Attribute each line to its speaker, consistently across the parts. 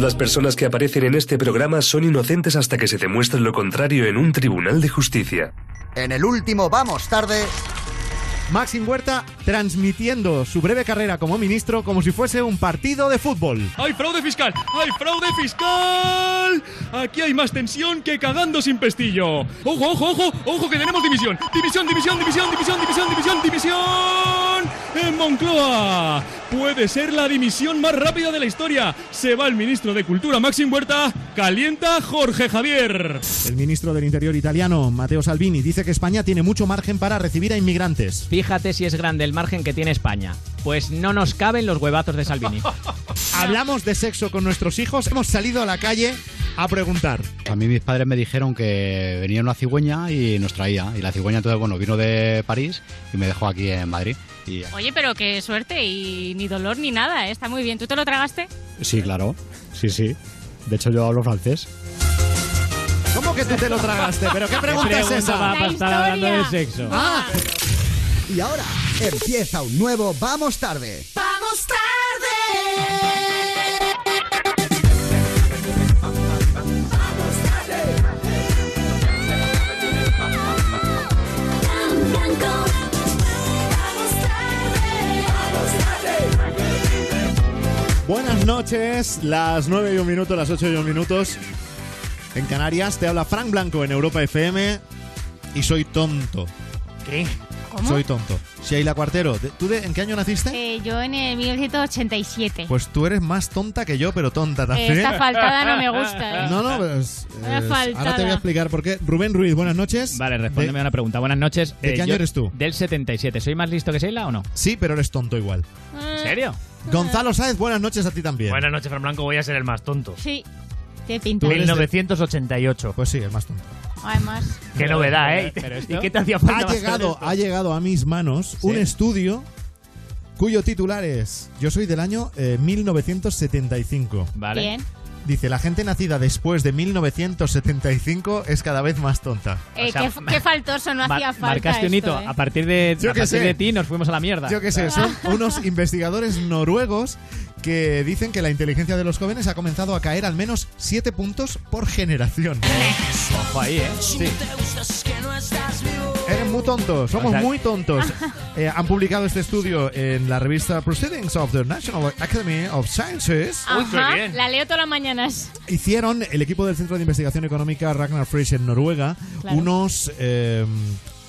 Speaker 1: Las personas que aparecen en este programa son inocentes hasta que se demuestre lo contrario en un tribunal de justicia.
Speaker 2: En el último Vamos Tarde,
Speaker 3: Maxim Huerta transmitiendo su breve carrera como ministro como si fuese un partido de fútbol.
Speaker 4: ¡Hay fraude fiscal! ¡Hay fraude fiscal! Aquí hay más tensión que cagando sin pestillo. ¡Ojo, ojo, ojo! ¡Ojo que tenemos división! ¡División, división, división, división, división, división, división! En Moncloa. Puede ser la dimisión más rápida de la historia. Se va el ministro de Cultura, Maxim Huerta. Calienta Jorge Javier.
Speaker 3: El ministro del Interior italiano, Matteo Salvini, dice que España tiene mucho margen para recibir a inmigrantes.
Speaker 5: Fíjate si es grande el margen que tiene España. Pues no nos caben los huevazos de Salvini.
Speaker 3: Hablamos de sexo con nuestros hijos, hemos salido a la calle a preguntar.
Speaker 6: A mí mis padres me dijeron que venía una cigüeña y nos traía. Y la cigüeña entonces, bueno, vino de París y me dejó aquí en Madrid. Y
Speaker 7: Oye, pero qué suerte y ni dolor ni nada, ¿eh? está muy bien. ¿Tú te lo tragaste?
Speaker 6: sí, claro. Sí, sí. De hecho, yo hablo francés.
Speaker 3: ¿Cómo que tú te lo tragaste? ¿Pero qué pregunta es
Speaker 5: pregunta
Speaker 3: esa?
Speaker 5: va a estar hablando de sexo?
Speaker 3: Ah,
Speaker 2: y ahora empieza un nuevo Vamos Tarde.
Speaker 8: Vamos tarde. Vamos tarde. Tan blanco. Vamos tarde. Vamos tarde.
Speaker 3: buenas noches, las 9 y un minuto, las 8 y un minutos. En Canarias te habla Frank Blanco en Europa FM y soy tonto.
Speaker 5: ¿Qué?
Speaker 7: ¿Cómo?
Speaker 3: Soy tonto. Sheila Cuartero, ¿de- ¿tú de- en qué año naciste?
Speaker 7: Eh, yo en el 1987.
Speaker 3: Pues tú eres más tonta que yo, pero tonta también.
Speaker 7: Esta faltada no me gusta, ¿eh?
Speaker 3: No, no, pues, eh,
Speaker 7: faltada.
Speaker 3: ahora te voy a explicar por qué. Rubén Ruiz, buenas noches.
Speaker 5: Vale, respóndeme
Speaker 3: De-
Speaker 5: a una pregunta. Buenas noches.
Speaker 3: ¿De
Speaker 5: Eh,
Speaker 3: qué año
Speaker 5: yo-
Speaker 3: eres tú?
Speaker 5: Del 77. ¿Soy más listo que Sheila o no?
Speaker 3: Sí, pero eres tonto igual.
Speaker 5: ¿En serio?
Speaker 3: Gonzalo Sáez, buenas noches a ti también.
Speaker 9: Buenas noches, Fran Blanco. Voy a ser el más tonto.
Speaker 7: Sí, te pinta.
Speaker 3: Tú eres de-
Speaker 9: 1988.
Speaker 3: Pues sí, el más tonto.
Speaker 7: Además,
Speaker 9: Qué novedad, ¿eh?
Speaker 5: pero
Speaker 9: ¿Y qué te hacía falta?
Speaker 3: Ha llegado, ha llegado a mis manos un estudio cuyo titular es Yo soy del año eh, 1975.
Speaker 5: Vale.
Speaker 7: bien.
Speaker 3: Dice, la gente nacida después de 1975 es cada vez más tonta.
Speaker 7: Eh,
Speaker 5: O sea,
Speaker 7: qué, qué faltoso, no hacía falta.
Speaker 5: marcaste un
Speaker 7: esto,
Speaker 5: hito.
Speaker 7: ¿eh?
Speaker 5: A partir de,
Speaker 3: Yo
Speaker 5: a
Speaker 3: qué
Speaker 5: partir
Speaker 3: sé.
Speaker 5: de ti nos fuimos a la mierda.
Speaker 3: Yo qué sé, son unos investigadores noruegos que dicen que la inteligencia de los jóvenes ha comenzado a caer al menos 7 puntos por generación.
Speaker 5: Ojo ahí, ¿eh?
Speaker 3: Sí. Eres muy tontos, somos
Speaker 5: O sea-
Speaker 3: muy tontos. Eh, han publicado este estudio en la revista Proceedings of the National Academy of Sciences.
Speaker 7: Ajá,
Speaker 9: bien.
Speaker 7: la leo todas las mañanas.
Speaker 3: Hicieron el equipo del Centro de Investigación Económica Ragnar Frisch en Noruega
Speaker 7: Claro.
Speaker 3: unos, eh,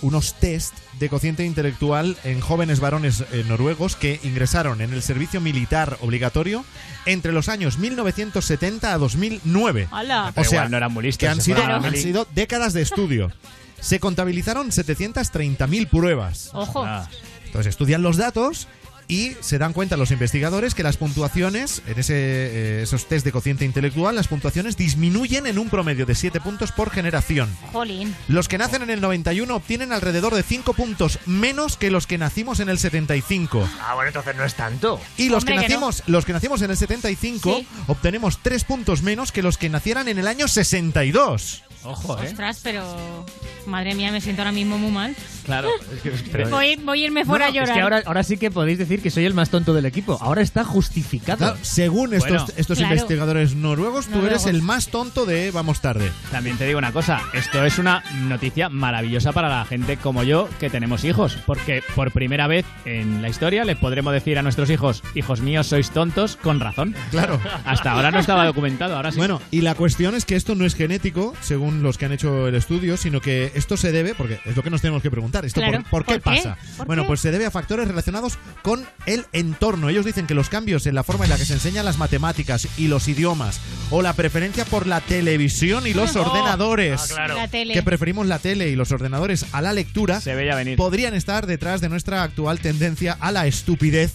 Speaker 3: unos test de cociente intelectual en jóvenes varones eh, noruegos que ingresaron en el servicio militar obligatorio entre los años 1970 a 2009.
Speaker 7: Hola.
Speaker 5: Pero
Speaker 3: O sea,
Speaker 5: igual no eran muy listos,
Speaker 3: que han
Speaker 5: se
Speaker 3: sido, han sido décadas de estudio. Se contabilizaron 730.000 pruebas.
Speaker 7: Ojo.
Speaker 5: Ah.
Speaker 3: Entonces estudian los datos y se dan cuenta los investigadores que las puntuaciones, en ese, eh, esos test de cociente intelectual, las puntuaciones disminuyen en un promedio de 7 puntos por generación.
Speaker 7: Jolín.
Speaker 3: Los que nacen en el 91 obtienen alrededor de 5 puntos menos que los que nacimos en el 75.
Speaker 9: Ah, bueno, entonces no es tanto.
Speaker 3: Y los que, nacimos, los que nacimos en el 75
Speaker 7: Sí.
Speaker 3: obtenemos 3 puntos menos que los que nacieran en el año 62.
Speaker 5: Ojo, ¿eh?
Speaker 7: Ostras, pero. Madre mía, me siento ahora mismo muy mal.
Speaker 5: Claro. Es que- pero-
Speaker 7: Voy, voy a irme fuera a llorar.
Speaker 9: Es que ahora, ahora sí que podéis decir que soy el más tonto del equipo. Ahora está justificado.
Speaker 3: Claro, según estos,
Speaker 5: Bueno.
Speaker 3: estos
Speaker 7: Claro.
Speaker 3: investigadores noruegos, tú
Speaker 7: Noruegos.
Speaker 3: eres el más tonto de Vamos Tarde.
Speaker 5: También te digo una cosa, esto es una noticia maravillosa para la gente como yo que tenemos hijos, porque por primera vez en la historia les podremos decir a nuestros hijos, hijos míos, sois tontos, con razón.
Speaker 3: Claro.
Speaker 5: Hasta ahora no estaba documentado, ahora sí.
Speaker 3: Bueno, y la cuestión es que esto no es genético, según los que han hecho el estudio, sino que esto se debe, porque es lo que nos tenemos que preguntar, ¿esto
Speaker 7: Claro.
Speaker 3: por, por qué
Speaker 7: ¿Por qué?
Speaker 3: pasa?
Speaker 7: ¿Por
Speaker 3: bueno,
Speaker 7: qué?
Speaker 3: pues se debe a factores relacionados con el entorno. Ellos dicen que los cambios en la forma en la que se enseñan las matemáticas y los idiomas, o la preferencia por la televisión y los
Speaker 7: Oh.
Speaker 3: ordenadores,
Speaker 9: Ah, claro.
Speaker 7: La tele.
Speaker 3: que preferimos la tele y los ordenadores a la lectura,
Speaker 5: se veía venir.
Speaker 3: podrían estar detrás de nuestra actual tendencia a la estupidez,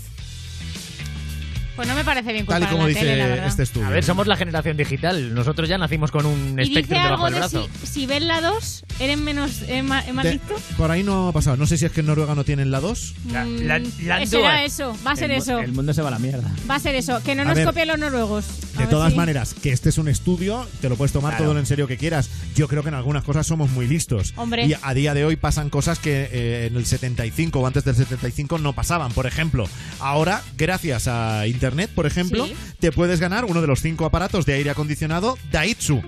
Speaker 7: Pues no me parece bien
Speaker 3: tal y como
Speaker 7: la
Speaker 3: dice
Speaker 7: tele, la
Speaker 3: este estudio.
Speaker 9: A ver, somos la generación digital. Nosotros ya nacimos con un espectro debajo
Speaker 7: algo
Speaker 9: del
Speaker 7: de
Speaker 9: brazo.
Speaker 7: si, si ven la 2, ¿eres menos eh, ma- eh, más
Speaker 3: De-
Speaker 7: listo?
Speaker 3: por ahí no ha pasado. No sé si es que en Noruega no tienen la 2.
Speaker 9: La-
Speaker 7: Mm,
Speaker 9: la- la
Speaker 7: será
Speaker 9: dual.
Speaker 7: eso, va a ser
Speaker 5: el,
Speaker 7: eso.
Speaker 5: el mundo se va a la mierda.
Speaker 7: Va a ser eso, que no
Speaker 3: A
Speaker 7: nos
Speaker 3: ver.
Speaker 7: copien los noruegos.
Speaker 3: De
Speaker 7: ver
Speaker 3: todas
Speaker 7: si-
Speaker 3: maneras, que este es un estudio, te lo puedes tomar
Speaker 5: Claro.
Speaker 3: todo en serio que quieras. Yo creo que en algunas cosas somos muy listos.
Speaker 7: Hombre.
Speaker 3: Y a día de hoy pasan cosas que eh, en el 75 o antes del 75 no pasaban. Por ejemplo, ahora, gracias a Internet, por ejemplo,
Speaker 7: Sí.
Speaker 3: te puedes ganar uno de los cinco aparatos de aire acondicionado Daitsu.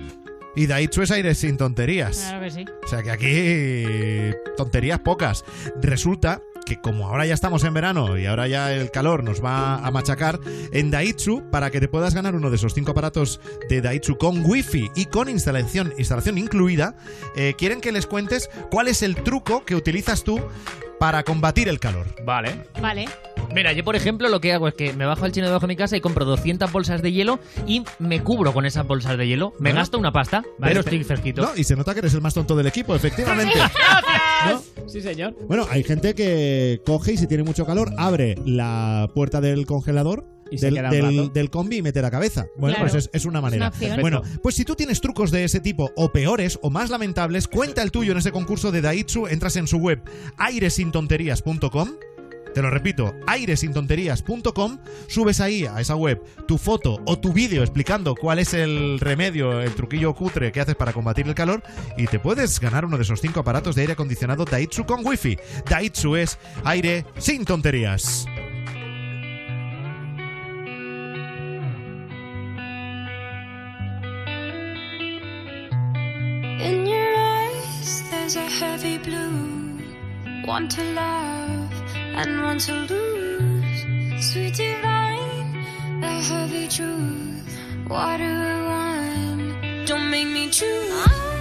Speaker 3: Y Daitsu es aire sin tonterías.
Speaker 7: Claro que sí.
Speaker 3: O sea que aquí tonterías pocas. Resulta que como ahora ya estamos en verano y ahora ya el calor nos va a machacar, en Daitsu, para que te puedas ganar uno de esos cinco aparatos de Daitsu con wifi y con instalación, instalación incluida, eh, quieren que les cuentes cuál es el truco que utilizas tú para combatir el calor.
Speaker 5: Vale.
Speaker 7: Vale.
Speaker 9: Mira, yo por ejemplo lo que hago es que me bajo al chino debajo de mi casa y compro 200 bolsas de hielo y me cubro con esas bolsas de hielo. Me gasto una pasta,
Speaker 3: Vale,
Speaker 9: pero
Speaker 3: pe-
Speaker 9: estoy fresquito.
Speaker 3: No, y se nota que eres el más tonto del equipo, efectivamente. ¿No?
Speaker 5: Sí, señor.
Speaker 3: Bueno, hay gente que coge y si tiene mucho calor, abre la puerta del congelador.
Speaker 5: Y se
Speaker 3: del,
Speaker 5: queda un
Speaker 3: del-
Speaker 5: rato.
Speaker 3: del combi y mete la cabeza. Bueno,
Speaker 7: Claro.
Speaker 3: pues es, es una manera. bueno, pues si tú tienes trucos de ese tipo, o peores, o más lamentables, cuenta el tuyo en ese concurso de Daitsu. Entras en su web airesintonterías.com. Te lo repito, airesintonterías.com. Subes ahí a esa web tu foto o tu vídeo explicando cuál es el remedio, el truquillo cutre que haces para combatir el calor y te puedes ganar uno de esos cinco aparatos de aire acondicionado Daitsu con wifi. Daitsu es aire sin tonterías.
Speaker 8: And one to lose. Sweet divine, the heavy truth. Do I want? Don't make me choose.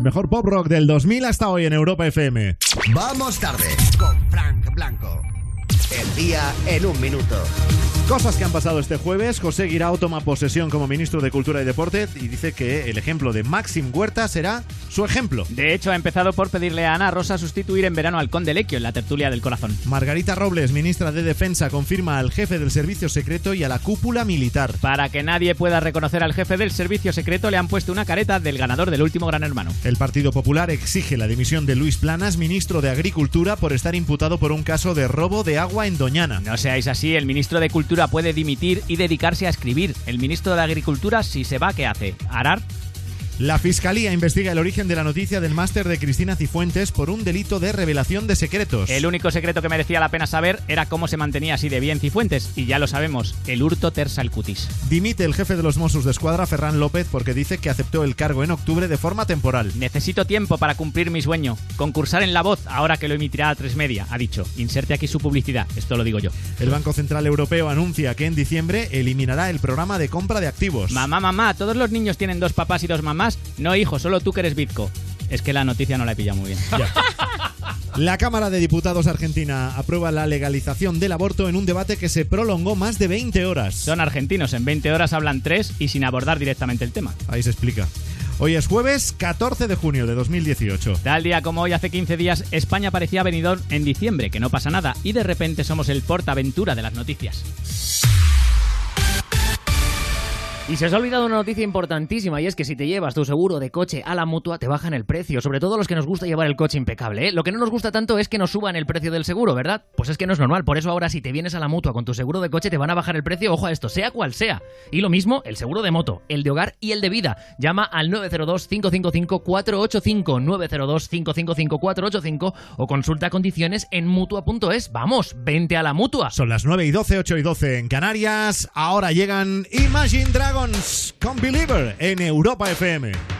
Speaker 3: El mejor pop rock del 2000 hasta hoy en Europa FM.
Speaker 2: Vamos tarde con Frank Blanco. El día en un minuto.
Speaker 3: Cosas que han pasado este jueves. José Guirao toma posesión como ministro de Cultura y Deporte y dice que el ejemplo de Maxim Huerta será su ejemplo.
Speaker 5: De hecho, ha empezado por pedirle a Ana Rosa sustituir en verano al Conde Lequio en la tertulia del corazón.
Speaker 3: Margarita Robles, ministra de Defensa, confirma al jefe del servicio secreto y a la cúpula militar.
Speaker 5: Para que nadie pueda reconocer al jefe del servicio secreto, le han puesto una careta del ganador del último Gran Hermano.
Speaker 3: El Partido Popular exige la dimisión de Luis Planas, ministro de Agricultura, por estar imputado por un caso de robo de agua en Doñana.
Speaker 5: No seáis así, el ministro de Cultura puede dimitir y dedicarse a escribir. El ministro de Agricultura, si se va, ¿qué hace? ¿Arar?
Speaker 3: La Fiscalía investiga el origen de la noticia del máster de Cristina Cifuentes por un delito de revelación de secretos.
Speaker 5: El único secreto que merecía la pena saber era cómo se mantenía así de bien Cifuentes, y ya lo sabemos, el hurto tersa el cutis.
Speaker 3: Dimite el jefe de los Mossos de Escuadra, Ferran López, porque dice que aceptó el cargo en octubre de forma temporal.
Speaker 5: Necesito tiempo para cumplir mi sueño. Concursar en La Voz, ahora que lo emitirá a tres media, ha dicho. Inserte aquí su publicidad, esto lo digo yo.
Speaker 3: El Banco Central Europeo anuncia que en diciembre eliminará el programa de compra de activos.
Speaker 5: Mamá, mamá, ¿todos los niños tienen dos papás y dos mamás? No, hijo, solo tú que eres Bitco. Es que la noticia no la he pillado muy bien.
Speaker 3: La Cámara de Diputados Argentina aprueba la legalización del aborto en un debate que se prolongó más de 20 horas.
Speaker 5: Son argentinos, en 20 horas hablan tres y sin abordar directamente el tema.
Speaker 3: Ahí se explica. Hoy es jueves 14 de junio de 2018.
Speaker 5: Tal día como hoy, hace 15 días, España parecía venidor en diciembre, que no pasa nada, y de repente somos el portaventura de las noticias.
Speaker 9: Y se os ha olvidado una noticia importantísima y es que si te llevas tu seguro de coche a la mutua te bajan el precio, sobre todo los que nos gusta llevar el coche impecable. ¿eh? Lo que no nos gusta tanto es que nos suban el precio del seguro, ¿verdad? Pues es que no es normal, por eso ahora si te vienes a la mutua con tu seguro de coche te van a bajar el precio, ojo a esto, sea cual sea. Y lo mismo el seguro de moto, el de hogar y el de vida. Llama al 902-555-485, 902-555-485 o consulta condiciones en mutua.es. Vamos, vente a la mutua.
Speaker 3: Son las 9 y 12, 8 y 12 en Canarias. Ahora llegan Imagine Dragons con Believer en Europa FM.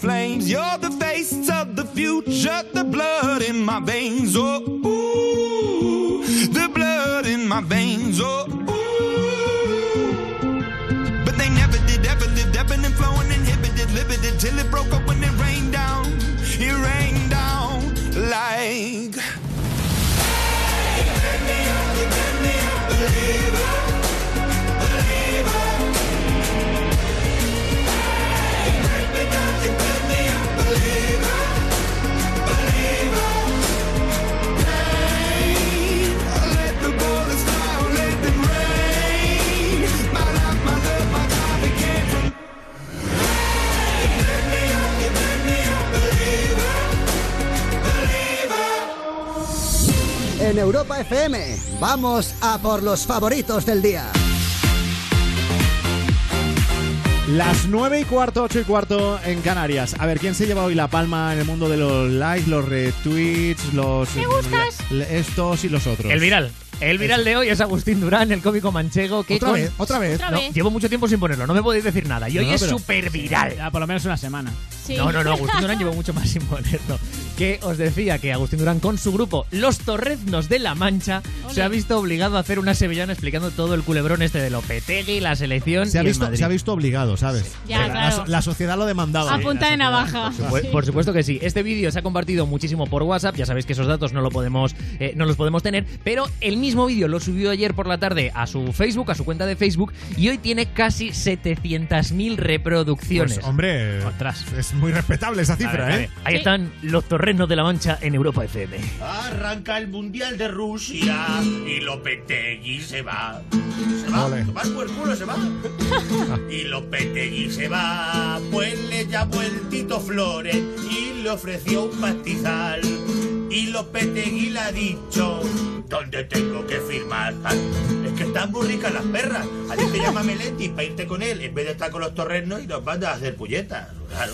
Speaker 10: flames. You're the face of the future, the blood in my veins. Oh, ooh, the blood in my veins. Oh, ooh. But they never did, ever lived, ebbing and flowing, inhibited, limited, till it broke up
Speaker 2: en Europa FM. Vamos a por los favoritos del día.
Speaker 3: Las 9 y cuarto, 8 y cuarto en Canarias. A ver, ¿quién se lleva hoy la palma en el mundo de los likes, los retweets, los...
Speaker 7: Me gustas.
Speaker 3: Estos y los otros?
Speaker 9: El viral. El viral de hoy es Agustín Durán, el cómico manchego. Que
Speaker 3: Otra
Speaker 9: con-
Speaker 3: vez, otra vez.
Speaker 7: Otra
Speaker 9: No,
Speaker 7: vez.
Speaker 9: llevo mucho tiempo sin ponerlo, no me podéis decir nada. Y hoy
Speaker 3: No,
Speaker 9: es
Speaker 3: pero-
Speaker 9: súper viral.
Speaker 5: Por lo menos una semana.
Speaker 7: Sí.
Speaker 9: No, no, no, Agustín Durán llevo mucho más sin ponerlo. Que os decía que Agustín Durán con su grupo Los Torreznos de la Mancha
Speaker 7: Ole.
Speaker 9: se ha visto obligado a hacer una sevillana explicando todo el culebrón este de Lopetegui, la selección
Speaker 3: Se ha,
Speaker 9: y el
Speaker 3: visto,
Speaker 9: Madrid.
Speaker 3: se ha visto obligado, ¿sabes?
Speaker 7: Ya,
Speaker 3: la,
Speaker 7: claro.
Speaker 3: la la sociedad lo demandaba.
Speaker 7: A punta de navaja.
Speaker 9: Pues, por supuesto que sí. Este vídeo se ha compartido muchísimo por WhatsApp. Ya sabéis que esos datos no, lo podemos, eh, no los podemos tener. Pero el mismo vídeo lo subió ayer por la tarde a su Facebook, a su cuenta de Facebook. Y hoy tiene casi 700.000 reproducciones.
Speaker 3: Pues, hombre,
Speaker 9: Ostras.
Speaker 3: es muy respetable esa cifra,
Speaker 9: ver.
Speaker 3: ¿eh?
Speaker 9: Ahí
Speaker 7: Sí.
Speaker 9: están los torrenos de la mancha en Europa FM.
Speaker 11: Arranca el Mundial de Rusia y Lopetegui se va. Se va,
Speaker 3: Ole.
Speaker 11: tomar por culo se va. y Lopetegui se va, pues le llamó el Tito Flores y le ofreció un pastizal. Y Lopetegui le ha dicho, ¿dónde tengo que firmar? Ah, Es que están muy ricas las perras. A ti te llama Melendi para irte con él en vez de estar con los torrenos y nos mandas a hacer puñetas. Claro.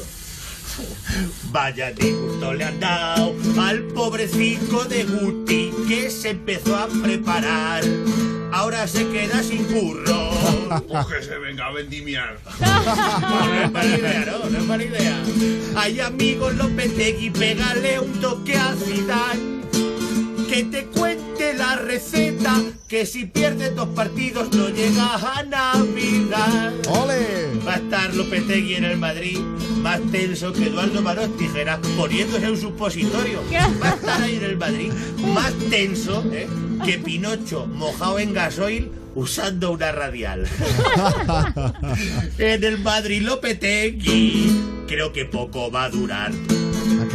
Speaker 11: Vaya disgusto le han dado al pobrecito de Guti que se empezó a preparar. Ahora se queda sin curro.
Speaker 10: Pues que se venga a vendimiar.
Speaker 11: No, no es mala idea, no, no es mala idea. Ay, amigos Lopetegui, pégale un toque a Zidane. Que te cuente la receta, que si pierdes dos partidos no llegas a Navidad.
Speaker 3: ¡Ole!
Speaker 11: Va a estar Lopetegui en el Madrid más tenso que Eduardo Manos Tijeras poniéndose un supositorio. Va a estar ahí en el Madrid más tenso ¿eh? que Pinocho mojado en gasoil usando una radial. en el Madrid Lopetegui creo que poco va a durar.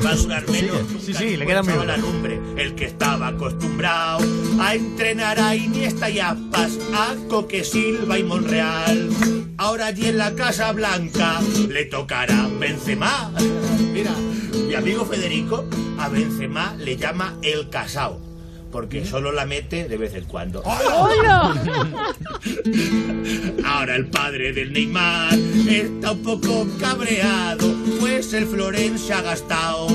Speaker 11: Va a durar menos
Speaker 9: Sí, sí, le queda
Speaker 11: a la lumbre. El que estaba acostumbrado a entrenar a Iniesta y Aspas, a Coque Silva y Monreal. Ahora allí en la Casa Blanca le tocará Benzema. Mira, mi amigo Federico a Benzema le llama el casao. Porque solo la mete de vez en cuando.
Speaker 7: ¡Hola!
Speaker 11: Ahora el padre del Neymar está un poco cabreado, pues el Florencia ha gastado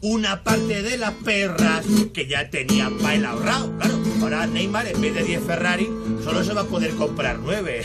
Speaker 11: una parte de las perras que ya tenía para el ahorrado. Claro, ahora Neymar en vez de 10 Ferrari solo se va a poder comprar 9.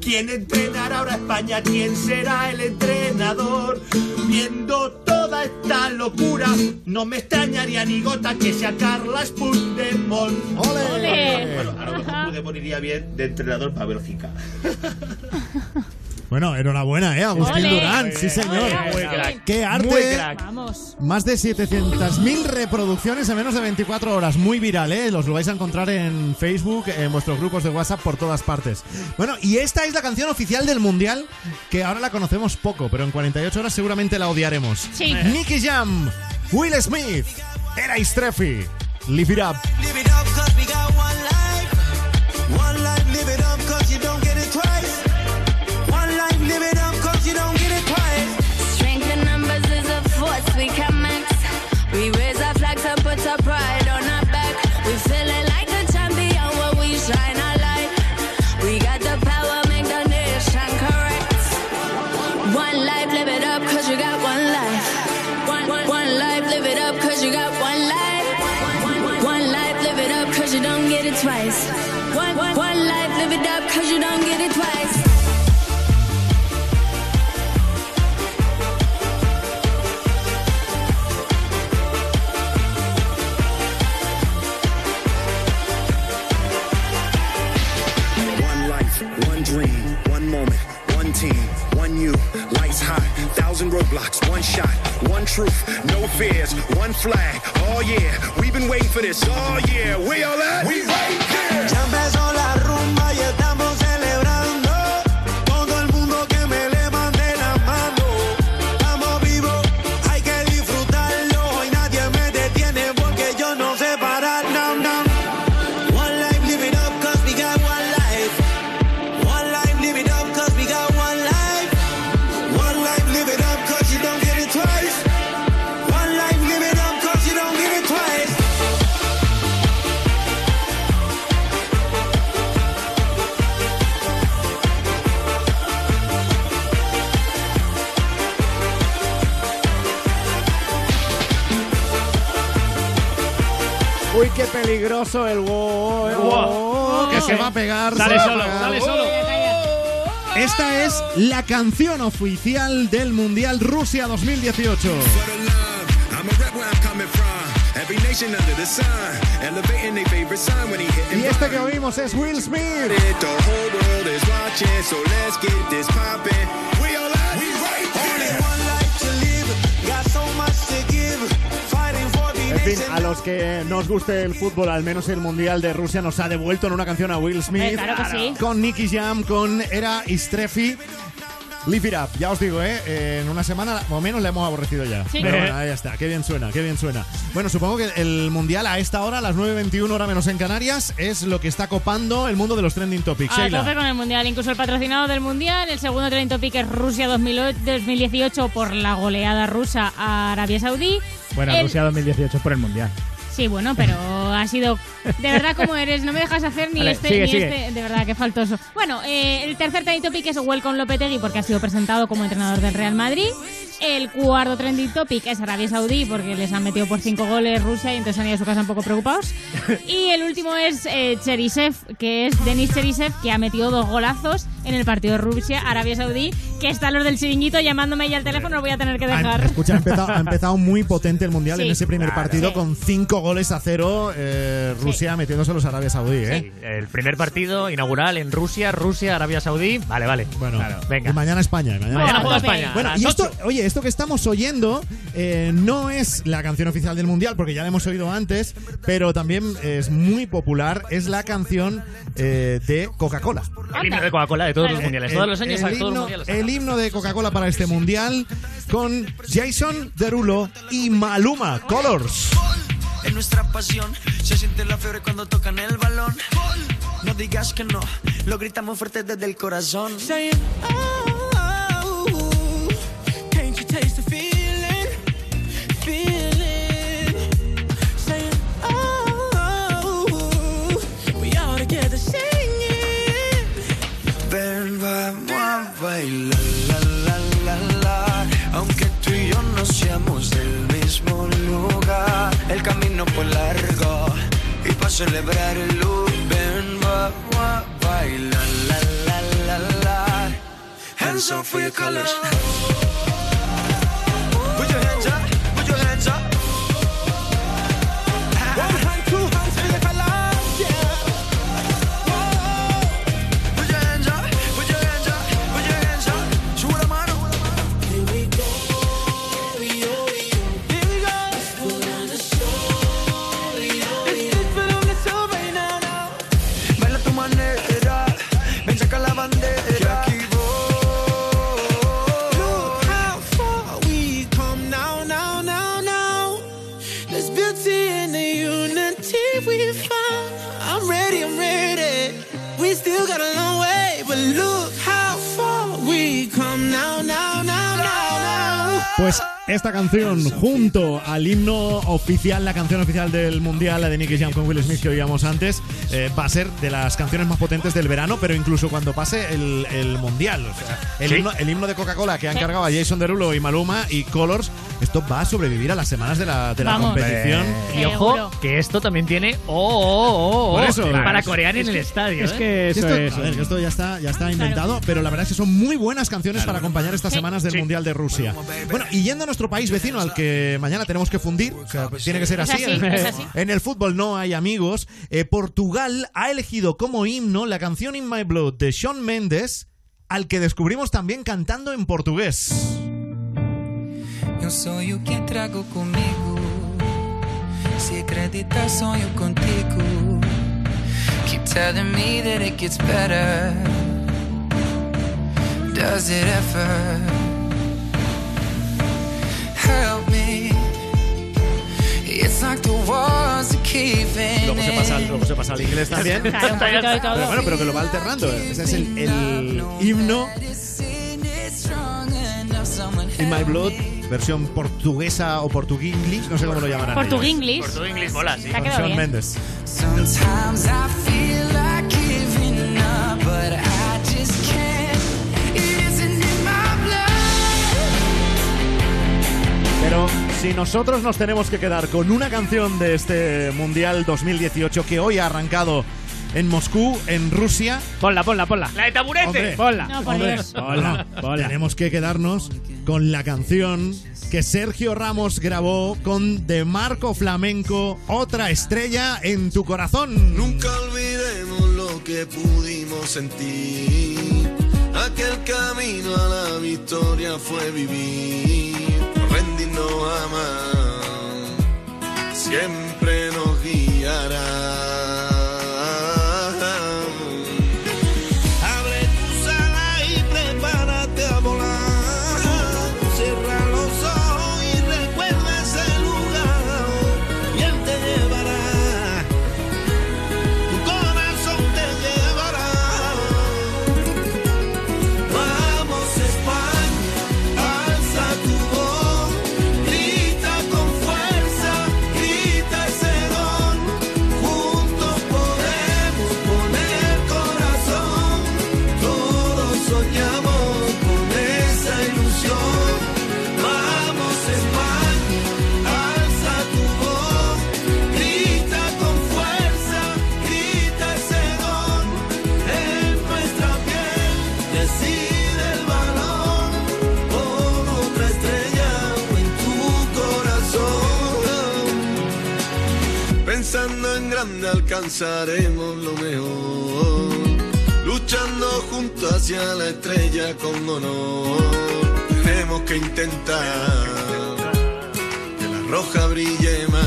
Speaker 11: ¿Quién entrenará ahora España? ¿Quién será el entrenador? Viendo toda esta locura, no me extrañaría ni gota que sea Carlas Puigdemont.
Speaker 7: ¡Ole!
Speaker 11: Bueno, a lo mejor Puigdemont iría bien de entrenador para Bélgica.
Speaker 3: Bueno, enhorabuena, ¿eh? Agustín
Speaker 7: Ole.
Speaker 3: Durán, sí señor.
Speaker 7: Muy crack.
Speaker 3: ¡Qué arte!
Speaker 9: Muy crack.
Speaker 7: Vamos.
Speaker 3: Más de 700.000 reproducciones en menos de 24 horas. Muy viral, ¿eh? Los lo vais a encontrar en Facebook, en vuestros grupos de WhatsApp, por todas partes. Bueno, y esta es la canción oficial del Mundial, que ahora la conocemos poco, pero en 48 horas seguramente la odiaremos.
Speaker 7: Sí.
Speaker 3: Nicky Jam, Will Smith, Era Streffy, Live It Up.
Speaker 10: Live it up, cause we got one life. One life, live it up, thousand roadblocks, one shot, one truth, no fears, one flag. Oh yeah, we've been waiting for this. Oh yeah, we all at? We right there.
Speaker 3: Peligroso el wow, el wow, que se va a pegar.
Speaker 5: Sale solo,
Speaker 3: pegar.
Speaker 5: sale solo.
Speaker 3: Esta es la canción oficial del Mundial Rusia 2018.
Speaker 10: I'm a rep where I'm coming from. Every nation under the sun, elevating their favorite sign when he hitting
Speaker 3: Y este que oímos es Will Smith. Fin, a los que nos guste el fútbol, al menos el Mundial de Rusia nos ha devuelto en una canción a Will Smith.
Speaker 7: Eh, claro que sí.
Speaker 3: Con Nicky Jam, con Era Istrefi. Live it up, ya os digo, ¿eh? En una semana o menos le hemos aborrecido ya.
Speaker 7: Sí.
Speaker 3: Pero bueno, ahí está, qué bien suena, qué bien suena. Bueno, supongo que el Mundial a esta hora, a las 9.21 hora menos en Canarias, es lo que está copando el mundo de los trending topics.
Speaker 7: A tope con el Mundial, incluso el patrocinado del Mundial. El segundo trending topic es Rusia 2008 2018 por la goleada rusa a Arabia Saudí.
Speaker 5: Bueno,
Speaker 7: El-
Speaker 5: Rusia 2018 por el Mundial.
Speaker 7: Sí, bueno, pero ha sido. De verdad, como eres, no me dejas hacer ni
Speaker 5: Vale,
Speaker 7: este
Speaker 5: sigue,
Speaker 7: ni
Speaker 5: sigue.
Speaker 7: este. De verdad, qué faltoso. Bueno, eh, el tercer trending topic es Welcome Lopetegui porque ha sido presentado como entrenador del Real Madrid. El cuarto trending topic es Arabia Saudí porque les han metido por cinco goles Rusia y entonces han ido a su casa un poco preocupados. Y el último es eh, Cherisev, que es Denis Cherisev, que ha metido dos golazos en el partido de Rusia-Arabia Saudí, que están los del chiringuito llamándome ya al teléfono, lo voy a tener que
Speaker 3: Ha-
Speaker 7: dejar.
Speaker 3: Escucha, ha empezado, ha empezado muy potente el Mundial
Speaker 7: Sí.
Speaker 3: en ese primer
Speaker 7: Claro.
Speaker 3: partido
Speaker 7: Sí.
Speaker 3: con cinco goles a cero eh, Rusia metiéndose a los Arabia Saudí. ¿eh?
Speaker 9: El primer partido inaugural en Rusia, Rusia, Arabia Saudí. Vale, vale.
Speaker 3: Bueno,
Speaker 9: venga.
Speaker 3: y mañana España. y Mañana,
Speaker 9: Mañana
Speaker 3: España.
Speaker 9: juega España.
Speaker 3: Bueno, y esto, oye, esto que estamos oyendo eh, no es la canción oficial del Mundial, porque ya la hemos oído antes, pero también es muy popular. Es la canción eh, de Coca-Cola.
Speaker 9: El himno de Coca-Cola de todos los mundiales.
Speaker 3: el-
Speaker 9: Todos los años,
Speaker 3: el
Speaker 9: todos los
Speaker 3: himno-
Speaker 9: mundiales.
Speaker 3: El himno de Coca-Cola para este Mundial con Jason Derulo y Maluma Colors.
Speaker 12: En nuestra pasión se siente la fiebre cuando tocan el balón. No digas que no, lo gritamos fuerte desde el corazón. Bailar, la, la, la, la. Aunque tú y yo no seamos del mismo lugar, el camino fue largo y para celebrar el look, ven, vamos a bailar, la, la, la, la. Hands up for colors.
Speaker 3: Pues esta canción, junto al himno oficial, la canción oficial del Mundial, la de Nicky Jam con Will Smith que oíamos antes, eh, va a ser de las canciones más potentes del verano, pero incluso cuando pase el, el Mundial. O sea, el,
Speaker 9: Sí.
Speaker 3: himno, el himno de Coca-Cola que han cargado a Jason Derulo y Maluma y Colors, esto va a sobrevivir a las semanas de la, de la
Speaker 9: Vamos.
Speaker 3: competición.
Speaker 9: Y ojo, que esto también tiene oh, oh, oh, oh,
Speaker 3: Por eso,
Speaker 9: para
Speaker 3: es-
Speaker 9: corear en el estadio.
Speaker 3: es
Speaker 9: ¿eh?
Speaker 3: que esto, a ver, que esto ya está, ya está inventado, pero la verdad es que son muy buenas canciones para acompañar estas semanas del
Speaker 9: Sí.
Speaker 3: Mundial de Rusia. Bueno, y yendo a nuestro país vecino, al que mañana tenemos que fundir, tiene que ser
Speaker 7: Es
Speaker 3: así.
Speaker 7: así,
Speaker 3: en,
Speaker 7: es así.
Speaker 3: en el fútbol no hay amigos. Eh, Portugal ha elegido como himno la canción In My Blood de Shawn Mendes, al que descubrimos también cantando en portugués.
Speaker 13: Eu sonho que trago comigo. Se acreditar, sonho contigo. Keep telling me that it gets better. Does it ever? Help me. It's like the walls are caving
Speaker 3: Luego se pasa, luego se pasa al inglés también.
Speaker 7: Claro.
Speaker 3: Pero bueno, pero que lo va alternando. Ese es el, el himno In My Blood, versión portuguesa o portuguinglish, no sé cómo lo llamarán.
Speaker 7: Portuguinglish.
Speaker 9: Portuguinglish mola, sí.
Speaker 3: Con Shawn. Mendes.
Speaker 13: Sometimes I feel like giving up, but I just can't. It isn't in my blood.
Speaker 3: Pero Si nosotros nos tenemos que quedar con una canción de este Mundial 2018 que hoy ha arrancado en Moscú, en Rusia.
Speaker 5: Ponla, ponla, ponla.
Speaker 9: La de taburete.
Speaker 3: Hombre,
Speaker 5: Ponla.
Speaker 7: No, por
Speaker 3: hombre,
Speaker 7: Dios.
Speaker 5: Ponla, ponla.
Speaker 3: tenemos que quedarnos con la canción que Sergio Ramos grabó con De Marco Flamenco, Otra estrella en tu corazón.
Speaker 14: Nunca olvidemos lo que pudimos sentir. Aquel camino a la victoria fue vivir, rendirnos a amar, siempre nos guiará. Alcanzaremos lo mejor, luchando juntos hacia la estrella con honor. Tenemos que intentar que la roja brille más.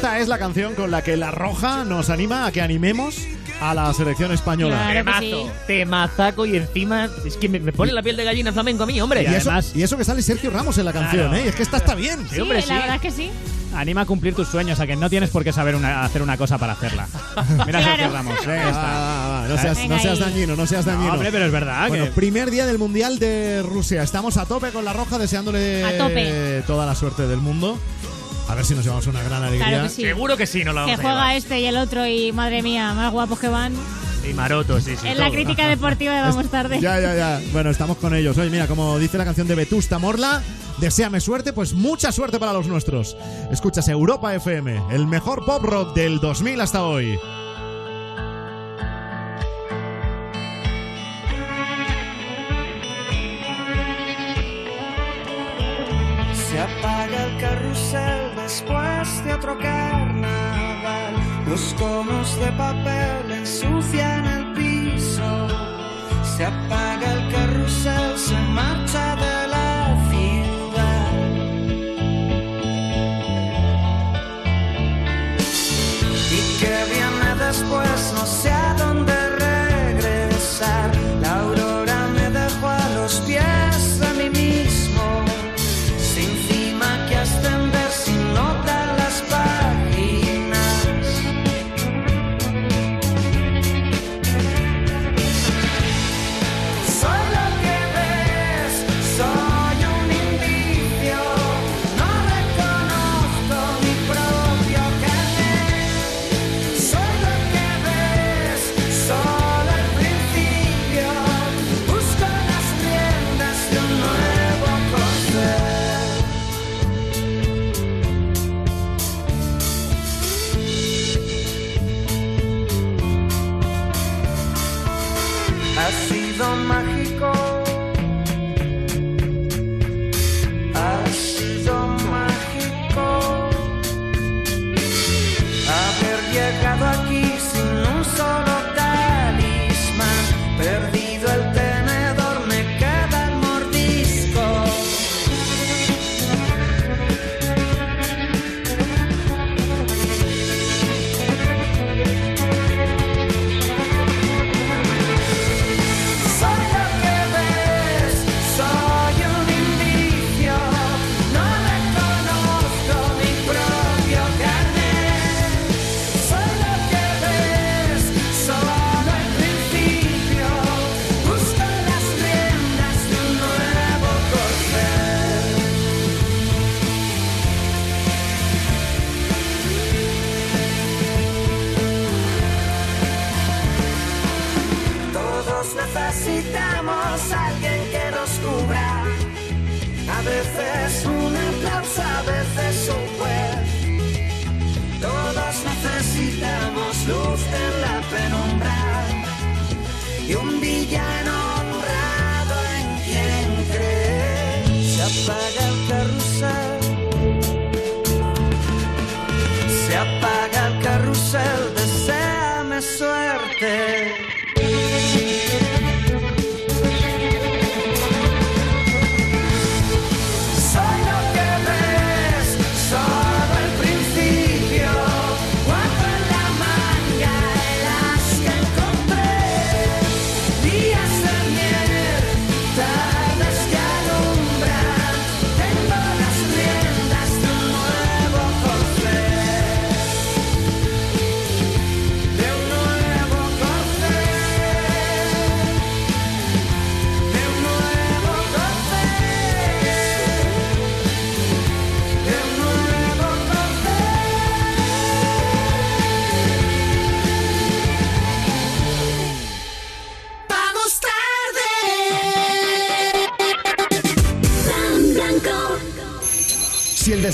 Speaker 3: Esta es la canción con la que La Roja nos anima a que animemos a la selección española.
Speaker 7: Claro
Speaker 9: Temazo,
Speaker 7: sí.
Speaker 9: temazaco y encima es que me, me pone la piel de gallina flamenco a mí, hombre.
Speaker 3: Y, eso,
Speaker 5: además-
Speaker 3: y eso que sale Sergio Ramos en la canción,
Speaker 5: Claro.
Speaker 3: ¿eh? Es que esta está bien.
Speaker 7: Sí,
Speaker 9: hombre,
Speaker 7: la
Speaker 9: sí.
Speaker 7: verdad es que sí.
Speaker 5: Anima a cumplir tus sueños, a que no tienes por qué saber una- hacer una cosa para hacerla. Mira,
Speaker 7: Claro.
Speaker 5: Sergio Ramos.
Speaker 3: Venga,
Speaker 5: ya está.
Speaker 3: va, No seas,
Speaker 7: Venga
Speaker 3: no seas dañino, no seas dañino.
Speaker 5: No, hombre, pero es verdad
Speaker 3: Bueno,
Speaker 5: que...
Speaker 3: primer día del Mundial de Rusia. Estamos a tope con la roja, deseándole
Speaker 7: A tope.
Speaker 3: toda la suerte del mundo. A ver si nos llevamos una gran alegría.
Speaker 7: Claro que sí.
Speaker 9: Seguro que sí, no lo
Speaker 7: Que
Speaker 9: vamos a
Speaker 7: juega
Speaker 9: llevar.
Speaker 7: este y el otro y madre mía, más guapos que van.
Speaker 9: Y Maroto, sí, sí.
Speaker 7: en la
Speaker 9: todo.
Speaker 7: crítica deportiva de Vamos Tarde.
Speaker 3: Ya, ya, ya. Bueno, estamos con ellos. Oye, mira, como dice la canción de Vetusta Morla, deséame suerte, pues mucha suerte para los nuestros. Escuchas Europa FM, el mejor pop rock del 2000 hasta hoy.
Speaker 15: Se apaga el carrusel después de otro carnaval. Los conos de papel ensucian el piso. Se apaga el carrusel, se marcha de la ciudad. Y que viene después,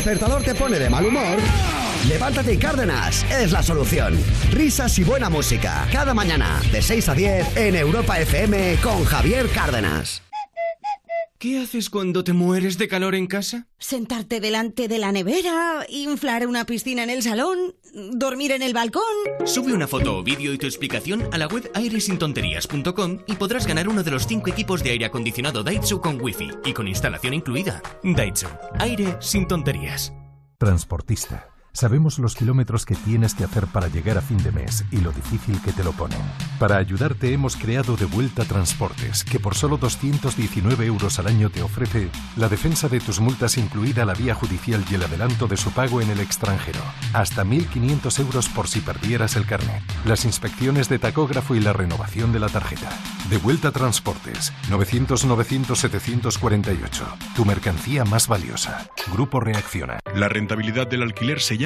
Speaker 2: despertador te pone de mal humor, levántate y Cárdenas es la solución. Risas y buena música. Cada mañana, de 6 a 10, en Europa FM con Javier Cárdenas.
Speaker 14: ¿Qué haces cuando te mueres de calor en casa?
Speaker 16: Sentarte delante de la nevera, inflar una piscina en el salón, dormir en el balcón.
Speaker 14: Sube una foto o vídeo y tu explicación a la web airesintonterías.com y podrás ganar uno de los cinco equipos de aire acondicionado Daitsu con wifi y con instalación incluida. Daitsu, aire sin tonterías.
Speaker 17: Transportista. Sabemos los kilómetros que tienes que hacer para llegar a fin de mes y lo difícil que te lo ponen. Para ayudarte hemos creado De Vuelta Transportes, que por solo 219 euros al año te ofrece la defensa de tus multas incluida la vía judicial y el adelanto de su pago en el extranjero. Hasta 1.500 euros por si perdieras el carnet. Las inspecciones de tacógrafo y la renovación de la tarjeta. De Vuelta Transportes. 900-900-748. Tu mercancía más valiosa. Grupo Reacciona.
Speaker 18: La rentabilidad del alquiler se llama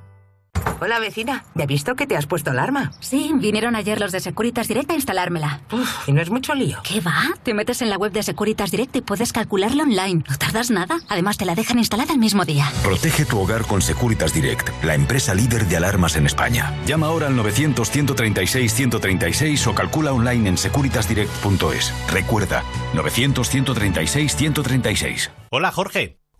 Speaker 19: Hola vecina, ¿ya he visto que te has puesto alarma?
Speaker 20: Sí, vinieron ayer los de Securitas Direct a instalármela.
Speaker 19: ¿Y no es mucho lío?
Speaker 20: ¿Qué va? Te metes en la web de Securitas Direct y puedes calcularla online. No tardas nada. Además, te la dejan instalada el mismo día.
Speaker 21: Protege tu hogar con Securitas Direct, la empresa líder de alarmas en España. Llama ahora al 900-136-136 o calcula online en securitasdirect.es. Recuerda, 900-136-136.
Speaker 22: Hola Jorge.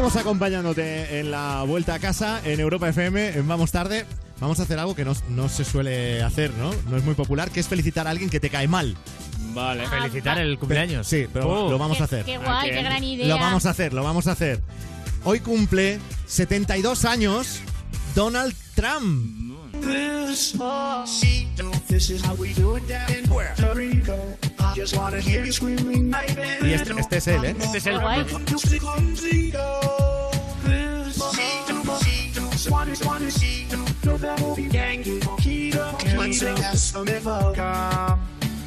Speaker 3: Seguimos acompañándote en la vuelta a casa en Europa FM. en Vamos tarde. Vamos a hacer algo que no, no se suele hacer, ¿no? No es muy popular, que es felicitar a alguien que te cae mal.
Speaker 5: Vale.
Speaker 9: Felicitar el cumpleaños.
Speaker 3: Sí, pero
Speaker 9: Oh.
Speaker 3: lo vamos a hacer.
Speaker 7: Qué guay, qué gran idea.
Speaker 3: Lo vamos a hacer, lo vamos a hacer. Hoy cumple 72 años Donald Trump.
Speaker 12: This, this is how we do it down in Puerto Rico. I just wanna hear you screaming,
Speaker 3: Y este, este es él, ¿eh?
Speaker 9: Este es el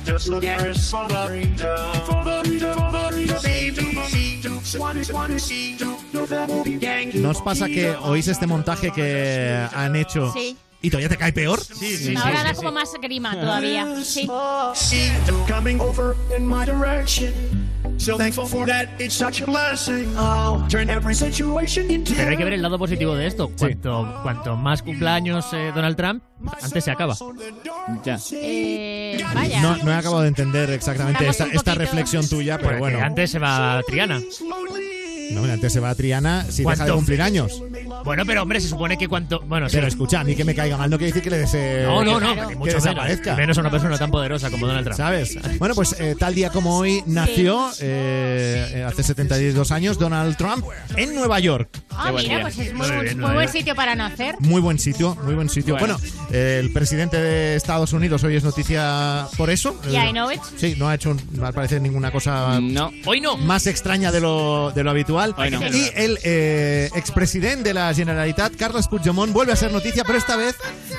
Speaker 12: Just look at us for the reader, for the reader, for the reader, baby. Swanee, Swanee, see, know that movie Yankee.
Speaker 3: ¿No os pasa que oís este montaje que han hecho
Speaker 7: Sí.
Speaker 3: Y todavía te cae peor?
Speaker 7: Sí, Ahora da como más grima todavía. Sí.
Speaker 12: See, coming over in my direction. So thankful for that, it's such a blessing. Oh, turn every situation into
Speaker 9: Pero hay que ver el lado positivo de esto. Cuanto, cuanto más cumpleaños eh, Donald Trump, antes se acaba.
Speaker 5: Ya.
Speaker 7: Eh, vaya.
Speaker 3: No, no he acabado de entender exactamente esta, reflexión tuya, pero
Speaker 9: Porque
Speaker 3: bueno.
Speaker 9: Antes se va Triana.
Speaker 3: No, antes se va a Triana si deja de
Speaker 9: ¿Cuánto?
Speaker 3: cumplir años.
Speaker 9: Bueno, pero hombre, se supone que cuanto. Bueno, sí.
Speaker 3: Pero escucha, a mí que me caiga mal no quiere decir que le desee
Speaker 9: No, no, no,
Speaker 3: que,
Speaker 9: mucho
Speaker 3: desaparezca.
Speaker 9: Menos a una persona tan poderosa como Donald Trump.
Speaker 3: ¿Sabes? Bueno, pues eh, tal día como hoy nació, eh, eh, hace 72 años, Donald Trump en Nueva York.
Speaker 7: Ah, mira,
Speaker 5: día.
Speaker 7: pues es muy,
Speaker 3: Muy
Speaker 7: buen-
Speaker 3: bien,
Speaker 7: muy
Speaker 3: muy
Speaker 7: buen
Speaker 3: bien.
Speaker 7: sitio para nacer.
Speaker 3: Muy buen sitio, muy buen sitio.
Speaker 5: Bueno.
Speaker 3: Bueno, eh, el presidente de Estados Unidos hoy es noticia por eso.
Speaker 7: Yeah,
Speaker 3: Eh,
Speaker 7: I know it.
Speaker 3: Sí, no ha hecho, al parecer, ninguna cosa
Speaker 5: No.
Speaker 9: Hoy no.
Speaker 3: más extraña de lo, de lo habitual.
Speaker 5: Hoy no.
Speaker 3: Y el eh, expresidente de la Generalitat, Carles Puigdemont, vuelve a ser noticia, pero esta vez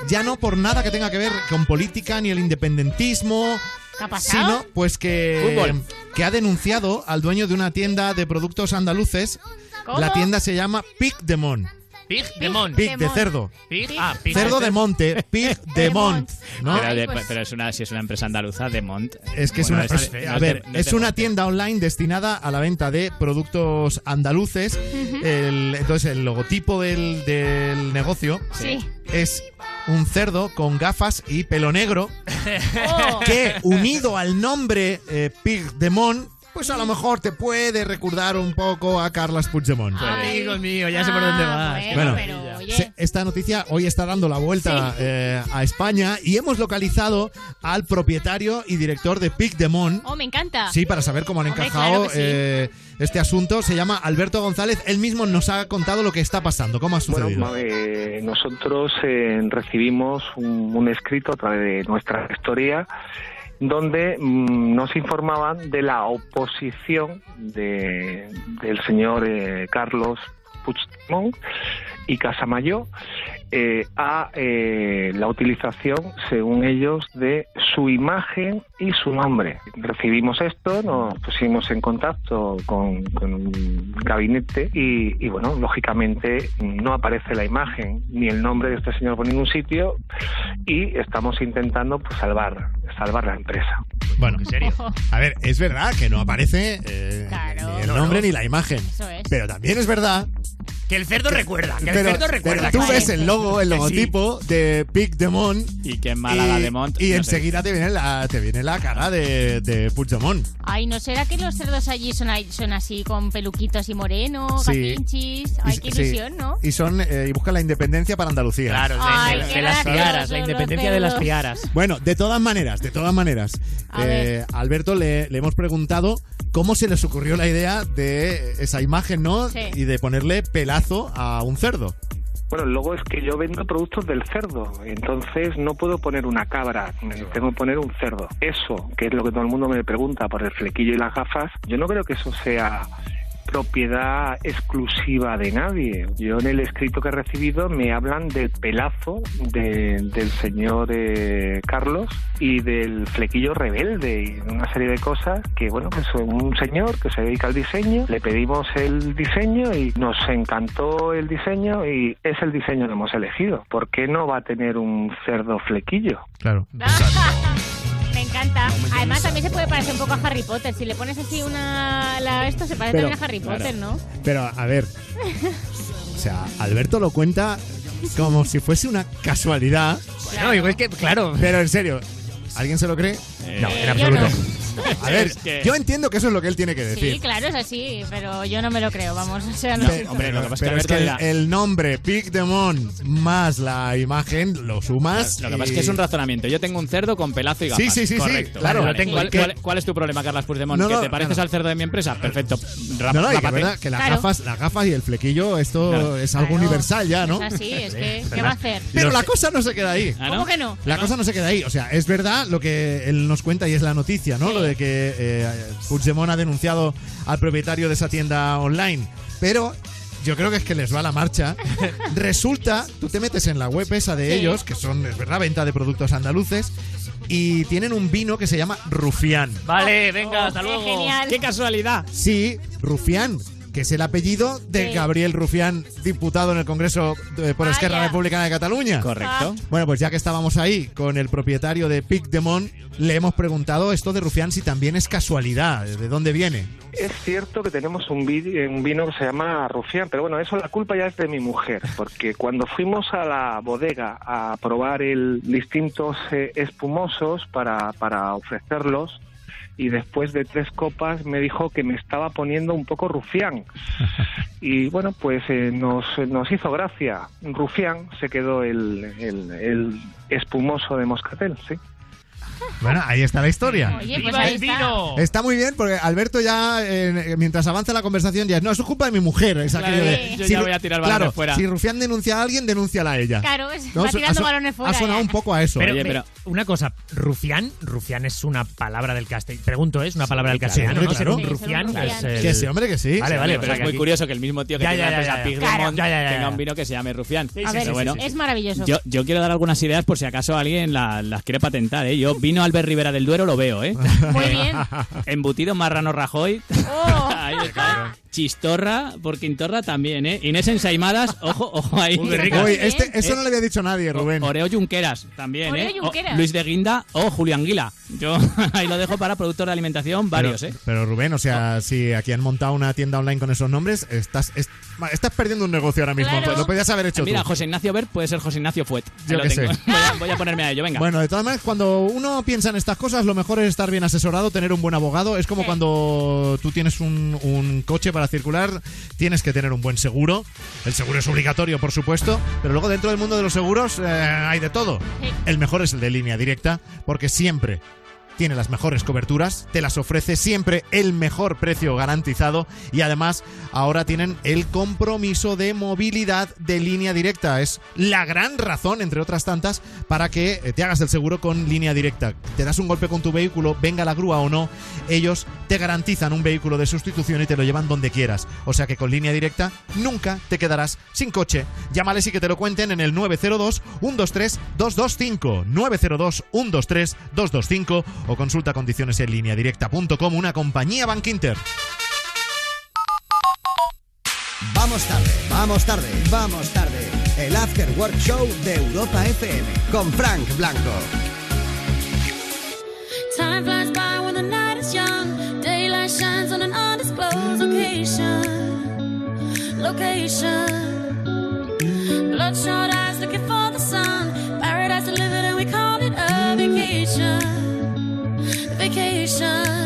Speaker 3: ya no por nada que tenga que ver con política ni el independentismo.
Speaker 7: ¿Qué ha pasado?
Speaker 3: Sino, pues que,
Speaker 5: Fútbol.
Speaker 3: que ha denunciado al dueño de una tienda de productos andaluces.
Speaker 7: ¿Cómo?
Speaker 3: La tienda se llama Pig de Mont.
Speaker 9: Pig de Mont.
Speaker 3: Pig de cerdo.
Speaker 9: Pig, ah, pig
Speaker 3: Cerdo de
Speaker 9: de
Speaker 3: monte, Pig de Mont. ¿no?
Speaker 5: Pero, de-
Speaker 7: pues-
Speaker 5: pero es una, si es una empresa andaluza de Mont.
Speaker 3: Es que
Speaker 5: Bueno,
Speaker 3: es una, es- a
Speaker 5: de-
Speaker 3: ver, es
Speaker 5: de
Speaker 3: una tienda online destinada a la venta de productos andaluces. El- entonces, el logotipo del, del negocio
Speaker 7: Sí.
Speaker 3: es un cerdo con gafas y pelo negro
Speaker 7: Oh.
Speaker 3: que, unido al nombre eh, Pig de Mont, pues a lo mejor te puede recordar un poco a Carles Puigdemont.
Speaker 7: Ay.
Speaker 9: Amigo mío, ya sé por dónde
Speaker 7: Ah,
Speaker 9: vas.
Speaker 7: Bueno,
Speaker 3: Bueno,
Speaker 7: pero oye.
Speaker 3: Se- esta noticia hoy está dando la vuelta
Speaker 7: Sí.
Speaker 3: eh, a España y hemos localizado al propietario y director de Pig de Mont.
Speaker 7: Oh, me encanta.
Speaker 3: Sí, para saber cómo han
Speaker 7: Hombre,
Speaker 3: encajado
Speaker 7: claro que sí.
Speaker 3: eh, este asunto. Se llama Alberto González. Él mismo nos ha contado lo que está pasando. ¿Cómo ha sucedido?
Speaker 23: Bueno, eh, nosotros eh, recibimos un, un escrito a través de nuestra historia donde mm, nos informaban de la oposición de, del señor eh, Carlos Puigdemont y Casamayor eh, a eh, la utilización, según ellos, de su imagen y su nombre. Recibimos esto, nos pusimos en contacto con, con un gabinete y, y, bueno, lógicamente no aparece la imagen ni el nombre de este señor por ningún sitio y estamos intentando pues, salvar, salvar la empresa.
Speaker 3: Bueno,
Speaker 9: ¿En serio?
Speaker 3: a ver, es verdad que no aparece eh,
Speaker 7: Claro.
Speaker 3: ni el
Speaker 9: No,
Speaker 3: nombre
Speaker 9: no.
Speaker 3: ni la imagen.
Speaker 7: Eso es.
Speaker 3: Pero también es verdad
Speaker 9: Que el cerdo recuerda. Que el cerdo recuerda.
Speaker 3: pero tú ves el logo, el
Speaker 9: sí.
Speaker 3: logotipo de Pig de Mont
Speaker 5: Y que en Málaga
Speaker 3: y,
Speaker 5: de Mont.
Speaker 3: y
Speaker 5: no sé.
Speaker 3: enseguida te viene la te viene la cara de, de Puigdemont.
Speaker 7: Ay, ¿no será que los cerdos allí son, son así con peluquitos y morenos,
Speaker 3: Sí.
Speaker 7: gatinchis? Ay,
Speaker 3: Y-
Speaker 7: qué
Speaker 3: sí.
Speaker 7: ilusión, ¿no?
Speaker 3: Y son eh, y buscan la independencia para Andalucía.
Speaker 9: Claro, de,
Speaker 7: Ay,
Speaker 9: de-
Speaker 7: qué
Speaker 9: de las tiaras, la independencia de las tiaras.
Speaker 3: Bueno, de todas maneras, de todas maneras,
Speaker 7: A
Speaker 3: eh, Alberto le, le hemos preguntado cómo se les ocurrió la idea de esa imagen, ¿no?
Speaker 7: Sí.
Speaker 3: Y de ponerle a un cerdo.
Speaker 23: Bueno, luego es que yo vendo productos del cerdo, entonces no puedo poner una cabra, tengo que poner un cerdo. Eso, que es lo que todo el mundo me pregunta por el flequillo y las gafas, yo no creo que eso sea propiedad exclusiva de nadie. Yo en el escrito que he recibido me hablan del pelazo de- del señor eh, Carlos y del flequillo rebelde y una serie de cosas que, bueno, pues un señor que se dedica al diseño, le pedimos el diseño y nos encantó el diseño y es el diseño que hemos elegido. ¿Por qué no va a tener un cerdo flequillo?
Speaker 3: Claro.
Speaker 7: Encanta. Además, también se puede parecer un poco a Harry Potter. Si le pones así una. La, esto se parece
Speaker 3: Pero-
Speaker 7: también a Harry Potter, ¿no?
Speaker 3: Pero, a ver, o sea, Alberto lo cuenta como si fuese una casualidad.
Speaker 9: Bueno, digo, es que, claro.
Speaker 3: Pero en serio, ¿alguien se lo cree? no, en
Speaker 7: yo
Speaker 3: absoluto.
Speaker 7: no.
Speaker 3: A ver,
Speaker 7: Es que-
Speaker 3: yo entiendo que eso es lo que él tiene que decir.
Speaker 7: Sí, claro, es así, pero yo no me lo creo, vamos. O sea, no,
Speaker 3: Pe-
Speaker 7: sé.
Speaker 3: pero pero es que el, el nombre Pigdemon más la imagen lo sumas.
Speaker 5: Lo que pasa es que es un razonamiento. Yo tengo un cerdo con pelazo y gafas.
Speaker 3: Sí, sí, sí, sí,
Speaker 5: Correcto.
Speaker 3: claro.
Speaker 5: Vale,
Speaker 3: Lo tengo.
Speaker 5: ¿Cuál,
Speaker 3: ¿Qué?
Speaker 5: cuál- cuál es tu problema, Carlas Puigdemont?
Speaker 3: No,
Speaker 5: ¿Que te pareces
Speaker 3: claro.
Speaker 5: al cerdo de mi empresa? Perfecto. Rap-
Speaker 3: No, no, y que, verdad, que las
Speaker 7: Claro.
Speaker 3: gafas, las gafas y el flequillo, esto
Speaker 5: Claro.
Speaker 3: es algo
Speaker 7: Claro.
Speaker 3: universal ya, ¿no?
Speaker 7: Es así, es que, ¿qué va a hacer?
Speaker 3: Pero la cosa no se queda ahí.
Speaker 5: ¿Ah,
Speaker 7: ¿Cómo que no?
Speaker 3: La cosa no se queda ahí. O sea, es verdad lo que él nos cuenta y es la noticia, ¿no? Lo de que eh, Puigdemont ha denunciado al propietario de esa tienda online. Pero yo creo que es que les va la marcha. Resulta, tú te metes en la web esa de
Speaker 9: Sí.
Speaker 3: ellos, que son, es verdad, venta de productos andaluces, y tienen un vino que se llama Rufián.
Speaker 9: Vale, venga, hasta
Speaker 7: qué
Speaker 9: luego.
Speaker 7: genial.
Speaker 5: ¡Qué casualidad!
Speaker 3: Sí, Rufián, que es el apellido de
Speaker 7: Sí.
Speaker 3: Gabriel Rufián, diputado en el Congreso eh, por Esquerra
Speaker 7: Vaya.
Speaker 3: Republicana de Cataluña.
Speaker 5: Correcto.
Speaker 3: Bueno, pues ya que estábamos ahí con el propietario de Pigdemont, le hemos preguntado esto de Rufián si también es casualidad, de dónde viene.
Speaker 23: Es cierto que tenemos un, vi- un vino que se llama Rufián, pero bueno, eso la culpa ya es de mi mujer, porque cuando fuimos a la bodega a probar el distintos eh, espumosos para, para ofrecerlos, y después de tres copas me dijo que me estaba poniendo un poco rufián. Y bueno, pues eh, nos, nos hizo gracia. Rufián se quedó el, el, el espumoso de Moscatel, sí.
Speaker 3: Bueno, ahí está la historia.
Speaker 7: Oye, pues
Speaker 9: ¡Viva
Speaker 7: ahí
Speaker 9: el
Speaker 7: está.
Speaker 9: vino!
Speaker 3: Está muy bien porque Alberto ya, eh, mientras avanza la conversación, ya es, no, eso es culpa de mi mujer. Es
Speaker 5: Claro,
Speaker 3: aquello de-
Speaker 5: yo
Speaker 3: si
Speaker 5: ya voy a tirar balones
Speaker 3: claro,
Speaker 5: fuera.
Speaker 3: Si Rufián denuncia a alguien, denúnciala a ella.
Speaker 7: Claro, es-
Speaker 3: No,
Speaker 7: va tirando
Speaker 3: ha
Speaker 7: balones fuera.
Speaker 3: Ha sonado
Speaker 7: ya.
Speaker 3: un poco a eso.
Speaker 9: Pero,
Speaker 5: Oye,
Speaker 9: pero,
Speaker 5: pero-
Speaker 9: una cosa, rufián, rufián es una palabra del castellano. Pregunto, ¿es una palabra del
Speaker 3: claro.
Speaker 9: castellano?
Speaker 3: Sí,
Speaker 9: ¿no?
Speaker 3: claro.
Speaker 7: Sí,
Speaker 9: rufián
Speaker 7: rufián.
Speaker 9: es el-
Speaker 3: Que sí, hombre, que sí.
Speaker 9: Vale,
Speaker 5: Sí,
Speaker 9: vale,
Speaker 5: pero
Speaker 9: o sea,
Speaker 5: es muy
Speaker 9: aquí-
Speaker 5: curioso que el mismo tío que
Speaker 9: Ya,
Speaker 5: tiene
Speaker 9: ya,
Speaker 5: la
Speaker 9: ya.
Speaker 5: Pigdemont
Speaker 9: Claro,
Speaker 5: tenga un vino que se llame Rufián.
Speaker 7: A ver,
Speaker 5: Pero bueno,
Speaker 7: es maravilloso.
Speaker 5: yo, quiero dar algunas ideas por si acaso alguien la- las quiere patentar, ¿eh? Yo vino Albert Rivera del Duero, lo veo, ¿eh?
Speaker 7: Muy bien.
Speaker 5: Embutido Marrano Rajoy.
Speaker 7: Oh.
Speaker 5: Ahí está. Chistorra, por Quintorra también, ¿eh? Inés Ensaimadas, ojo, ojo ahí.
Speaker 9: Uy,
Speaker 3: este, eso no le había dicho nadie, Rubén.
Speaker 5: Oreo Junqueras también,
Speaker 7: Oreo
Speaker 5: ¿eh? O
Speaker 7: Junqueras.
Speaker 5: Luis de Guinda o Julián Guila. Yo ahí lo dejo para productor de alimentación, varios,
Speaker 3: pero,
Speaker 5: ¿eh?
Speaker 3: pero Rubén, o sea, si aquí han montado una tienda online con esos nombres, estás, es- estás perdiendo un negocio ahora mismo.
Speaker 7: Claro.
Speaker 3: Lo podías haber hecho
Speaker 5: Mira,
Speaker 3: tú.
Speaker 5: José Ignacio Bert puede ser José Ignacio Fuet.
Speaker 3: Yo
Speaker 5: tengo.
Speaker 3: sé.
Speaker 5: Voy a, voy a ponerme a ello, venga.
Speaker 3: Bueno, de todas maneras, cuando uno piensa en estas cosas, lo mejor es estar bien asesorado, tener un buen abogado. Es como
Speaker 7: Sí.
Speaker 3: cuando tú tienes un, un coche para circular, tienes que tener un buen seguro. El seguro es obligatorio, por supuesto, pero luego dentro del mundo de los seguros eh, hay de todo. El mejor es el de línea directa, porque siempre tiene las mejores coberturas, te las ofrece siempre el mejor precio garantizado y además ahora tienen el compromiso de movilidad de línea directa. Es la gran razón, entre otras tantas, para que eh, te hagas el seguro con línea directa. Te das un golpe con tu vehículo, venga la grúa o no, ellos te garantizan un vehículo de sustitución y te lo llevan donde quieras. O sea que con línea directa nunca te quedarás sin coche. Llámales y que te lo cuenten en el 902 123 225 902 123 225 o consulta condiciones en línea directa.com, una compañía Bank Inter.
Speaker 2: Vamos tarde, vamos tarde, vamos tarde. El After Work Show de Europa FM con Frank Blanco.
Speaker 8: Time flies by when the night is young. Daylight shines on an undisclosed location. Location. Bloodshot eyes looking for the sun. Paradise delivered and we call it a vacation. Vacation.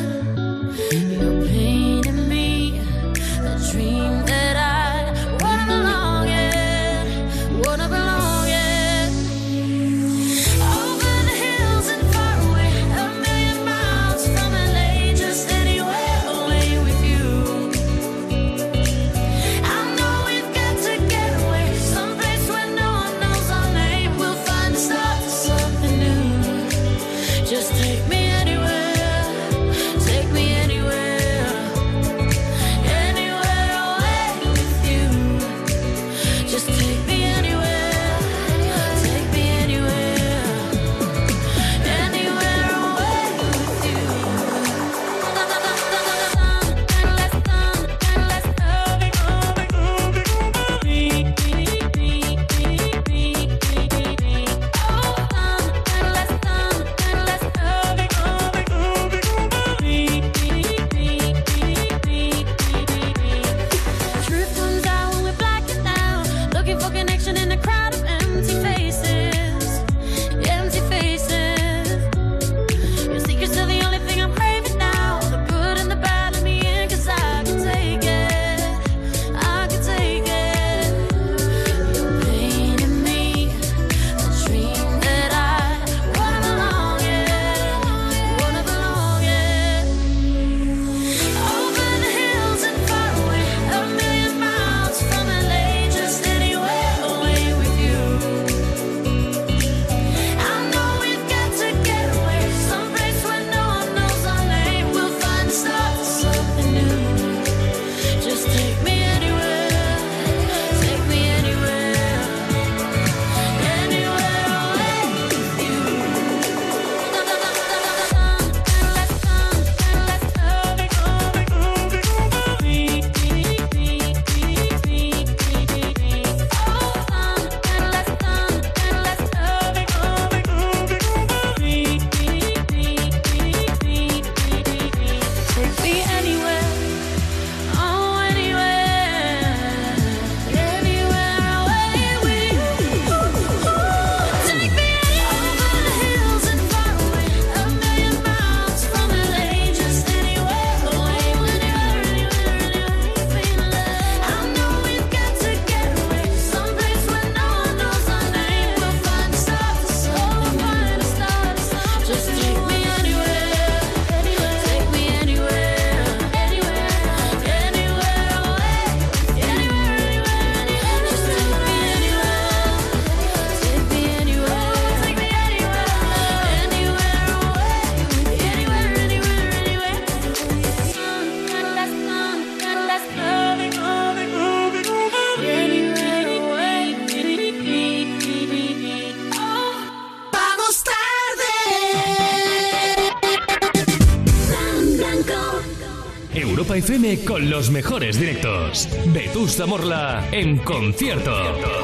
Speaker 24: Con los mejores directos. Vetusta Morla en concierto.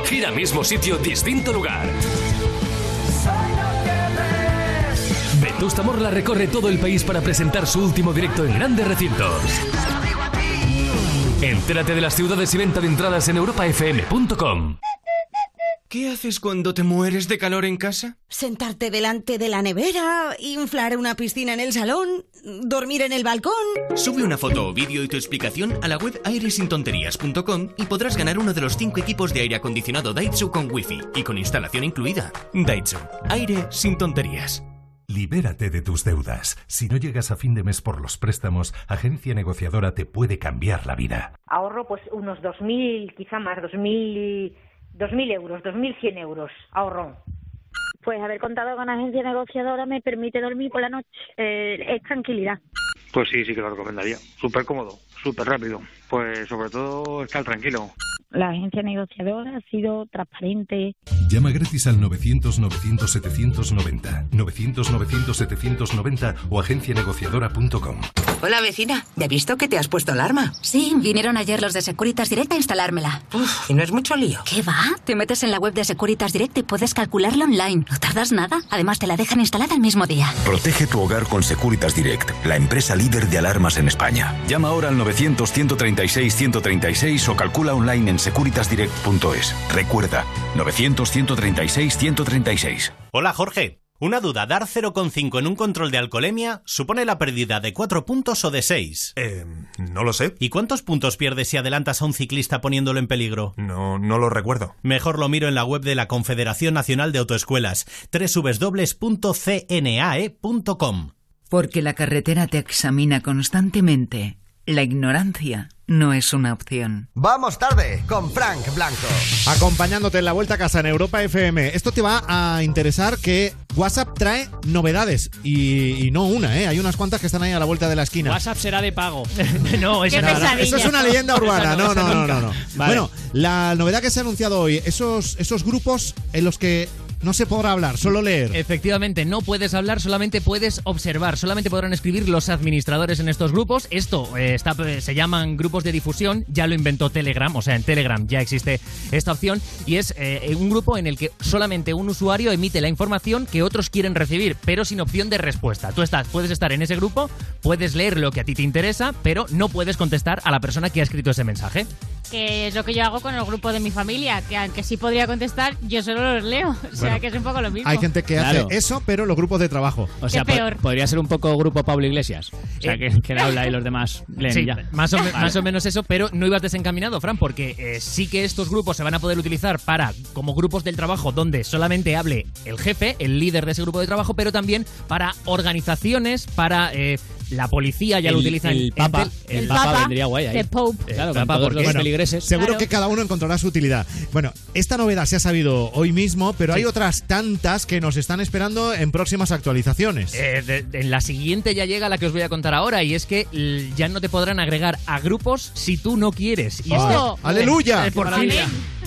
Speaker 24: Gira mismo sitio, distinto lugar. Vetusta Morla recorre todo el país para presentar su último directo en grandes recintos. Entérate de las ciudades y venta de entradas en europafm.com.
Speaker 22: ¿Qué haces cuando te mueres de calor en casa?
Speaker 16: Sentarte delante de la nevera, inflar una piscina en el salón, dormir en el balcón.
Speaker 22: Sube una foto o vídeo y tu explicación a la web airesintonterías.com y podrás ganar uno de los cinco equipos de aire acondicionado Daitsu con wifi y con instalación incluida. Daitsu, aire sin tonterías.
Speaker 17: Libérate de tus deudas. Si no llegas a fin de mes por los préstamos, Agencia Negociadora te puede cambiar la vida.
Speaker 25: Ahorro pues unos 2.000, quizá más, 2.000, 2.000 euros, 2.100 euros ahorro.
Speaker 26: Pues haber contado con agencia negociadora me permite dormir por la noche. Eh, es tranquilidad.
Speaker 23: Pues sí, sí que lo recomendaría. Súper cómodo, súper rápido. Pues sobre todo estar tranquilo.
Speaker 26: La agencia negociadora ha sido transparente.
Speaker 17: Llama gratis al 900-900-790, 900-900-790 o agencianegociadora.com.
Speaker 27: Hola vecina, ¿ya he visto que te has puesto alarma?
Speaker 20: Sí, vinieron ayer los de Securitas Direct a instalármela.
Speaker 27: Uf, y no es mucho lío.
Speaker 20: ¿Qué va? Te metes en la web de Securitas Direct y puedes calcularla online. No tardas nada. Además, te la dejan instalada el mismo día.
Speaker 28: Protege tu hogar con Securitas Direct, la empresa líder de alarmas en España. Llama ahora al 900-136-136 o calcula online en securitasdirect.es. Recuerda, 900-136-136.
Speaker 11: Hola Jorge, una duda, dar 0,5 en un control de alcoholemia supone la pérdida de 4 puntos o de 6.
Speaker 29: Eh, no lo sé.
Speaker 11: ¿Y cuántos puntos pierdes si adelantas a un ciclista poniéndolo en peligro?
Speaker 29: No, no lo recuerdo.
Speaker 11: Mejor lo miro en la web de la Confederación Nacional de Autoescuelas, www.cnae.com.
Speaker 30: Porque la carretera te examina constantemente. La ignorancia no es una opción.
Speaker 2: Vamos tarde con Frank Blanco.
Speaker 3: Acompañándote en la vuelta a casa en Europa FM. Esto te va a interesar que WhatsApp trae novedades y, y no una, ¿eh? Hay unas cuantas que están ahí a la vuelta de la esquina.
Speaker 5: WhatsApp será de pago.
Speaker 9: no,
Speaker 3: no, eso es una leyenda urbana. No, no, no, no. no.
Speaker 5: Vale.
Speaker 3: Bueno, la novedad que se ha anunciado hoy, esos, esos grupos en los que no se podrá hablar, solo leer.
Speaker 9: Efectivamente, no puedes hablar, solamente puedes observar. Solamente podrán escribir los administradores en estos grupos. Esto eh, está, eh, se llaman grupos de difusión. Ya lo inventó Telegram, o sea, en Telegram ya existe esta opción. Y es eh, un grupo en el que solamente un usuario emite la información que otros quieren recibir, pero sin opción de respuesta. Tú estás, puedes estar en ese grupo, puedes leer lo que a ti te interesa, pero no puedes contestar a la persona que ha escrito ese mensaje.
Speaker 7: Que es lo que yo hago con el grupo de mi familia, que aunque sí podría contestar, yo solo los leo. O sea
Speaker 3: Bueno,
Speaker 7: que es un poco lo mismo.
Speaker 3: Hay gente que
Speaker 5: Claro.
Speaker 3: hace eso, pero los grupos de trabajo.
Speaker 5: O sea,
Speaker 7: Qué
Speaker 5: po-
Speaker 7: peor.
Speaker 5: podría ser un poco grupo Pablo Iglesias. O sea, que, que él habla y los demás leen
Speaker 9: Sí,
Speaker 5: ya.
Speaker 9: Más, o, me- más o menos eso, pero no ibas desencaminado, Fran, porque eh, sí que estos grupos se van a poder utilizar para como grupos del trabajo donde solamente hable el jefe, el líder de ese grupo de trabajo, pero también para organizaciones, para eh, la policía, ya lo
Speaker 5: El-
Speaker 9: utilizan.
Speaker 5: el
Speaker 9: en
Speaker 5: Papa, el Papa vendría guay ahí.
Speaker 7: The Pope.
Speaker 5: Claro,
Speaker 9: El Papa, porque-
Speaker 5: los
Speaker 9: bueno,
Speaker 5: feligreses.
Speaker 3: Seguro
Speaker 7: Claro.
Speaker 3: que cada uno encontrará su utilidad. Bueno, esta novedad se ha sabido hoy mismo, pero hay otras tantas que nos están esperando en próximas actualizaciones.
Speaker 9: Eh, de- de- en la siguiente ya llega la que os voy a contar ahora y es que ya no te podrán agregar a grupos si tú no quieres. Y es
Speaker 3: ¡Oh!
Speaker 9: que-
Speaker 3: ¡Aleluya!
Speaker 9: Eh, por
Speaker 3: ¡Qué
Speaker 9: fin.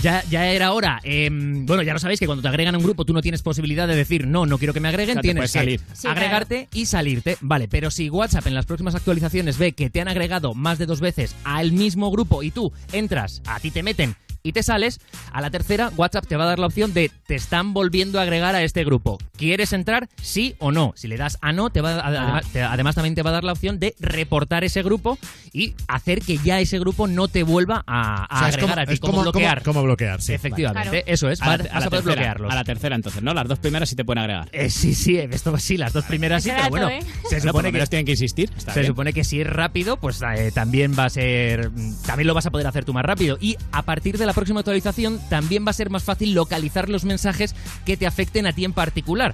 Speaker 9: Ya, ya era hora. Em, bueno, ya lo sabéis que cuando te agregan a un grupo tú no tienes posibilidad de decir no, no quiero que me agreguen,
Speaker 5: O sea, te
Speaker 9: tienes que
Speaker 5: salir.
Speaker 7: Sí,
Speaker 9: agregarte y salirte. Vale, pero si WhatsApp en las próximas actualizaciones ve que te han agregado más de dos veces al mismo grupo y tú entras, a ti te meten y te sales, a la tercera WhatsApp te va a dar la opción de te están volviendo a agregar a este grupo. ¿Quieres entrar? Sí o no. Si le das a no, te va a- además, te- además también te va a dar la opción de reportar ese grupo y hacer que ya ese grupo no te vuelva a, a
Speaker 3: O sea, es
Speaker 9: agregar
Speaker 3: como-
Speaker 9: a ti,
Speaker 3: es
Speaker 9: como,
Speaker 3: como-
Speaker 9: bloquear.
Speaker 3: como- como bloquear, sí.
Speaker 9: Efectivamente,
Speaker 7: Vale.
Speaker 9: eso es.
Speaker 5: A la,
Speaker 9: vas-
Speaker 5: la
Speaker 9: a poder
Speaker 5: tercera,
Speaker 9: bloquearlos.
Speaker 5: a la tercera, entonces, ¿no? Las dos primeras sí te pueden agregar.
Speaker 9: Eh, sí, sí, esto sí, las dos primeras sí, pero
Speaker 7: dato,
Speaker 9: bueno,
Speaker 7: ¿eh?
Speaker 9: se
Speaker 5: Bueno,
Speaker 9: supone
Speaker 5: lo
Speaker 9: que
Speaker 5: tienen que insistir. Está
Speaker 9: se
Speaker 5: bien.
Speaker 9: supone que si es rápido, pues eh, también va a ser. También lo vas a poder hacer tú más rápido. Y a partir de la próxima actualización, también va a ser más fácil localizar los mensajes que te afecten a ti en particular.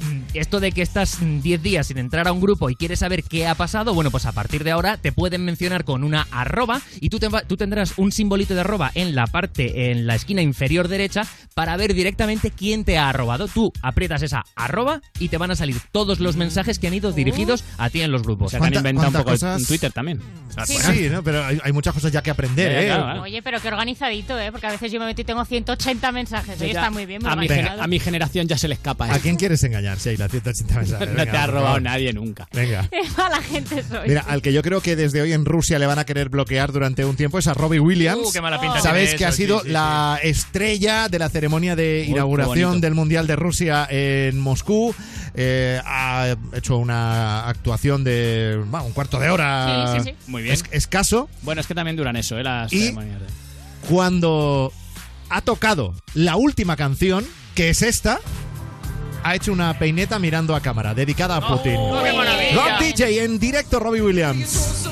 Speaker 9: Mm, Esto de que estás mm, 10 días sin entrar a un grupo y quieres saber qué ha pasado, bueno, pues a partir de ahora te pueden mencionar con una arroba y tú, te va- tú tendrás un simbolito de arroba en la parte, en la esquina inferior derecha para ver directamente quién te ha arrobado. Tú aprietas esa arroba y te van a salir todos los mensajes que han ido dirigidos a ti en los
Speaker 5: O
Speaker 9: grupos.
Speaker 5: sea, que han
Speaker 3: ¿Cuánta-
Speaker 5: inventado un poco
Speaker 3: cosas?
Speaker 5: un Twitter también.
Speaker 7: Sí,
Speaker 3: Sí, ¿no? pero hay, hay muchas cosas ya que aprender,
Speaker 5: Ya,
Speaker 3: ¿eh?
Speaker 5: claro.
Speaker 7: Oye, pero qué organizadito, ¿eh? Porque a veces yo me meto y tengo 180 mensajes. Oye, está muy bien, muy
Speaker 5: a, mi a mi generación ya se le escapa.
Speaker 3: ¿A
Speaker 5: ¿eh?
Speaker 3: quién quieres engañar, Sheila? 180 mensajes.
Speaker 5: no te ha robado nadie nunca.
Speaker 3: Venga.
Speaker 7: Qué mala gente soy.
Speaker 3: Mira, al que yo creo que desde hoy en Rusia le van a querer bloquear durante un tiempo es a Robbie Williams.
Speaker 5: Uh, qué mala pinta
Speaker 3: Sabéis que ha sido
Speaker 5: sí, sí,
Speaker 3: la estrella de la ceremonia de inauguración
Speaker 5: bonito.
Speaker 3: del Mundial de Rusia en Moscú. Eh, ha hecho una actuación de bueno, un cuarto de hora.
Speaker 5: Sí, sí, sí. Muy bien.
Speaker 3: Es- escaso.
Speaker 5: Bueno, es que también duran eso, ¿eh? Las
Speaker 3: Y-
Speaker 5: ceremonias.
Speaker 3: Cuando ha tocado la última canción, que es esta, ha hecho una peineta mirando a cámara, dedicada a Putin.
Speaker 5: ¡Oh, qué maravilla!
Speaker 3: Rock DJ en directo, Robbie Williams.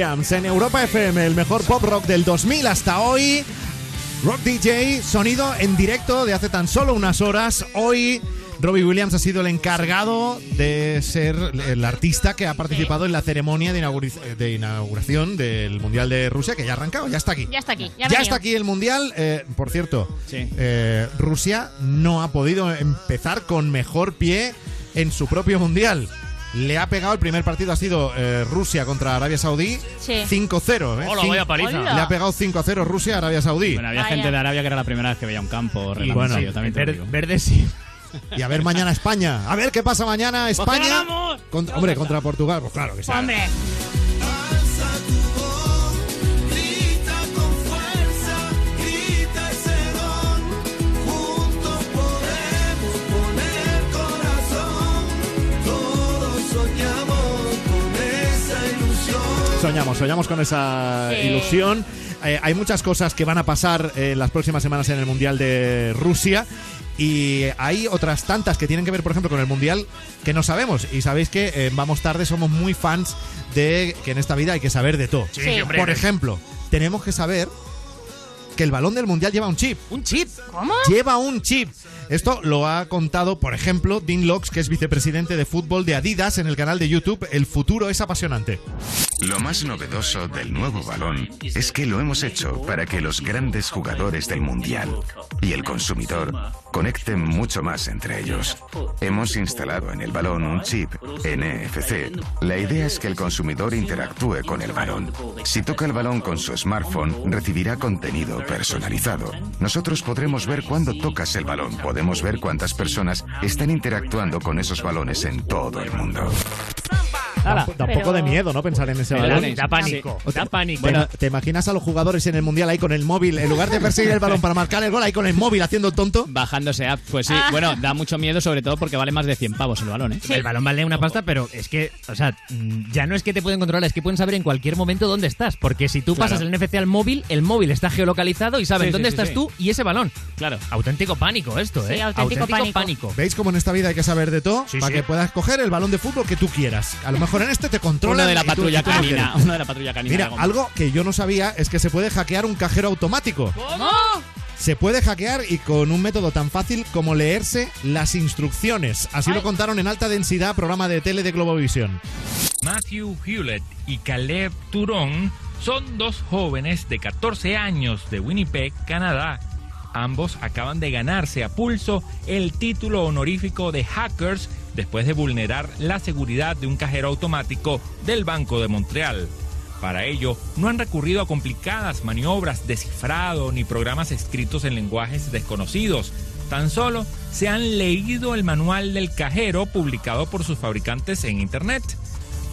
Speaker 3: Williams en Europa FM, el mejor pop rock del 2000 hasta hoy. Rock DJ, sonido en directo de hace tan solo unas horas. Hoy Robbie Williams ha sido el encargado de ser el artista que ha participado en la ceremonia de, inauguri- de inauguración del Mundial de Rusia, que ya ha arrancado, ya está aquí.
Speaker 7: Ya está aquí. Ya,
Speaker 3: está aquí el Mundial. Eh, por cierto, eh, Rusia no ha podido empezar con mejor pie en su propio Mundial. Le ha pegado, el primer partido ha sido eh, Rusia contra Arabia Saudí,
Speaker 7: Sí.
Speaker 3: 5-0. ¿eh?
Speaker 5: Hola, vaya paliza.
Speaker 7: Hola.
Speaker 3: Le ha pegado 5-0 Rusia a Arabia Saudí.
Speaker 5: Bueno, había
Speaker 7: Vaya.
Speaker 5: gente de Arabia que era la primera vez que veía un campo.
Speaker 3: Y bueno,
Speaker 5: también te
Speaker 3: ver-
Speaker 5: digo.
Speaker 9: Verde sí.
Speaker 3: Y a ver mañana España. A ver qué pasa mañana España.
Speaker 5: ganamos!
Speaker 3: Contra- hombre, contra Portugal. Pues claro que sí.
Speaker 7: Hombre.
Speaker 12: Soñamos,
Speaker 3: soñamos con esa ilusión. Eh, hay muchas cosas que van a pasar en las próximas semanas en el Mundial de Rusia. Y hay otras tantas que tienen que ver, por ejemplo, con el Mundial que no sabemos. Y sabéis que en Vamos Tarde somos muy fans de que en esta vida hay que saber de todo.
Speaker 9: Sí, Sí.
Speaker 3: Por ejemplo, tenemos que saber que el balón del Mundial lleva un chip.
Speaker 9: ¿Un chip?
Speaker 7: ¿Cómo?
Speaker 3: Lleva un chip. Esto lo ha contado, por ejemplo, Dean Locks, que es vicepresidente de fútbol de Adidas en el canal de YouTube El futuro es apasionante.
Speaker 28: Lo más novedoso del nuevo balón es que lo hemos hecho para que los grandes jugadores del Mundial y el consumidor conecten mucho más entre ellos. Hemos instalado en el balón un chip NFC. La idea es que el consumidor interactúe con el balón. Si toca el balón con su smartphone, recibirá contenido personalizado. Nosotros podremos ver cuándo tocas el balón. Podemos ver cuántas personas están interactuando con esos balones en todo el mundo.
Speaker 5: Ala.
Speaker 3: Da un poco de miedo, ¿no? Pensar en ese
Speaker 5: Pero
Speaker 3: balón.
Speaker 5: da pánico, da pánico.
Speaker 3: Bueno. ¿te imaginas a los jugadores en el Mundial ahí con el móvil? En lugar de perseguir el balón para marcar el gol, ahí con el móvil haciendo el tonto.
Speaker 5: Bajándose app, pues sí.
Speaker 7: Ah.
Speaker 5: Bueno, da mucho miedo, sobre todo porque vale más de 100 pavos el balón, ¿eh?
Speaker 9: El balón vale una pasta, pero es que, o sea, mm, ya no es que te pueden controlar, es que pueden saber en cualquier momento dónde estás. Porque si tú
Speaker 5: Claro.
Speaker 9: pasas el NFC al móvil, el móvil está geolocalizado y saben
Speaker 5: Sí,
Speaker 9: dónde
Speaker 5: sí,
Speaker 9: estás
Speaker 5: sí.
Speaker 9: tú y ese balón.
Speaker 5: Claro.
Speaker 9: Auténtico pánico esto,
Speaker 7: Sí,
Speaker 9: ¿eh?
Speaker 7: auténtico pánico.
Speaker 3: ¿Veis cómo en esta vida hay que saber de todo?
Speaker 9: Sí,
Speaker 3: para
Speaker 9: sí.
Speaker 3: que puedas coger el balón de fútbol que tú quieras. A lo mejor en este te controlan.
Speaker 5: Uno de la patrulla
Speaker 3: tú
Speaker 5: canina. Uno de la patrulla canina.
Speaker 3: Mira, algo que yo no sabía es que se puede hackear un cajero automático.
Speaker 5: ¿Cómo?
Speaker 3: Se puede hackear y con un método tan fácil como leerse las instrucciones. Así lo contaron en alta densidad programa de tele de Globovisión.
Speaker 31: Matthew Hewlett y Caleb Turon son dos jóvenes de 14 años de Winnipeg, Canadá. Ambos acaban de ganarse a pulso el título honorífico de hackers después de vulnerar la seguridad de un cajero automático del Banco de Montreal. Para ello, no han recurrido a complicadas maniobras de cifrado ni programas escritos en lenguajes desconocidos. Tan solo se han leído el manual del cajero publicado por sus fabricantes en Internet.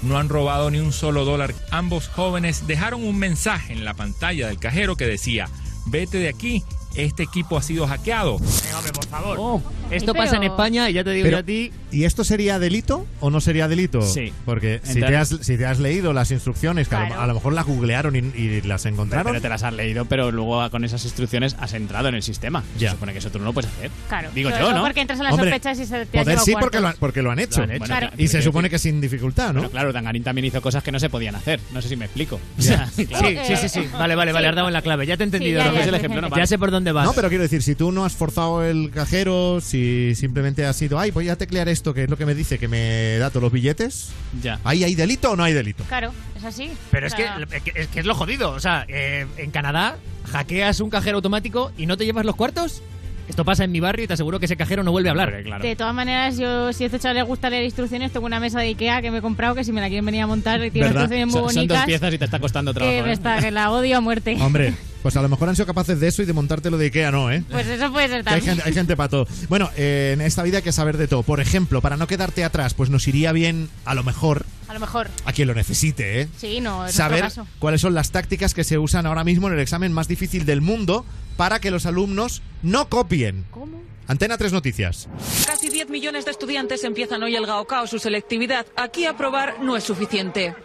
Speaker 31: No han robado ni un solo dólar. Ambos jóvenes dejaron un mensaje en la pantalla del cajero que decía, vete de aquí, este equipo ha sido hackeado.
Speaker 9: por favor. Esto
Speaker 7: Pero-
Speaker 9: pasa en España y ya te digo
Speaker 3: Pero-
Speaker 9: yo a ti.
Speaker 3: ¿Y esto sería delito o no sería delito?
Speaker 5: Sí.
Speaker 3: Porque si te, has, si te has leído las instrucciones, que a lo-
Speaker 7: Claro.
Speaker 3: a, lo mejor las googlearon y, y las encontraron.
Speaker 5: pero te las has leído, pero luego con esas instrucciones has entrado en el sistema.
Speaker 3: Ya.
Speaker 5: Se supone que eso tú no lo puedes hacer.
Speaker 7: Claro.
Speaker 5: Digo yo, ¿no?
Speaker 7: Porque entras a las
Speaker 3: Hombre,
Speaker 7: sospechas y se te
Speaker 3: Poder sí porque lo, porque lo han hecho.
Speaker 5: Lo han hecho. Claro.
Speaker 3: Y se supone que sin dificultad, ¿no?
Speaker 5: Pero claro, Tangarín también hizo cosas que no se podían hacer. No sé si me explico.
Speaker 3: Ya.
Speaker 5: Sí, claro.
Speaker 9: Sí, sí, sí, sí. Vale, vale, vale, has dado en la clave. Ya te he entendido.
Speaker 7: ya,
Speaker 9: Roque.
Speaker 7: ya,
Speaker 5: es el
Speaker 7: sí,
Speaker 5: ejemplo,
Speaker 7: sí.
Speaker 9: Ya sé por dónde vas.
Speaker 3: No, pero quiero decir, si tú no has forzado el cajero, si simplemente has sido, ay, voy a teclear esto, que es lo que me dice que me da todos los billetes,
Speaker 5: Ya.
Speaker 3: ¿ahí hay delito o no hay delito?
Speaker 7: Claro, es así.
Speaker 9: Pero es
Speaker 7: O
Speaker 9: que,
Speaker 7: sea,
Speaker 9: es que- es que es lo jodido. O sea, eh, en Canadá hackeas un cajero automático y no te llevas los cuartos. Esto pasa en mi barrio y te aseguro que ese cajero no vuelve a hablar.
Speaker 5: Claro.
Speaker 7: De todas maneras, yo si a este chaval le gusta leer instrucciones, tengo una mesa de Ikea que me he comprado que si me la quieren venir a montar tiene
Speaker 3: ¿Verdad?
Speaker 7: instrucciones muy
Speaker 5: Son, son dos
Speaker 7: bonitas.
Speaker 5: piezas y te está costando
Speaker 7: que,
Speaker 5: trabajo.
Speaker 7: me
Speaker 5: ¿eh?
Speaker 7: está, que la odio a muerte.
Speaker 3: Hombre, pues a lo mejor han sido capaces de eso y de montártelo de Ikea, no, ¿eh?
Speaker 7: Pues eso puede ser
Speaker 3: Que hay
Speaker 7: también.
Speaker 3: gente, hay gente para todo. Bueno, eh, en esta vida hay que saber de todo. Por ejemplo, para no quedarte atrás, pues nos iría bien, a lo mejor,
Speaker 7: A lo mejor.
Speaker 3: a quien lo necesite, ¿eh?
Speaker 7: Sí, no, es
Speaker 3: saber
Speaker 7: caso.
Speaker 3: cuáles son las tácticas que se usan ahora mismo en el examen más difícil del mundo para que los alumnos no copien.
Speaker 7: ¿Cómo?
Speaker 3: Antena 3 Noticias.
Speaker 32: Casi 10 millones de estudiantes empiezan hoy el Gaokao, su selectividad. Aquí aprobar no es suficiente.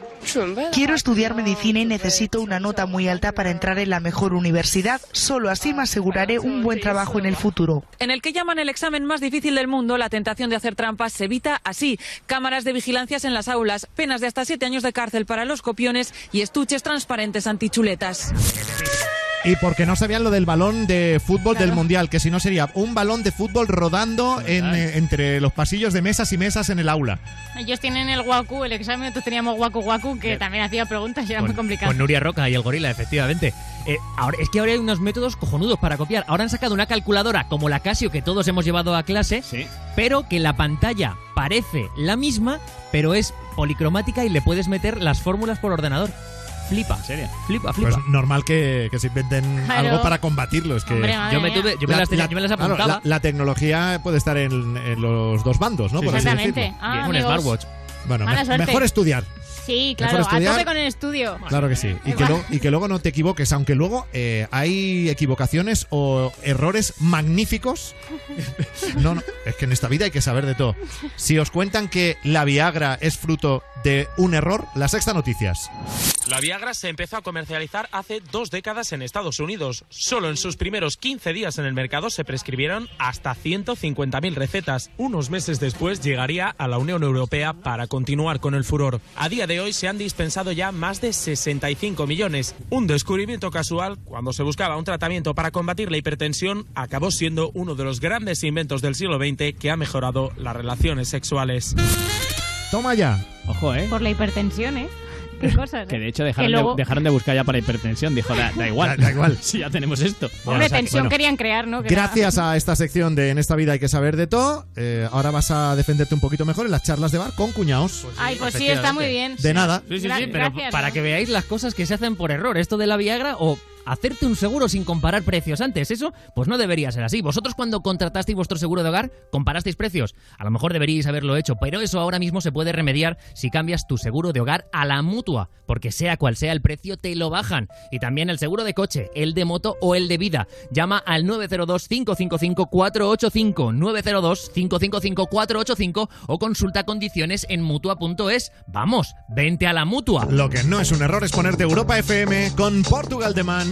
Speaker 33: Quiero estudiar medicina y necesito una nota muy alta para entrar en la mejor universidad. Solo así me aseguraré un buen trabajo en el futuro.
Speaker 32: En el que llaman el examen más difícil del mundo, la tentación de hacer trampas se evita así. Cámaras de vigilancias en las aulas, penas de hasta 7 años de cárcel para los copiones y estuches transparentes antichuletas.
Speaker 3: Y porque no sabían lo del balón de fútbol del Mundial, que si no sería un balón de fútbol rodando en, eh, entre los pasillos de mesas y mesas en el aula.
Speaker 7: Ellos tienen el Waku, el examen, nosotros teníamos Waku Waku, que también hacía preguntas y era muy complicado.
Speaker 9: Con Nuria Roca y el gorila, efectivamente. Eh, ahora, es que ahora hay unos métodos cojonudos para copiar. Ahora han sacado una calculadora como la Casio que todos hemos llevado a clase, pero que la pantalla parece la misma, pero es policromática y le puedes meter las fórmulas por ordenador. Flipa,
Speaker 5: serio?
Speaker 9: Flipa, flipa.
Speaker 3: Pues normal que, que se inventen
Speaker 9: Claro.
Speaker 3: algo para combatirlo. Es que
Speaker 9: Hombre, Yo me tuve- yo me las tenía- yo me las
Speaker 3: claro,
Speaker 9: apuntaba.
Speaker 3: la, la tecnología puede estar en, en los dos bandos, ¿no?
Speaker 7: Sí,
Speaker 3: Por así
Speaker 7: exactamente.
Speaker 3: decirlo.
Speaker 7: Ah,
Speaker 9: un smartwatch.
Speaker 3: Bueno, me- mejor estudiar.
Speaker 7: Sí, claro, a
Speaker 3: estudiar.
Speaker 7: tope con el estudio.
Speaker 3: Claro que sí. Y que, luego, y que luego no te equivoques, aunque luego eh, hay equivocaciones o errores magníficos. No, no, es que en esta vida hay que saber de todo. Si os cuentan que la Viagra es fruto de un error, la sexta noticias.
Speaker 34: La Viagra se empezó a comercializar hace dos décadas en Estados Unidos. Solo en sus primeros 15 días en el mercado se prescribieron hasta 150.000 recetas. Unos meses después llegaría a la Unión Europea para continuar con el furor. A día de hoy se han dispensado ya más de 65 millones. Un descubrimiento casual, cuando se buscaba un tratamiento para combatir la hipertensión, acabó siendo uno de los grandes inventos del siglo XX que ha mejorado las relaciones sexuales.
Speaker 3: Toma ya.
Speaker 5: Ojo, ¿eh?
Speaker 7: Por la hipertensión, ¿eh? Qué cosas.
Speaker 5: Que
Speaker 7: ¿eh?
Speaker 5: de hecho
Speaker 7: Que
Speaker 5: dejaron,
Speaker 7: luego-
Speaker 5: de, dejaron de buscar ya para hipertensión. Dijo, da, da igual.
Speaker 3: Da- da igual.
Speaker 5: si ya tenemos esto.
Speaker 7: Hombre,
Speaker 3: o sea que-
Speaker 7: tensión
Speaker 3: bueno.
Speaker 7: querían crear, ¿no? Que era-
Speaker 3: Gracias a esta sección de En esta vida hay que saber de todo, eh, ahora vas a defenderte un poquito mejor en las charlas de bar con cuñados.
Speaker 7: Ay, pues sí, está muy bien.
Speaker 3: De nada.
Speaker 9: Sí, sí,
Speaker 7: Gra-
Speaker 9: sí, pero
Speaker 7: gracias,
Speaker 9: para
Speaker 7: ¿no?
Speaker 9: que veáis las cosas que se hacen por error. Esto de la Viagra, o hacerte un seguro sin comparar precios antes. Eso, pues no debería ser así. Vosotros cuando contratasteis vuestro seguro de hogar, comparasteis precios. A lo mejor deberíais haberlo hecho, pero eso ahora mismo se puede remediar si cambias tu seguro de hogar a la mutua, porque sea cual sea el precio, te lo bajan. Y también el seguro de coche, el de moto o el de vida. Llama al 902-555-485, 902-555-485 o consulta condiciones en mutua.es. Vamos, vente a la mutua.
Speaker 3: Lo que no es un error es ponerte Europa FM con Portugal The Man,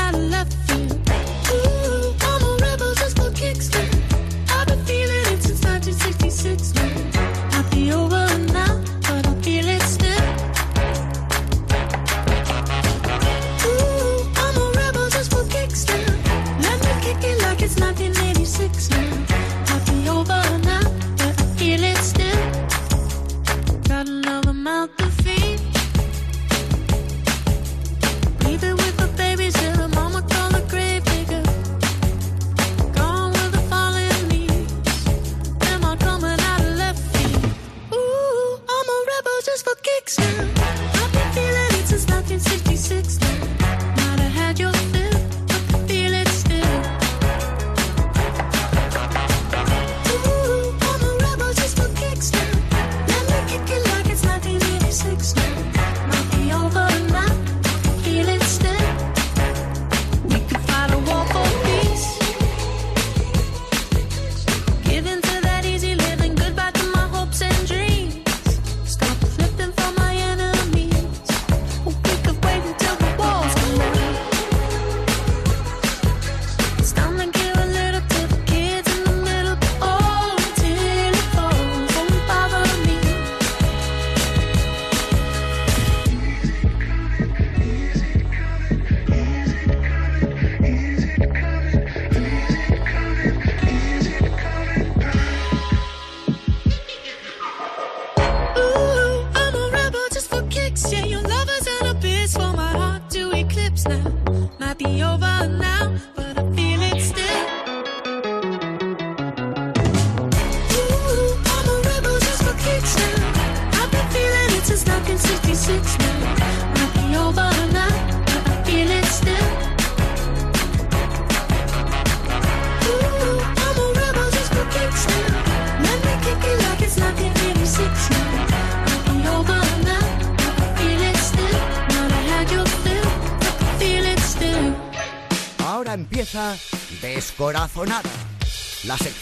Speaker 35: just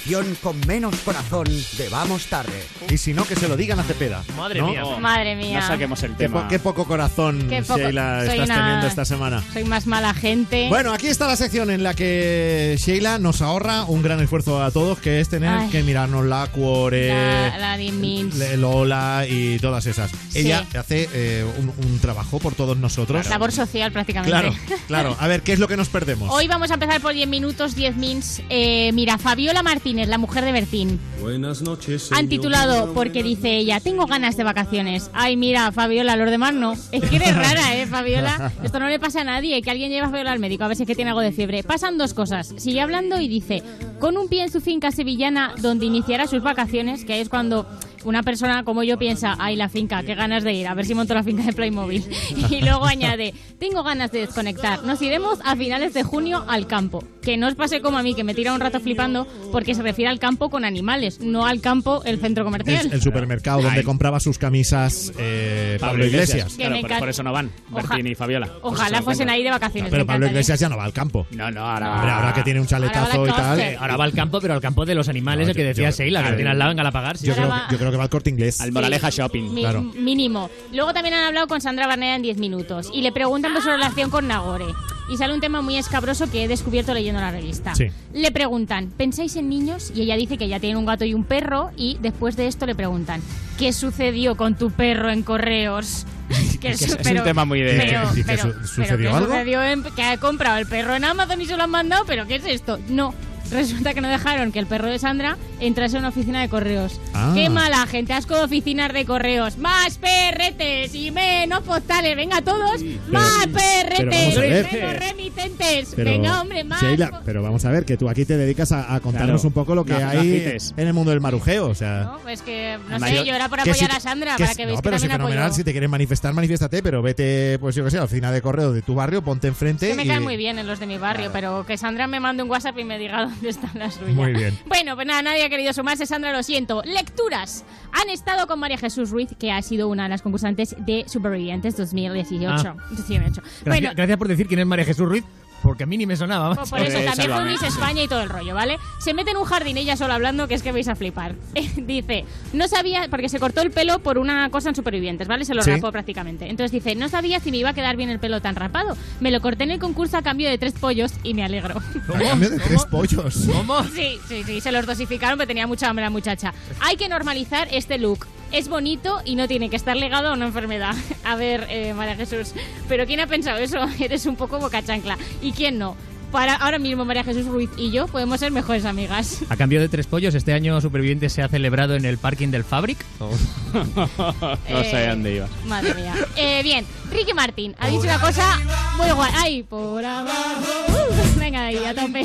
Speaker 2: sección con menos corazón de Vamos Tarde.
Speaker 3: Y si no, que se lo digan a Cepeda.
Speaker 9: Madre
Speaker 3: ¿no?
Speaker 9: mía.
Speaker 7: Madre mía.
Speaker 5: No saquemos el
Speaker 3: Qué, po-
Speaker 5: tema.
Speaker 3: qué poco corazón,
Speaker 7: Qué poco-
Speaker 3: Sheila,
Speaker 7: soy
Speaker 3: estás
Speaker 7: una-
Speaker 3: teniendo esta semana.
Speaker 7: Soy más mala gente.
Speaker 3: Bueno, aquí está la sección en la que Sheila nos ahorra un gran esfuerzo a todos, que es tener
Speaker 7: Ay.
Speaker 3: que mirarnos la Cuore,
Speaker 7: la, la de
Speaker 3: Lola y todas esas.
Speaker 7: Sí.
Speaker 3: Ella hace eh, un, un trabajo por todos nosotros.
Speaker 7: Labor social prácticamente.
Speaker 3: Claro, claro. A ver, ¿qué es lo que nos perdemos?
Speaker 7: Hoy vamos a empezar por 10 minutos, 10 mins. Eh, mira, Fabiola Martínez, la mujer de Bertín.
Speaker 14: Buenas noches.
Speaker 7: Han titulado porque dice ella, tengo ganas de vacaciones. Ay, mira, Fabiola, los demás no. Es que eres rara, ¿eh, Fabiola? Esto no le pasa a nadie, que alguien lleve a Fabiola al médico a ver si es que tiene algo de fiebre. Pasan dos cosas. Sigue hablando y dice, con un pie en su finca sevillana donde iniciará sus vacaciones, que es cuando una persona como yo piensa, ay, la finca, qué ganas de ir, a ver si monto la finca de Playmobil. Y luego añade, tengo ganas de desconectar. Nos iremos a finales de junio al campo. Que no os pase como a mí, que me tira un rato flipando, porque se refiere al campo con animales, no al campo el centro comercial.
Speaker 3: El, el supermercado donde compraba sus camisas eh, Pablo Iglesias.
Speaker 5: Claro, por, eso no van,
Speaker 7: Oja-
Speaker 5: Bertín y Fabiola.
Speaker 7: Ojalá fuesen ahí de vacaciones.
Speaker 3: Pero Pablo. Iglesias ya no va al campo.
Speaker 5: No, no, ahora
Speaker 3: Hombre, ahora que tiene un chaletazo y tal.
Speaker 9: Ahora va al campo, pero al campo de los animales,
Speaker 3: No,
Speaker 9: el que decía Sheila, que tiene al lado, venga a pagar. sí.
Speaker 3: Yo creo, yo creo que va al corte inglés.
Speaker 5: Al Moraleja Shopping.
Speaker 7: Mi-
Speaker 3: Claro.
Speaker 7: Mínimo. Luego también han hablado con Sandra Barneda en 10 minutos y le preguntan por su relación con Nagore. Y sale un tema muy escabroso que he descubierto leyendo la revista.
Speaker 3: Sí.
Speaker 7: Le preguntan, ¿pensáis en niños? Y ella dice que ya tiene un gato y un perro. Y después de esto le preguntan, ¿qué sucedió con tu perro en correos? Que
Speaker 5: Es que es un tema muy de-
Speaker 7: Pero,
Speaker 3: ¿Y que
Speaker 7: pero-
Speaker 3: su-
Speaker 7: pero
Speaker 3: sucedió
Speaker 7: ¿qué
Speaker 3: algo?
Speaker 7: sucedió en- que ha comprado el perro en Amazon y se lo han mandado, pero ¿qué es esto? No. Resulta que no dejaron que el perro de Sandra entrase a una oficina de correos.
Speaker 36: Ah.
Speaker 7: ¡Qué mala gente! Asco de oficinas de correos. ¡Más perretes y menos postales! ¡Venga todos! ¡Más
Speaker 3: pero
Speaker 7: perretes!
Speaker 3: ver.
Speaker 7: ¡Menos remitentes!
Speaker 3: Pero,
Speaker 7: ¡Venga, hombre, más!
Speaker 3: Sheila, pero vamos a ver, que tú aquí te dedicas a, a contarnos
Speaker 36: Claro.
Speaker 3: un poco lo que
Speaker 36: No-
Speaker 3: hay en el mundo del marujeo, o sea...
Speaker 7: No, pues que, no sé,
Speaker 36: yo-
Speaker 7: yo era por
Speaker 3: que
Speaker 7: apoyar
Speaker 3: si-
Speaker 7: a Sandra,
Speaker 3: que
Speaker 7: para
Speaker 3: si-
Speaker 7: que veáis
Speaker 3: no,
Speaker 7: que
Speaker 3: pero si
Speaker 7: también
Speaker 3: fenomenal,
Speaker 7: apoyo.
Speaker 3: si te quieres manifestar, manifiéstate, pero vete, pues yo que sé, a la oficina de correo de tu barrio, ponte enfrente
Speaker 7: Que me
Speaker 3: y...
Speaker 7: caen muy bien en los de mi barrio, pero que Sandra me mande un WhatsApp y me diga dónde están las suyas.
Speaker 3: Muy bien.
Speaker 7: Bueno, pues nada, nadie ha querido sumarse, Sandra, lo siento. Lecturas. Han estado con María Jesús Ruiz, que ha sido una de las concursantes de Supervivientes 2018.
Speaker 9: Ah.
Speaker 7: 18.
Speaker 9: Gracias,
Speaker 7: Bueno,
Speaker 9: gracias por decir quién es María Jesús Ruiz, porque a mí ni me sonaba.
Speaker 7: pues por eso también fue Miss España y todo el rollo, ¿vale? Se mete en un jardín ella sola hablando que es que vais a flipar. dice, no sabía, porque se cortó el pelo por una cosa en Supervivientes, ¿vale? Se lo
Speaker 37: Sí.
Speaker 7: rapó prácticamente. Entonces dice, no sabía si me iba a quedar bien el pelo tan rapado. Me lo corté en el concurso a cambio de tres pollos y me alegro.
Speaker 3: A cambio de tres pollos.
Speaker 9: ¿Cómo?
Speaker 7: Sí, sí, sí, se los dosificaron, pero tenía mucha hambre la muchacha. Hay que normalizar este look. Es bonito y no tiene que estar ligado a una enfermedad. A ver, eh, María Jesús, ¿pero quién ha pensado eso? Eres un poco boca chancla. ¿Y quién no? Para ahora mismo María Jesús Ruiz y yo podemos ser mejores amigas.
Speaker 9: A cambio de tres pollos, este año Superviviente se ha celebrado en el parking del Fabric.
Speaker 5: no sé
Speaker 7: Eh,
Speaker 5: dónde iba.
Speaker 7: Madre mía. Eh, bien, Ricky Martin ha dicho una cosa muy guay. ¡Ay, por abajo! Uh, venga ahí, a tope.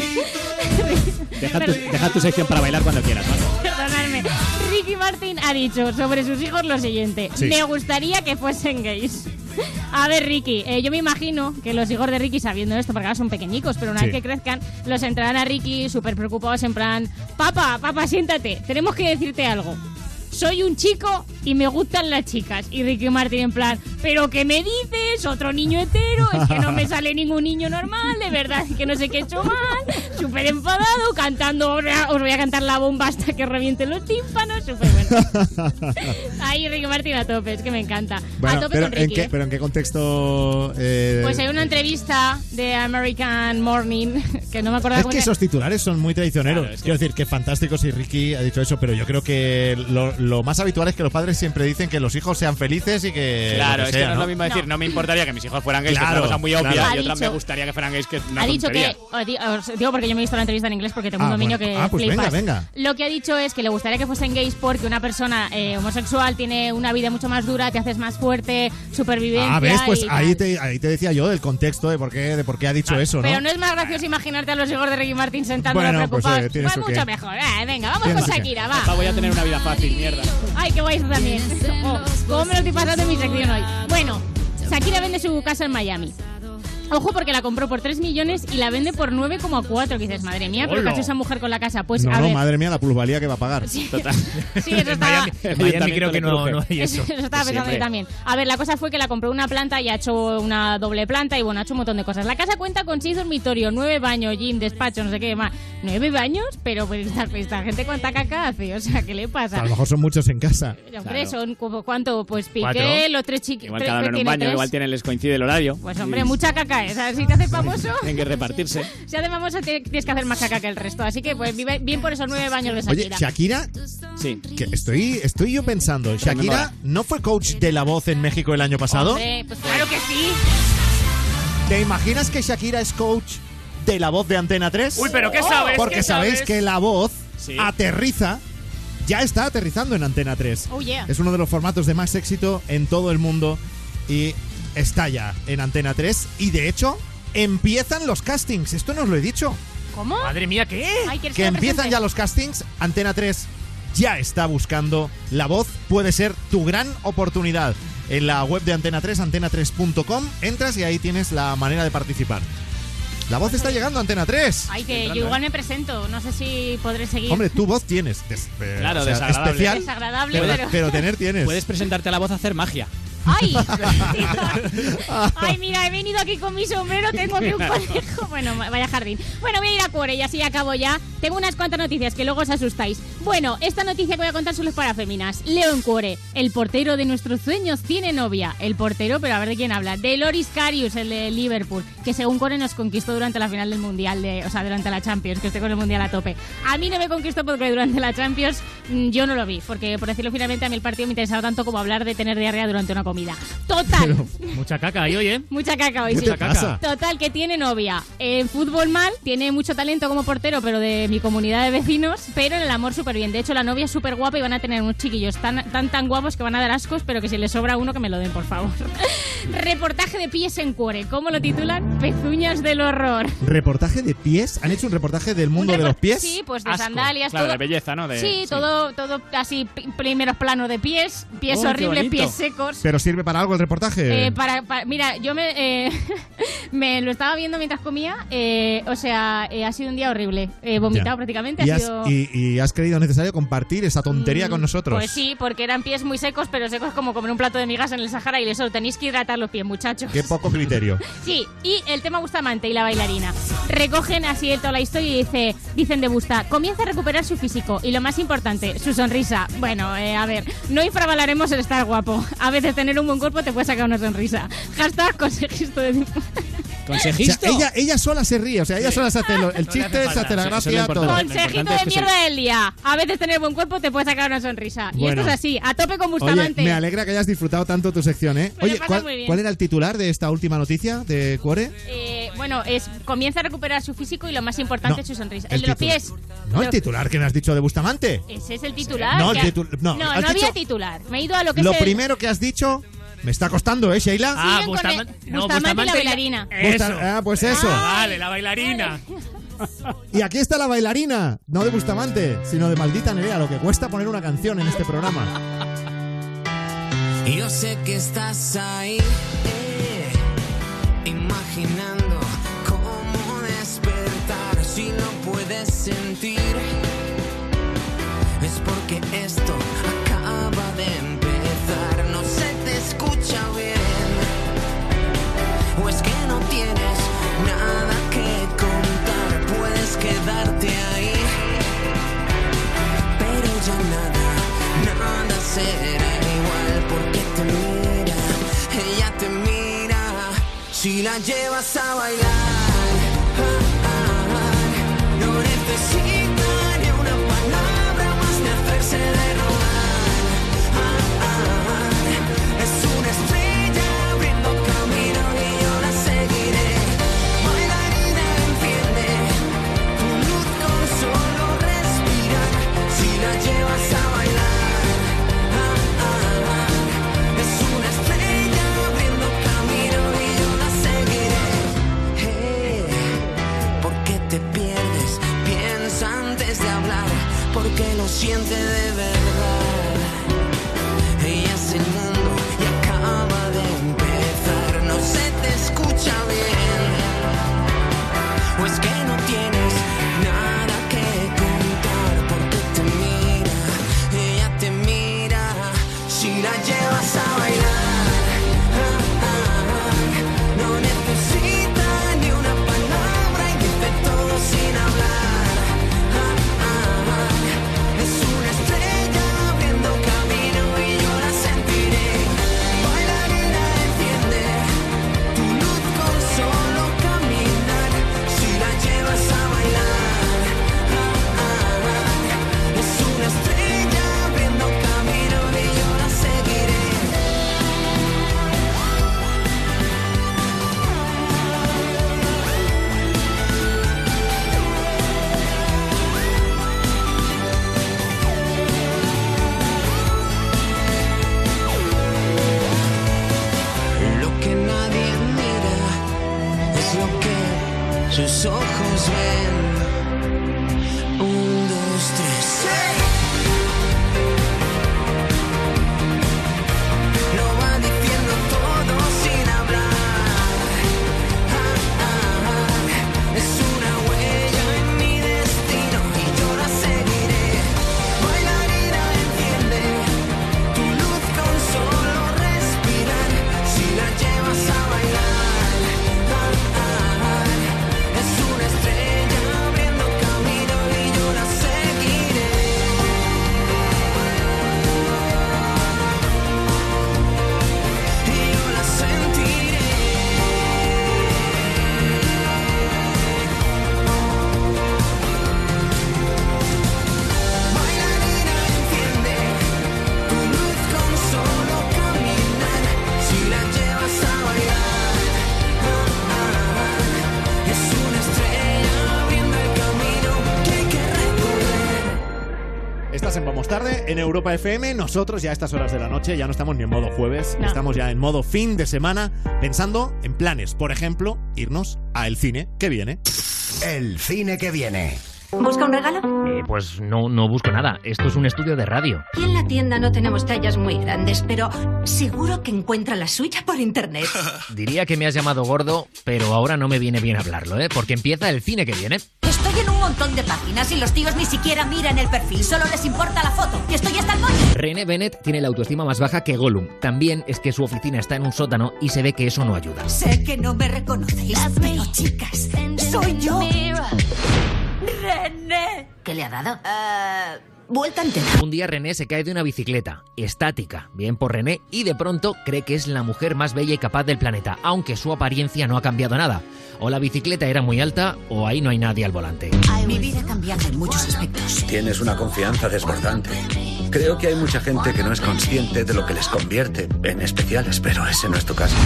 Speaker 5: Deja tu, deja tu sección para bailar cuando quieras, ¿vale?
Speaker 7: Ricky Martin ha dicho sobre sus hijos lo siguiente.
Speaker 5: Sí.
Speaker 7: Me gustaría que fuesen gays. A ver, Ricky, eh, yo me imagino que los hijos de Ricky, sabiendo esto, porque ahora son pequeñicos, pero una
Speaker 37: Sí.
Speaker 7: vez que crezcan, los entrarán a Ricky súper preocupados en plan, papá, papá, siéntate, tenemos que decirte algo. Soy un chico y me gustan las chicas. Y Ricky Martin en plan, ¿pero qué me dices? ¿Otro niño hetero? Es que no me sale ningún niño normal, de verdad, que no sé qué he hecho mal. Súper enfadado, cantando, ahora os voy a cantar la bomba hasta que revienten los tímpanos. Súper bueno. Ahí Ricky Martin a tope, es que me encanta. a
Speaker 3: Bueno,
Speaker 7: tope
Speaker 3: pero,
Speaker 7: con
Speaker 3: ¿en
Speaker 7: Ricky.
Speaker 3: qué,
Speaker 7: ¿eh?
Speaker 3: pero ¿en qué contexto...? eh,
Speaker 7: Pues hay una entrevista de American Morning, que no me acuerdo
Speaker 3: Es que esos titulares son muy traicioneros.
Speaker 7: Claro, es que-
Speaker 3: Quiero decir que fantástico si Ricky ha dicho eso, pero yo creo que lo, lo más habitual es que los padres siempre dicen que los hijos sean felices y que.
Speaker 5: Claro, es que no es lo mismo decir, no me importaría que mis hijos fueran gays, que
Speaker 3: Claro,
Speaker 5: es una cosa muy obvia,
Speaker 3: claro.
Speaker 5: y otra
Speaker 7: dicho-
Speaker 5: me gustaría que fueran gays, que es una
Speaker 7: ha dicho
Speaker 5: tontería.
Speaker 7: que os di- os digo porque yo me he visto la entrevista en inglés porque tengo
Speaker 5: Ah,
Speaker 7: un dominio
Speaker 5: bueno.
Speaker 7: que
Speaker 5: Ah, pues
Speaker 7: flipas.
Speaker 5: venga, venga.
Speaker 7: Lo que ha dicho es que le gustaría que fuesen gays porque una persona eh, homosexual tiene una vida mucho más dura, te haces más fuerte, supervivencia
Speaker 3: Ah, ves, pues
Speaker 7: y
Speaker 3: ahí te, ahí te decía yo el contexto de por qué, de por qué ha dicho eso, ¿no?
Speaker 7: Pero no es más gracioso imaginarte a los hijos de Ricky Martin sentándolos
Speaker 3: Bueno, pues,
Speaker 7: preocupados.
Speaker 3: eh,
Speaker 7: Pues
Speaker 3: su
Speaker 7: mucho
Speaker 3: qué.
Speaker 7: mejor. Eh, venga, vamos con. Shakira, va.
Speaker 5: Voy a tener una vida fácil, mierda.
Speaker 7: Ay, qué guay también. Oh, ¿Cómo me lo estoy pasando en mi sección hoy? Bueno, Shakira vende su casa en Miami. Ojo porque la compró por 3 millones y la vende por 9,4. Que dices, madre mía, pero ¿qué
Speaker 3: Hola.
Speaker 7: ha hecho esa mujer con la casa? Pues
Speaker 3: no,
Speaker 7: a
Speaker 3: no,
Speaker 7: ver.
Speaker 3: madre mía, la plusvalía que va a pagar.
Speaker 7: Sí, eso estaba,
Speaker 9: En Miami creo que no, no hay eso.
Speaker 7: eso estaba pensando yo también. A ver, la cosa fue que la compró una planta y ha hecho una doble planta y bueno, ha hecho un montón de cosas. La casa cuenta con 6 dormitorios, 9 baños, gym, despacho, no sé qué más. ¿9 baños? Pero pues esta, esta gente cuánta caca hace, o sea, ¿qué le pasa?
Speaker 3: A lo mejor son muchos en casa.
Speaker 7: Hombre, son como cuánto, pues
Speaker 5: Cuatro.
Speaker 7: Piqué, los tres chiquitos.
Speaker 5: Igual cada uno en un baño, igual tienen, les coincide el horario.
Speaker 7: Pues hombre, mucha caca, O sea, si te haces famoso,
Speaker 5: Tienen que repartirse.
Speaker 7: si haces famoso tienes que hacer más caca que el resto. Así que pues vive bien por esos 9 baños de
Speaker 3: Oye,
Speaker 7: Shakira.
Speaker 3: Shakira,
Speaker 5: sí.
Speaker 3: que estoy, estoy yo pensando, Shakira no fue coach de la voz en México el año pasado.
Speaker 7: Hombre, pues claro que sí.
Speaker 3: ¿Te imaginas que Shakira es coach de la voz de Antena 3?
Speaker 5: Uy, pero ¿qué sabes?
Speaker 3: Porque
Speaker 5: ¿Qué
Speaker 3: sabéis
Speaker 5: sabes?
Speaker 3: que la voz
Speaker 5: Sí.
Speaker 3: aterriza, ya está aterrizando en Antena 3.
Speaker 7: Oh, yeah.
Speaker 3: Es uno de los formatos de más éxito en todo el mundo y está ya en Antena 3. Y de hecho, empiezan los castings. Esto no os lo he dicho.
Speaker 7: ¿Cómo?
Speaker 9: Madre mía, ¿qué?
Speaker 7: Ay, ¿quieres
Speaker 3: Que empiezan
Speaker 7: presente?
Speaker 3: ya los castings. Antena 3 ya está buscando. La voz puede ser tu gran oportunidad. En la web de Antena 3, antena3.com, entras y ahí tienes la manera de participar. La voz está llegando a Antena 3.
Speaker 7: Ay, que
Speaker 3: Entrando,
Speaker 7: yo igual
Speaker 3: ¿eh?
Speaker 7: me presento. No sé si podré seguir.
Speaker 3: Hombre, tu voz tienes. des- eh,
Speaker 5: Claro,
Speaker 3: o sea,
Speaker 5: desagradable.
Speaker 3: especial.
Speaker 7: Desagradable,
Speaker 3: pero,
Speaker 7: pero-
Speaker 3: pero tener tienes.
Speaker 5: Puedes presentarte a la voz a hacer magia.
Speaker 7: ¡Ay! Ay, mira, he venido aquí con mi sombrero, tengo aquí un conejo. Bueno, vaya jardín. Bueno, voy a ir a Cuore y así acabo ya. Tengo unas cuantas noticias que luego os asustáis. Bueno, esta noticia que voy a contar solo es para féminas. Leo en Cuore, el portero de nuestros sueños tiene novia. El portero, pero a ver de quién habla. De Loris Karius, el de Liverpool, que según Cuore nos conquistó durante la final del Mundial, de, o sea, durante la Champions, que esté con el Mundial a tope. A mí no me conquistó porque durante la Champions yo no lo vi, porque por decirlo finalmente a mí el partido me interesaba tanto como hablar de tener diarrea durante una comida. Total.
Speaker 5: Mucha caca ahí hoy, ¿eh?
Speaker 7: Mucha caca hoy,
Speaker 5: ¿Qué
Speaker 7: sí.
Speaker 5: pasa?
Speaker 7: Total, que tiene novia. En fútbol mal, tiene mucho talento como portero, pero de mi comunidad de vecinos, pero en el amor súper bien. De hecho, la novia es súper guapa y van a tener unos chiquillos tan, tan, tan guapos que van a dar ascos, pero que si les sobra uno, que me lo den, por favor. Reportaje de pies en cuore. ¿Cómo lo titulan? Pezuñas del horror.
Speaker 3: ¿Reportaje de pies? ¿Han hecho un reportaje del mundo de los pies?
Speaker 7: Sí, pues de
Speaker 5: Asco.
Speaker 7: sandalias,
Speaker 5: Claro,
Speaker 7: todo.
Speaker 5: de belleza, ¿no? De-
Speaker 7: sí,
Speaker 5: sí.
Speaker 7: todo, todo así, primeros planos de pies, pies
Speaker 3: Oh,
Speaker 7: horribles, pies secos.
Speaker 3: ¿Pero sirve para algo el reportaje?
Speaker 7: Eh, para, para- mira, yo me, eh, me lo estaba viendo mientras comía. eh, o sea, eh, ha sido un día horrible. He vomitado
Speaker 3: Ya.
Speaker 7: prácticamente.
Speaker 3: y,
Speaker 7: ha
Speaker 3: has,
Speaker 7: sido...
Speaker 3: y- y has creído necesario compartir esa tontería
Speaker 7: Mm,
Speaker 3: con nosotros.
Speaker 7: Pues sí, porque eran pies muy secos, pero secos como comer un plato de migas en el Sahara y eso, tenéis que hidratar los pies, muchachos.
Speaker 3: Qué poco criterio.
Speaker 7: Sí, y el tema Bustamante y la bailarina. Recogen así de toda la historia y dice, dicen de Busta, comienza a recuperar su físico y lo más importante, su sonrisa. Bueno, eh, a ver, no infravaloremos el estar guapo. A veces tener un buen cuerpo te puede sacar una sonrisa. Hashtag consejisto de...
Speaker 3: O sea, ella, ella sola se ríe, o sea, ella sola se hace lo- el chiste, se hace la gracia, todo.
Speaker 7: Consejito de mierda del día. A veces tener buen cuerpo te puede sacar una sonrisa. Y
Speaker 3: Bueno.
Speaker 7: esto es así, a tope con
Speaker 3: Oye,
Speaker 7: Bustamante.
Speaker 3: me alegra que hayas disfrutado tanto tu sección, ¿eh? Oye, ¿cuál,
Speaker 7: muy bien.
Speaker 3: cuál era el titular de esta última noticia de Cuore?
Speaker 7: Eh, bueno, es comienza a recuperar su físico y lo más importante
Speaker 3: No,
Speaker 7: es su sonrisa.
Speaker 3: el
Speaker 7: El, de los
Speaker 3: titular.
Speaker 7: pies.
Speaker 3: No, el titular que me has dicho de Bustamante.
Speaker 7: Ese es el titular.
Speaker 3: No, el titul- no,
Speaker 7: no, no había titular. Me he ido a lo que
Speaker 3: Lo
Speaker 7: es el-
Speaker 3: primero que has dicho me está costando, ¿eh, Sheila?
Speaker 5: Ah,
Speaker 7: Siguen con
Speaker 5: Bustamante-
Speaker 7: el-
Speaker 5: no,
Speaker 7: Bustamante y la
Speaker 5: Bustamante-
Speaker 7: bailarina.
Speaker 3: Ah, pues eso.
Speaker 5: Vale, la bailarina.
Speaker 3: Y aquí está la bailarina, no de Bustamante, sino de Maldita Nerea, lo que cuesta poner una canción en este programa.
Speaker 12: Yo sé que estás ahí, eh, imaginando cómo despertar si no puedes sentir. Es porque esto O es que no tienes nada que contar, puedes quedarte ahí. Pero ya nada, nada será igual porque te mira, ella te mira. Si la llevas a bailar, porque lo siente de verdad. En
Speaker 3: Europa FM. Nosotros ya a estas horas de la noche ya no estamos ni en modo jueves,
Speaker 7: No.
Speaker 3: estamos ya en modo fin de semana pensando en planes. Por ejemplo, irnos a el cine que viene.
Speaker 2: El cine que viene.
Speaker 27: ¿Busca un regalo?
Speaker 9: Eh, pues no, no busco nada. Esto es un estudio de radio.
Speaker 35: Aquí en la tienda no tenemos tallas muy grandes, pero seguro que encuentra la suya por internet.
Speaker 9: Diría que me has llamado gordo, pero ahora no me viene bien hablarlo, ¿eh? Porque empieza el cine que viene.
Speaker 35: Un montón de páginas y los tíos ni siquiera miran el perfil, solo les importa la foto. Y estoy hasta el coño.
Speaker 9: René Bennett tiene la autoestima más baja que Gollum. También es que su oficina está en un sótano y se ve que eso no ayuda.
Speaker 35: Sé que no me reconocéis, pero chicas, soy yo. René.
Speaker 27: ¿Qué le ha dado?
Speaker 35: Ah, vuelta entera.
Speaker 9: Un día René se cae de una bicicleta, estática, bien por René, y de pronto cree que es la mujer más bella y capaz del planeta, aunque su apariencia no ha cambiado nada. O la bicicleta era muy alta, o ahí no hay nadie al volante.
Speaker 35: Mi vida ha cambiado en muchos aspectos.
Speaker 38: Tienes una confianza desbordante. Creo que hay mucha gente que no es consciente de lo que les convierte en especiales, pero ese no es tu caso.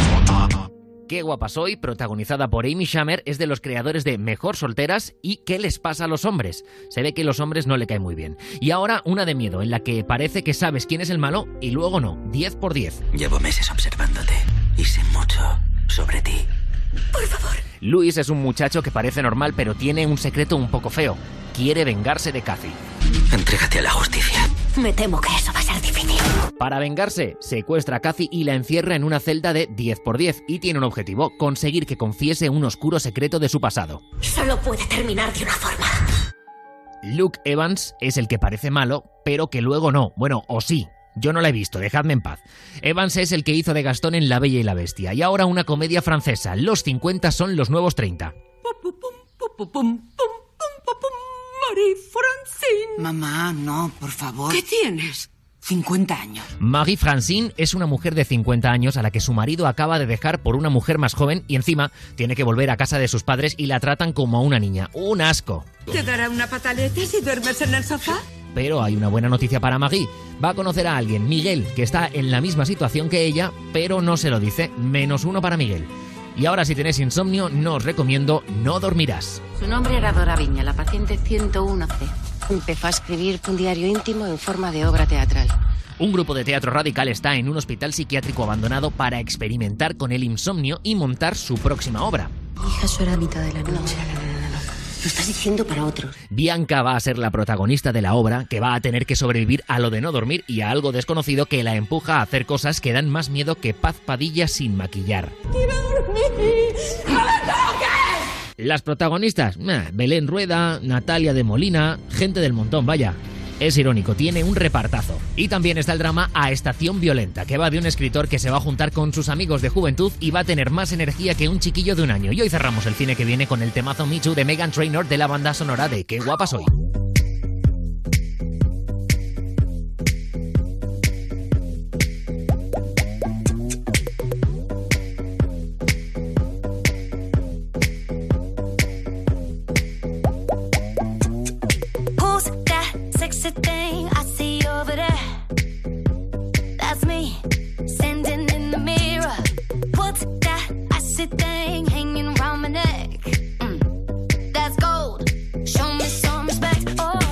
Speaker 9: Qué guapa soy, protagonizada por Amy Schumer, es de los creadores de Mejor Solteras y ¿Qué les pasa a los hombres? Se ve que los hombres no le caen muy bien. Y ahora una de miedo, en la que parece que sabes quién es el malo y luego no, 10 por 10.
Speaker 38: Llevo meses observándote y sé mucho sobre ti.
Speaker 9: Luis es un muchacho que parece normal pero tiene un secreto un poco feo. Quiere vengarse de Cathy.
Speaker 38: Entrégate a la justicia.
Speaker 35: Me temo que eso va a ser difícil.
Speaker 9: Para vengarse, secuestra a Cathy y la encierra en una celda de 10 por 10 y tiene un objetivo, conseguir que confiese un oscuro secreto de su pasado.
Speaker 35: Solo puede terminar de una forma.
Speaker 9: Luke Evans es el que parece malo, pero que luego no. Bueno, o sí. Yo no la he visto, dejadme en paz. Evans es el que hizo de Gastón en La Bella y la Bestia. Y ahora una comedia francesa. Los 50 son los nuevos 30.
Speaker 39: Marie Francine. Mamá, no, por favor. ¿Qué tienes? 50 años.
Speaker 9: Marie Francine es una mujer de 50 años a la que su marido acaba de dejar por una mujer más joven y encima tiene que volver a casa de sus padres y la tratan como a una niña. Un asco.
Speaker 39: ¿Te dará una pataleta si duermes en el sofá?
Speaker 9: Pero hay una buena noticia para Marie. Va a conocer a alguien, Miguel, que está en la misma situación que ella, pero no se lo dice. Menos uno para Miguel. Y ahora si tenéis insomnio, no os recomiendo No dormirás.
Speaker 40: Su nombre era Dora Viña, la paciente 101C. Empezó a escribir un diario íntimo en forma de obra teatral.
Speaker 9: Un grupo de teatro radical está en un hospital psiquiátrico abandonado para experimentar con el insomnio y montar su próxima obra.
Speaker 40: Mi hija llora a mitad de la noche. Lo estás diciendo para otros.
Speaker 9: Bianca va a ser la protagonista de la obra, que va a tener que sobrevivir a lo de no dormir y a algo desconocido que la empuja a hacer cosas que dan más miedo que Paz Padilla sin maquillar.
Speaker 39: ¡Quiero dormir! ¡No me toques!
Speaker 9: Las protagonistas, Belén Rueda, Natalia de Molina, gente del montón, vaya. Es irónico, tiene un repartazo. Y también está el drama A Estación Violenta, que va de un escritor que se va a juntar con sus amigos de juventud y va a tener más energía que un chiquillo de un año. Y hoy cerramos el cine que viene con el temazo Too de Megan Trainor de la banda sonora de Qué guapa soy.
Speaker 41: Sexy thing I see over there? That's me, standing in the mirror. What's that icy thing hanging round my neck? Mm, that's gold. Show me some respect. Oh,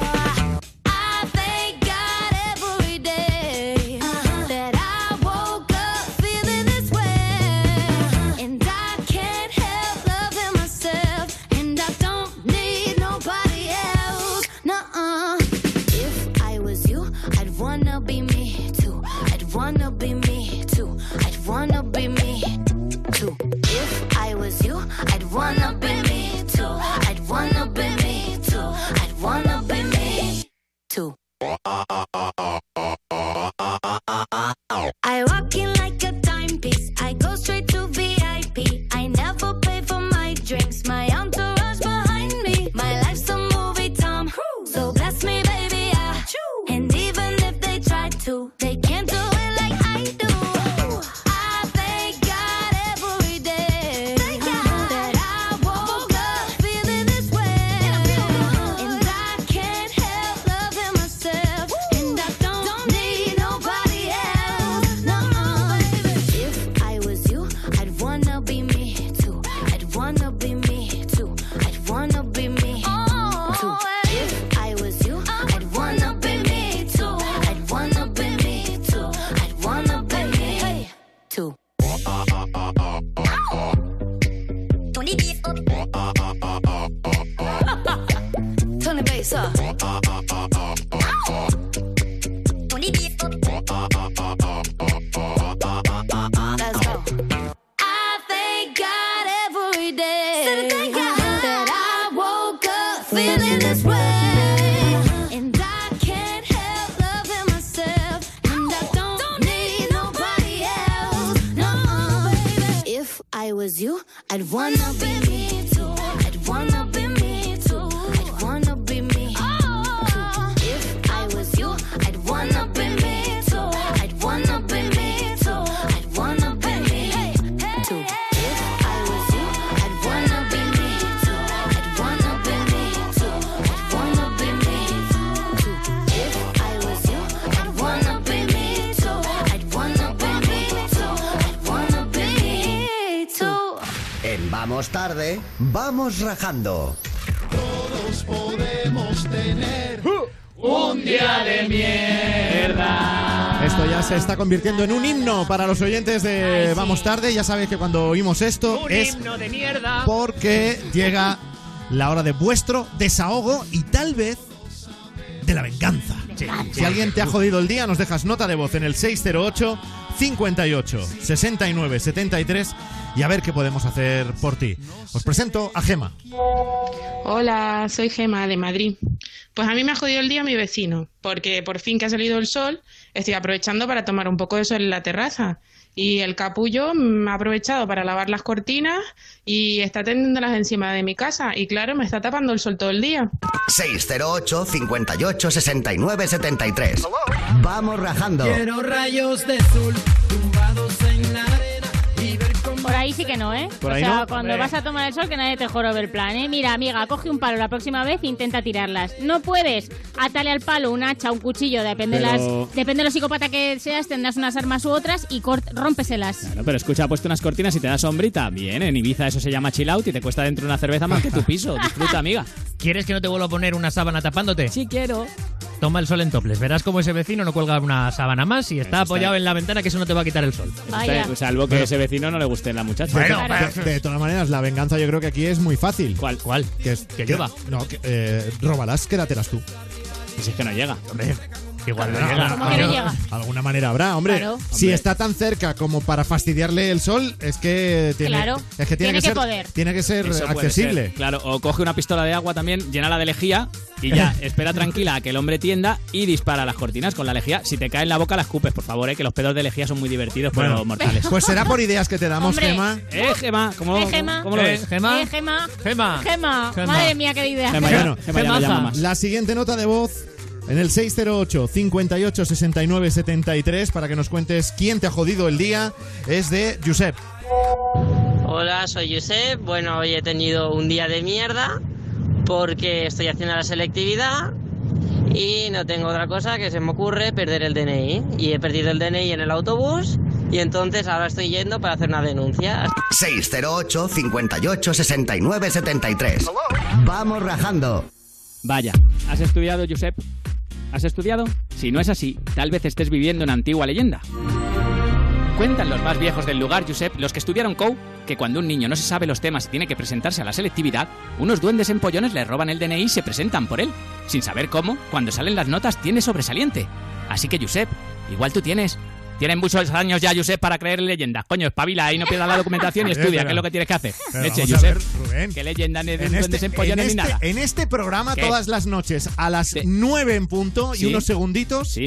Speaker 2: Vamos rajando.
Speaker 12: Todos podemos tener
Speaker 5: un día de mierda.
Speaker 3: Esto ya se está convirtiendo en un himno para los oyentes de Vamos Tarde. Ya sabéis que cuando oímos esto
Speaker 9: Un
Speaker 3: es
Speaker 9: himno de mierda.
Speaker 3: porque llega la hora de vuestro desahogo y tal vez de la venganza. Si alguien te ha jodido el día, nos dejas nota de voz en el 608 58 69 73 y a ver qué podemos hacer por ti. Os presento a Gema.
Speaker 42: Hola, soy Gema de Madrid. Pues a mí me ha jodido el día mi vecino, porque por fin que ha salido el sol, estoy aprovechando para tomar un poco de sol en la terraza. Y el capullo me ha aprovechado para lavar las cortinas y está tendiéndolas encima de mi casa. Y claro, me está tapando el sol todo el día.
Speaker 2: 608 58 69 73. Vamos rajando.
Speaker 12: Quiero rayos de sol tumbados en la
Speaker 7: ahí sí que no, ¿eh?
Speaker 3: Por
Speaker 7: o
Speaker 3: ahí
Speaker 7: sea,
Speaker 3: no.
Speaker 7: cuando
Speaker 3: Hombre.
Speaker 7: vas a tomar el sol, que nadie te jorobe el plan, ¿eh? Mira, amiga, coge un palo la próxima vez e intenta tirarlas. No puedes, atale al palo un hacha, un cuchillo, depende,
Speaker 5: Pero-
Speaker 7: las, depende de lo psicópata que seas, tendrás unas armas u otras y cort- rómpeselas.
Speaker 5: Claro, pero escucha, ha puesto unas cortinas y te da sombrita. Bien, en Ibiza eso se llama chill out y te cuesta dentro una cerveza más que tu piso. Disfruta, amiga.
Speaker 9: ¿Quieres que no te vuelva a poner una sábana tapándote?
Speaker 5: Sí, quiero.
Speaker 9: Toma el sol en toples. Verás cómo ese vecino no cuelga una sábana más y está apoyado en la ventana que eso no te va a quitar el sol.
Speaker 7: Vaya.
Speaker 5: Salvo que ese vecino no le guste la muchacha.
Speaker 3: de, de todas maneras, la venganza yo creo que aquí es muy fácil.
Speaker 5: ¿Cuál? ¿Cuál?
Speaker 3: Que es. No, que, eh, róbalas, quédatelas tú.
Speaker 5: Si es que no llega.
Speaker 9: Igual no
Speaker 3: No,
Speaker 9: llega.
Speaker 7: ¿Cómo que no llega?
Speaker 3: Alguna manera habrá, hombre.
Speaker 7: Claro.
Speaker 3: Si
Speaker 5: Hombre.
Speaker 3: está tan cerca como para fastidiarle el sol, es que tiene,
Speaker 7: Claro.
Speaker 3: es que tiene,
Speaker 7: Tiene
Speaker 3: que,
Speaker 7: que
Speaker 3: ser,
Speaker 7: poder.
Speaker 3: tiene que ser
Speaker 5: Eso puede
Speaker 3: accesible.
Speaker 5: ser, Claro, o coge una pistola de agua también, llénala de lejía y ya, espera tranquila a que el hombre tienda y dispara las cortinas con la lejía. Si te cae en la boca, la escupes, por favor, eh, que los pedos de lejía son muy divertidos, pero
Speaker 3: Bueno,
Speaker 5: mortales.
Speaker 3: Pues será por ideas que te damos,
Speaker 7: Hombre.
Speaker 3: Gema.
Speaker 5: Eh, Gema, ¿cómo,
Speaker 7: Eh, Gema.
Speaker 5: cómo lo
Speaker 9: Eh,
Speaker 5: ves?
Speaker 9: Gema.
Speaker 7: Eh, Gema.
Speaker 9: Gema.
Speaker 7: Gema.
Speaker 9: Gema.
Speaker 7: Madre mía, qué idea.
Speaker 5: Gema, ya,
Speaker 3: Bueno,
Speaker 5: Gema ya no llamo más.
Speaker 3: La siguiente nota de voz en el 608 58 69 73 para que nos cuentes quién te ha jodido el día es de Josep.
Speaker 43: Hola, soy Josep. Bueno, hoy he tenido un día de mierda porque estoy haciendo la selectividad y no tengo otra cosa que se me ocurre perder el DNI. Y he perdido el DNI en el autobús y entonces ahora estoy yendo para hacer una denuncia.
Speaker 2: 608 58 69 73. Vamos rajando.
Speaker 5: Vaya, ¿has estudiado, Josep? ¿Has estudiado? Si no es así, tal vez estés viviendo una antigua leyenda. Cuentan los más viejos del lugar, Josep, los que estudiaron COU, que cuando un niño no se sabe los temas y tiene que presentarse a la selectividad, unos duendes empollones le roban el DNI y se presentan por él. Sin saber cómo, cuando salen las notas tiene sobresaliente. Así que, Josep, igual tú tienes. Tienen muchos años ya, Josep, para creer en leyendas. Coño, espabila ahí, no pierdas la documentación y estudia, que es lo que tienes que hacer. Leche, Josep. ¿Qué leyenda ni de
Speaker 3: En este, en
Speaker 5: ni
Speaker 3: este-
Speaker 5: nada?
Speaker 3: en este programa,
Speaker 5: ¿Qué?
Speaker 3: todas las noches, a las 9 en punto y unos segunditos,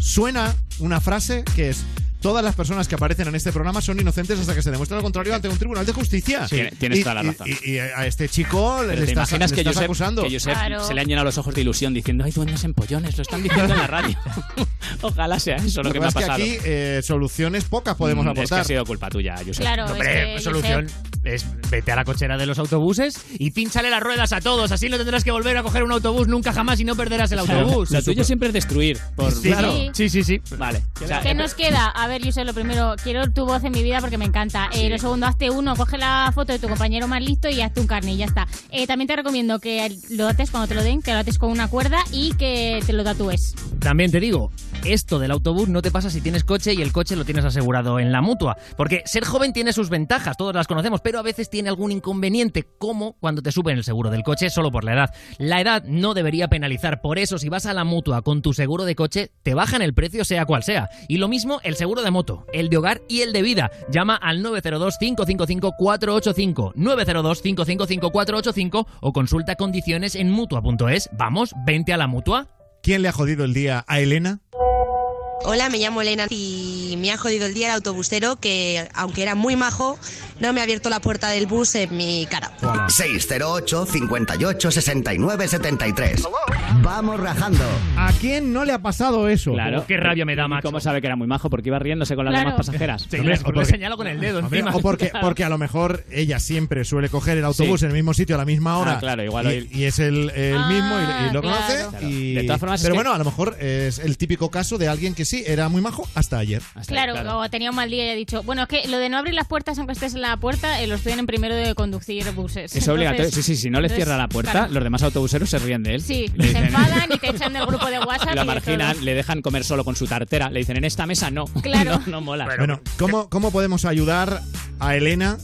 Speaker 3: suena una frase que es. Todas las personas que aparecen en este programa son inocentes hasta que se demuestre lo contrario ante un tribunal de justicia.
Speaker 5: Sí, tienes
Speaker 3: Y-
Speaker 5: toda la razón.
Speaker 3: Y, y a este chico le
Speaker 5: te
Speaker 3: estás,
Speaker 5: imaginas
Speaker 3: le
Speaker 5: que
Speaker 3: estás
Speaker 5: Josep,
Speaker 3: acusando.
Speaker 5: que Josep se le han llenado los ojos de ilusión diciendo, hay duendes empollones, lo están diciendo en la radio. Ojalá sea eso lo,
Speaker 3: Lo
Speaker 5: que me ha
Speaker 3: es
Speaker 5: pasado.
Speaker 3: que aquí eh, soluciones pocas podemos
Speaker 5: Mm, Es que
Speaker 3: aportar.
Speaker 5: ha sido culpa tuya, Josep.
Speaker 7: Claro,
Speaker 9: Hombre,
Speaker 7: que,
Speaker 9: solución
Speaker 7: Josep,
Speaker 9: es vete a la cochera de los autobuses y pínchale las ruedas a todos. Así no tendrás que volver a coger un autobús nunca jamás y no perderás el autobús.
Speaker 5: Lo tuyo siempre es destruir. Por...
Speaker 9: Sí, claro.
Speaker 7: Sí.
Speaker 9: Sí, sí, sí.
Speaker 5: Vale. O sea,
Speaker 7: ¿Qué nos queda? A ver, Josep, lo primero, quiero tu voz en mi vida porque me encanta. Eh, lo segundo, hazte uno, coge la foto de tu compañero más listo y hazte un carne y ya está. Eh, también te recomiendo que lo ates cuando te lo den, que lo ates con una cuerda y que te lo tatúes.
Speaker 9: También te digo, esto del autobús no te pasa si tienes coche y el coche lo tienes asegurado en la mutua. Porque ser joven tiene sus ventajas, todos las conocemos, pero a veces tiene algún inconveniente, como cuando te suben el seguro del coche solo por la edad. La edad no debería penalizar, por eso si vas a la mutua con tu seguro de coche, te bajan el precio sea cual sea. Y lo mismo el seguro de moto, el de hogar y el de vida. Llama al 902-555-485, 902-555-485 o consulta condiciones en mutua.es. Vamos, vente a la mutua.
Speaker 3: ¿Quién le ha jodido el día a Elena?
Speaker 44: Hola, me llamo Elena y me ha jodido el día el autobusero que, aunque era muy majo, no me ha abierto la puerta del bus en mi cara.
Speaker 2: 608 58 69 73. Vamos rajando.
Speaker 3: ¿A quién no le ha pasado eso?
Speaker 5: Claro.
Speaker 9: Qué rabia me da, macho.
Speaker 5: ¿Cómo sabe que era muy majo? Porque iba riéndose con las
Speaker 7: Claro.
Speaker 5: demás pasajeras.
Speaker 9: Sí,
Speaker 3: Hombre,
Speaker 9: le-
Speaker 3: o
Speaker 9: le
Speaker 3: porque-
Speaker 9: señalo con el dedo
Speaker 3: Hombre,
Speaker 9: encima.
Speaker 3: o porque, porque a lo mejor ella siempre suele coger el autobús
Speaker 5: Sí.
Speaker 3: en el mismo sitio a la misma hora.
Speaker 5: Ah, claro, igual
Speaker 3: y,
Speaker 5: hoy-
Speaker 3: y es el, el
Speaker 7: Ah,
Speaker 3: mismo y, y lo conoce.
Speaker 7: claro.
Speaker 3: y-
Speaker 5: De todas formas, es
Speaker 3: pero
Speaker 5: que-
Speaker 3: bueno, a lo mejor es el típico caso de alguien que sí, era muy majo hasta ayer.
Speaker 5: Hasta
Speaker 7: Claro, o tenía un mal día y ha dicho, bueno, es que lo de no abrir las puertas aunque estés en la puerta, eh, lo estudian en primero de conducir buses.
Speaker 5: Es obligatorio. Sí,
Speaker 7: Entonces-
Speaker 5: sí, si no le
Speaker 7: entonces,
Speaker 5: cierra la puerta,
Speaker 7: claro.
Speaker 5: los demás autobuseros se ríen de él.
Speaker 7: Sí,
Speaker 5: Le
Speaker 7: se
Speaker 5: dicen-
Speaker 7: enfadan y te echan del grupo de WhatsApp.
Speaker 5: lo
Speaker 7: y
Speaker 5: marginan,
Speaker 7: todo.
Speaker 5: le dejan comer solo con su tartera. Le dicen, en esta mesa no.
Speaker 7: Claro.
Speaker 5: no, no mola.
Speaker 3: Bueno, ¿cómo, ¿cómo podemos ayudar a Elena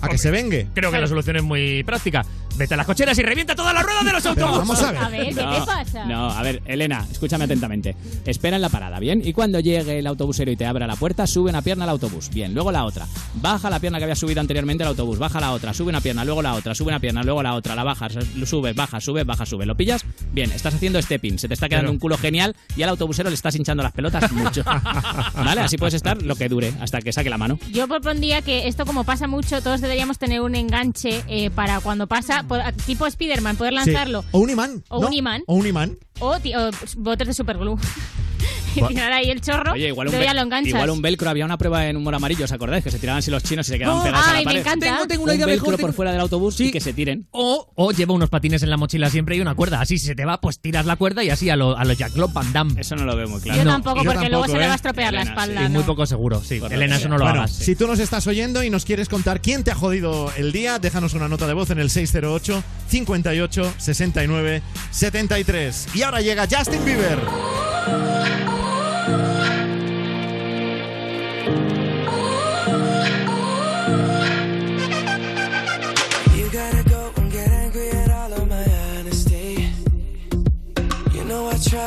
Speaker 3: a que se vengue?
Speaker 9: Creo que la solución es muy práctica. Vete a las cocheras y revienta todas las ruedas de los autobuses.
Speaker 3: vamos a ver.
Speaker 7: A ver, ¿qué
Speaker 5: No,
Speaker 7: te pasa?
Speaker 5: No, a ver, Elena, escúchame atentamente. Espera en la parada, ¿bien? Y cuando llegue el autobusero y te abra la puerta, sube una pierna al autobús. Bien, luego la otra. Baja la pierna que había subido anteriormente al autobús. Baja la otra, sube una pierna, luego la otra, sube una pierna, luego la otra. La bajas, sube, baja, sube, baja, sube. ¿Lo pillas? Bien, estás haciendo stepping. Se te está quedando
Speaker 3: Pero-
Speaker 5: un culo genial y al autobusero le estás hinchando las pelotas mucho. ¿Vale? Así puedes estar lo que dure hasta que saque la mano.
Speaker 7: Yo propondría que esto como pasa mucho, todos deberíamos tener un enganche eh, para cuando pasa, po- tipo Spiderman, poder
Speaker 3: Sí.
Speaker 7: lanzarlo.
Speaker 3: O un imán.
Speaker 7: O
Speaker 3: ¿no?
Speaker 7: un imán.
Speaker 3: O un imán.
Speaker 7: O, o botes de superglue. y tirar ahí el chorro,
Speaker 5: Oye, igual un,
Speaker 7: ya lo enganchas.
Speaker 5: igual un velcro, había una prueba en humor amarillo, ¿os acordáis? Que se tiraban así los chinos y se quedaban
Speaker 9: No,
Speaker 5: pegados a la
Speaker 7: ay, me
Speaker 5: pared.
Speaker 7: encanta.
Speaker 9: Tengo, tengo una
Speaker 5: un
Speaker 9: idea
Speaker 5: velcro
Speaker 9: mejor.
Speaker 5: por
Speaker 9: tengo-
Speaker 5: fuera del autobús y que se tiren.
Speaker 9: O, o lleva unos patines en la mochila siempre y una cuerda. Así, si se te va, pues tiras la cuerda y así a lo, a los Jack Van Damme.
Speaker 5: Eso no lo veo muy claro.
Speaker 7: Yo
Speaker 9: No,
Speaker 7: tampoco,
Speaker 3: yo
Speaker 7: porque luego se le
Speaker 3: ¿eh?
Speaker 7: va a estropear la espalda.
Speaker 9: Y muy poco seguro, sí.
Speaker 5: Correcto.
Speaker 9: Elena, eso no lo
Speaker 3: bueno,
Speaker 9: hagas. sí.
Speaker 3: si tú nos estás oyendo y nos quieres contar quién te ha jodido el día, déjanos una nota de voz en el 608 58 69 73. Y ahora llega Justin Bieber.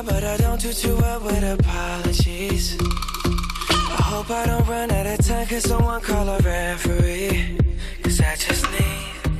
Speaker 12: But I don't do too well with apologies. I hope I don't run out of time, cause someone call a referee. Cause I just need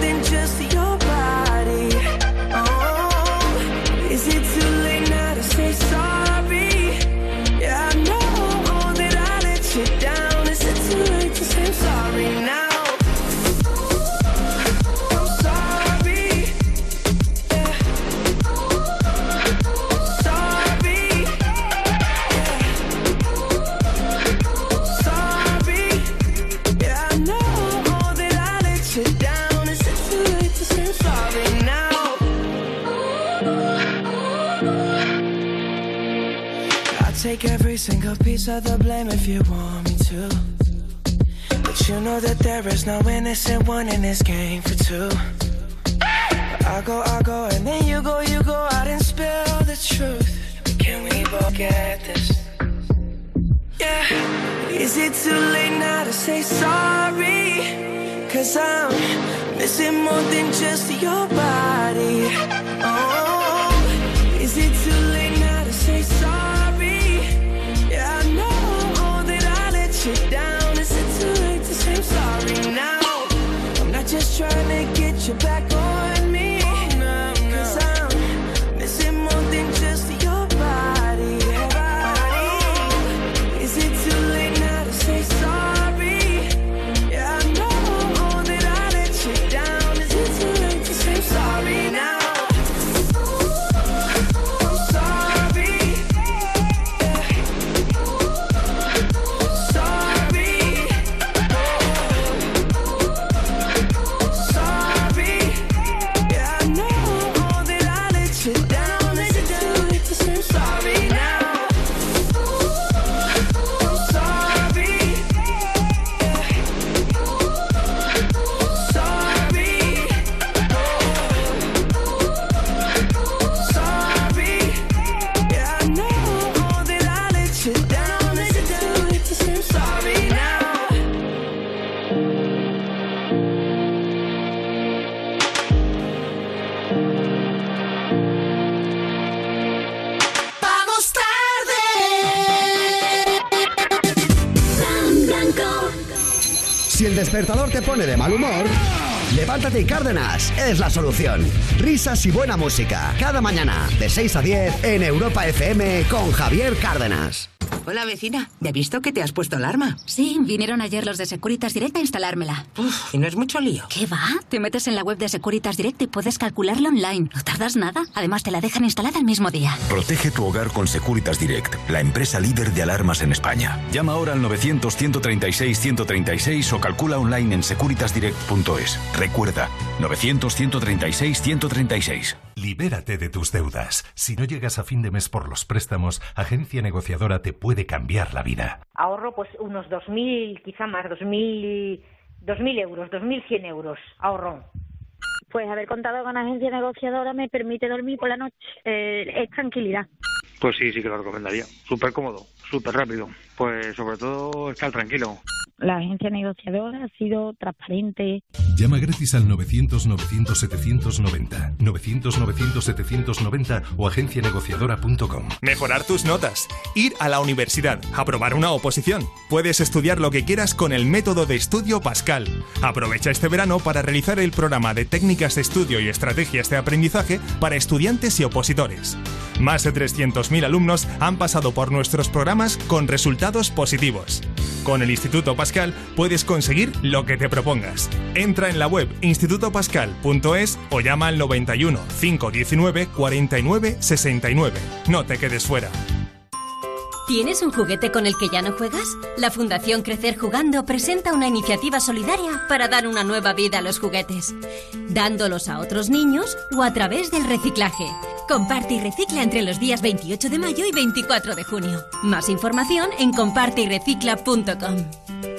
Speaker 12: than just your single piece of the blame if you want me to. But you know that there is no innocent one in this game for two. I go, I go, and then you go, you go out and spill the truth. Can we both get this? Yeah. Is it too late now to say sorry? Cause I'm missing more than just your body. Oh, just trying to get you back
Speaker 2: pone de mal humor, levántate y Cárdenas es la solución. Risas y buena música. Cada mañana, de 6 a 10, en Europa FM con Javier Cárdenas.
Speaker 27: Hola vecina, ¿ya he visto que te has puesto alarma?
Speaker 35: Sí, vinieron ayer los de Securitas Direct a instalármela.
Speaker 27: Uf, y no es mucho lío.
Speaker 35: ¿Qué va? Te metes en la web de Securitas Direct y puedes calcularla online. No tardas nada. Además, te la dejan instalada el mismo día.
Speaker 21: Protege tu hogar con Securitas Direct, la empresa líder de alarmas en España. Llama ahora al 900-136-136 o calcula online en securitasdirect.es. Recuerda, 900-136-136.
Speaker 45: Libérate de tus deudas. Si no llegas a fin de mes por los préstamos, Agencia Negociadora te puede cambiar la vida.
Speaker 46: Ahorro pues unos 2.000, quizá más, 2.000, 2.000 euros, 2.100 euros ahorro.
Speaker 47: Pues haber contado con agencia negociadora me permite dormir por la noche. Eh, es tranquilidad.
Speaker 48: Pues sí, sí que lo recomendaría. Súper cómodo, súper rápido. Pues sobre todo estar tranquilo.
Speaker 47: La agencia negociadora ha sido transparente.
Speaker 45: Llama gratis al 900-900-790, 900-900-790 o agencianegociadora.com.
Speaker 49: Mejorar tus notas, ir a la universidad, aprobar una oposición. Puedes estudiar lo que quieras con el método de estudio Pascal. Aprovecha este verano para realizar el programa de técnicas de estudio y estrategias de aprendizaje para estudiantes y opositores. Más de 300.000 alumnos han pasado por nuestros programas con resultados positivos. Con el Instituto Pascal puedes conseguir lo que te propongas. Entra en la web institutopascal.es o llama al 91 519 49 69. No te quedes fuera.
Speaker 50: ¿Tienes un juguete con el que ya no juegas? La Fundación Crecer Jugando presenta una iniciativa solidaria para dar una nueva vida a los juguetes, dándolos a otros niños o a través del reciclaje. Comparte y recicla entre los días 28 de mayo y 24 de junio. Más información en comparteyrecicla.com.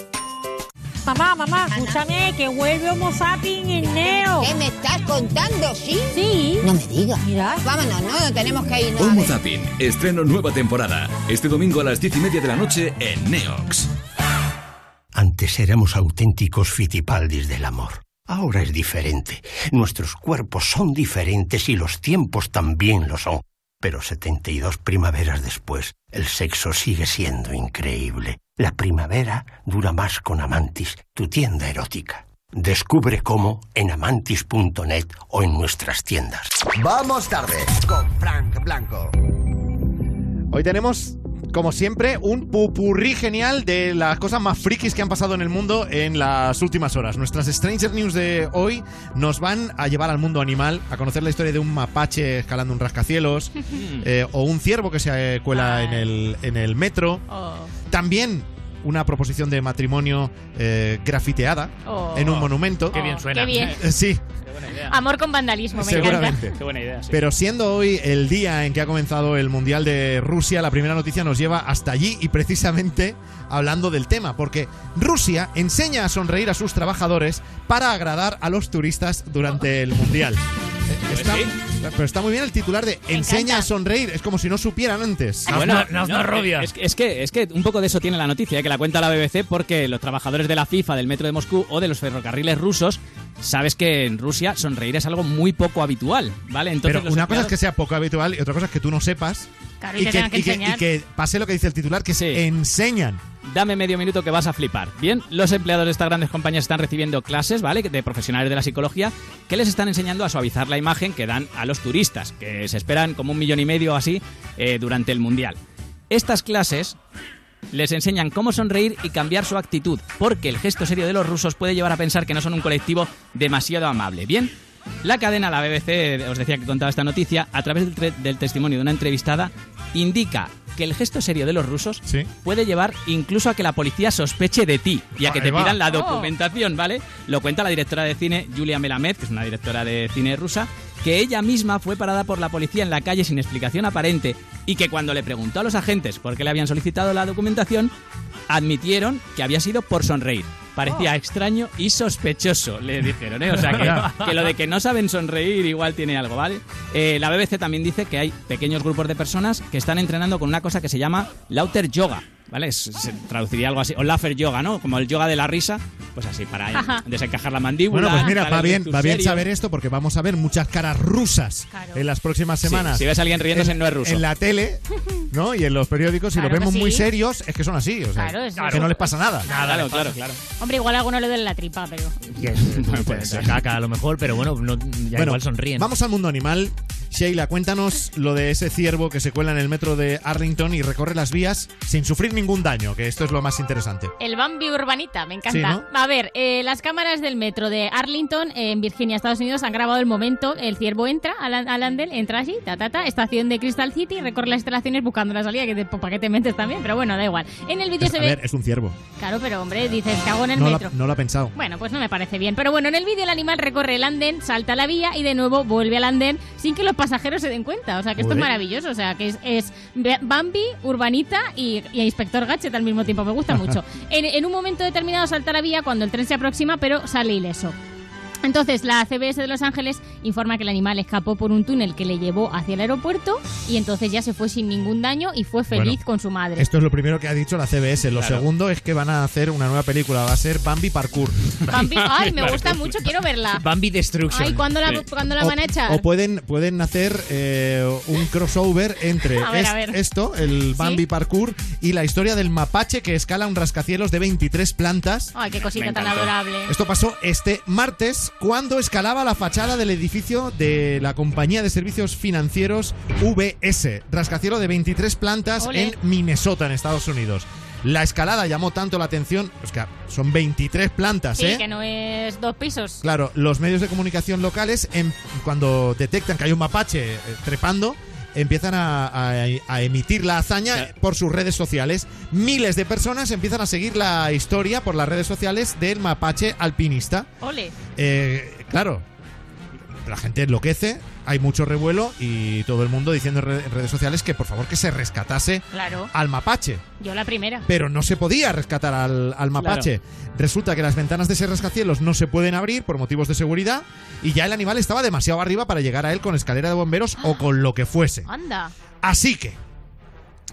Speaker 7: Mamá, mamá, escúchame, que vuelve Homo sapiens en Neo.
Speaker 51: ¿Qué me estás contando? ¿Sí?
Speaker 7: Sí.
Speaker 51: No me digas.
Speaker 7: Mira.
Speaker 51: Vámonos, ¿no? Tenemos que irnos.
Speaker 14: Homo Zapping, estreno nueva temporada. Este domingo a las diez y media de la noche en Neox.
Speaker 52: Antes éramos auténticos fitipaldis del amor. Ahora es diferente. Nuestros cuerpos son diferentes y los tiempos también lo son. Pero 72 primaveras después, el sexo sigue siendo increíble. La primavera dura más con Amantis, tu tienda erótica. Descubre cómo en amantis.net o en nuestras tiendas.
Speaker 2: Vamos tarde con Frank Blanco.
Speaker 3: Hoy tenemos, como siempre, un pupurrí genial de las cosas más frikis que han pasado en el mundo en las últimas horas. Nuestras Stranger News de hoy nos van a llevar al mundo animal, a conocer la historia de un mapache escalando un rascacielos, eh, o un ciervo que se eh, cuela en el, en el metro. También una proposición de matrimonio eh, grafiteada
Speaker 7: Oh.
Speaker 3: en un monumento.
Speaker 9: Qué bien suena.
Speaker 7: Qué bien. Amor con vandalismo, me
Speaker 3: Seguramente.
Speaker 7: encanta.
Speaker 9: Qué buena idea. sí.
Speaker 3: Pero siendo hoy el día en que ha comenzado el Mundial de Rusia, la primera noticia nos lleva hasta allí y precisamente hablando del tema, porque Rusia enseña a sonreír a sus trabajadores para agradar a los turistas durante el Mundial. Eh, Está, pero está muy bien el titular de enseña a sonreír, es como si no supieran antes.
Speaker 5: Ah, bueno, Es, que- es que, es que un poco de eso tiene la noticia, eh, que la cuenta la BBC, porque los trabajadores de la FIFA, del metro de Moscú o de los ferrocarriles rusos, sabes que en Rusia sonreír es algo muy poco habitual, ¿vale? Entonces
Speaker 3: Pero una cosa es que sea poco habitual y otra cosa es que tú no sepas
Speaker 7: Claro, y te que
Speaker 3: y
Speaker 7: enseñar.
Speaker 3: y que pase lo que dice el titular, que se enseñan.
Speaker 5: Dame medio minuto que vas a flipar. Bien, los empleados de estas grandes compañías están recibiendo clases, ¿vale? De profesionales de la psicología que les están enseñando a suavizar la imagen que dan a los turistas, que se esperan como un millón y medio o así eh, durante el Mundial. Estas clases les enseñan cómo sonreír y cambiar su actitud, porque el gesto serio de los rusos puede llevar a pensar que no son un colectivo demasiado amable. Bien, la cadena, la BBC, os decía que contaba esta noticia, a través del, testimonio de una entrevistada, indica que el gesto serio de los rusos puede llevar incluso a que la policía sospeche de ti y a que te pidan la
Speaker 3: Oh.
Speaker 5: documentación, ¿vale? Lo cuenta la directora de cine Julia Melamed, que es una directora de cine rusa, que ella misma fue parada por la policía en la calle sin explicación aparente y que cuando le preguntó a los agentes por qué le habían solicitado la documentación, admitieron que había sido por sonreír. Parecía extraño y sospechoso, le dijeron, ¿eh? O sea, que, que lo de que no saben sonreír igual tiene algo, ¿vale? Eh, la BBC también dice que hay pequeños grupos de personas que están entrenando con una cosa que se llama lauter yoga, ¿vale? Se traduciría algo así, o laughter yoga, ¿no? Como el yoga de la risa, pues así, para
Speaker 7: Ajá.
Speaker 5: desencajar la mandíbula.
Speaker 3: Bueno, pues mira, va bien, va bien saber esto porque vamos a ver muchas caras rusas en las próximas
Speaker 5: Sí,
Speaker 3: semanas.
Speaker 5: si ves a alguien riéndose,
Speaker 3: En-
Speaker 5: no es ruso.
Speaker 3: En la tele ¿no? Y en los periódicos, si
Speaker 7: Claro
Speaker 3: los vemos muy serios, es que son así. O sea,
Speaker 7: Claro, es-
Speaker 3: que no les pasa nada.
Speaker 9: Nada,
Speaker 5: Claro, claro, claro.
Speaker 7: Hombre, igual a alguno le duele la tripa, pero...
Speaker 9: puede ser caca a lo mejor, pero bueno, no- ya
Speaker 3: Bueno,
Speaker 9: igual sonríen.
Speaker 3: Vamos al mundo animal. Sheila, cuéntanos lo de ese ciervo que se cuela en el metro de Arlington y recorre las vías sin sufrir ningún daño, que esto es lo más interesante.
Speaker 7: El Bambi urbanita, me encanta.
Speaker 3: Sí, ¿no?
Speaker 7: A ver, eh, las cámaras del metro de Arlington, eh, en Virginia, Estados Unidos, han grabado el momento. El ciervo entra al, al andén, entra así, ta, ta, ta, estación de Crystal City, recorre las instalaciones buscando la salida, que te, ¿para qué te metes también? Pero bueno, da igual. En el vídeo se
Speaker 3: a
Speaker 7: ve...
Speaker 3: ver, es un ciervo.
Speaker 7: Claro, pero hombre, dices, cago en el
Speaker 3: No
Speaker 7: metro.
Speaker 3: no lo ha pensado.
Speaker 7: Bueno, pues no me parece bien. Pero bueno, en el vídeo el animal recorre el andén, salta a la vía y de nuevo vuelve al andén sin que los pasajeros se den cuenta. O sea, que esto es maravilloso. O sea, que es, es Bambi, Urbanita y, y Inspector Gadget al mismo tiempo. Me gusta mucho. En, en un momento determinado salta la vía cuando el tren se aproxima, pero sale ileso. Entonces, la CBS de Los Ángeles informa que el animal escapó por un túnel que le llevó hacia el aeropuerto y entonces ya se fue sin ningún daño y fue feliz
Speaker 3: Bueno,
Speaker 7: con su madre.
Speaker 3: Esto es lo primero que ha dicho la CBS. Lo
Speaker 7: Claro.
Speaker 3: segundo es que van a hacer una nueva película. Va a ser Bambi Parkour.
Speaker 7: Bambi, ay, me gusta mucho, quiero verla.
Speaker 9: Bambi Destruction.
Speaker 7: Ay, ¿cuándo la, ¿cuándo la
Speaker 3: O-
Speaker 7: van a echar?
Speaker 3: O pueden, pueden hacer eh, un crossover entre
Speaker 7: A ver,
Speaker 3: es-
Speaker 7: a ver.
Speaker 3: esto, el Bambi Parkour, y la historia del mapache que escala un rascacielos de 23 plantas.
Speaker 7: Ay, qué cosita tan adorable.
Speaker 3: Esto pasó este martes cuando escalaba la fachada del edificio de la compañía de servicios financieros VS, rascacielos de 23 plantas en Minnesota, en Estados Unidos. La escalada llamó tanto la atención, es que son 23 plantas,
Speaker 7: Sí,
Speaker 3: ¿eh?
Speaker 7: que no es dos pisos.
Speaker 3: Claro, los medios de comunicación locales, em- cuando detectan que hay un mapache eh, trepando, empiezan a, a- a emitir la hazaña por sus redes sociales. Miles de personas empiezan a seguir la historia por las redes sociales del mapache alpinista.
Speaker 7: Ole.
Speaker 3: Eh, claro, la gente enloquece, hay mucho revuelo y todo el mundo diciendo en re- en redes sociales que por favor que se rescatase
Speaker 7: Claro.
Speaker 3: al mapache.
Speaker 7: Yo la primera.
Speaker 3: Pero no se podía rescatar al, al mapache. Resulta que las ventanas de ese rascacielos no se pueden abrir por motivos de seguridad y ya el animal estaba demasiado arriba para llegar a él con escalera de bomberos o con lo que fuese.
Speaker 7: Anda.
Speaker 3: Así que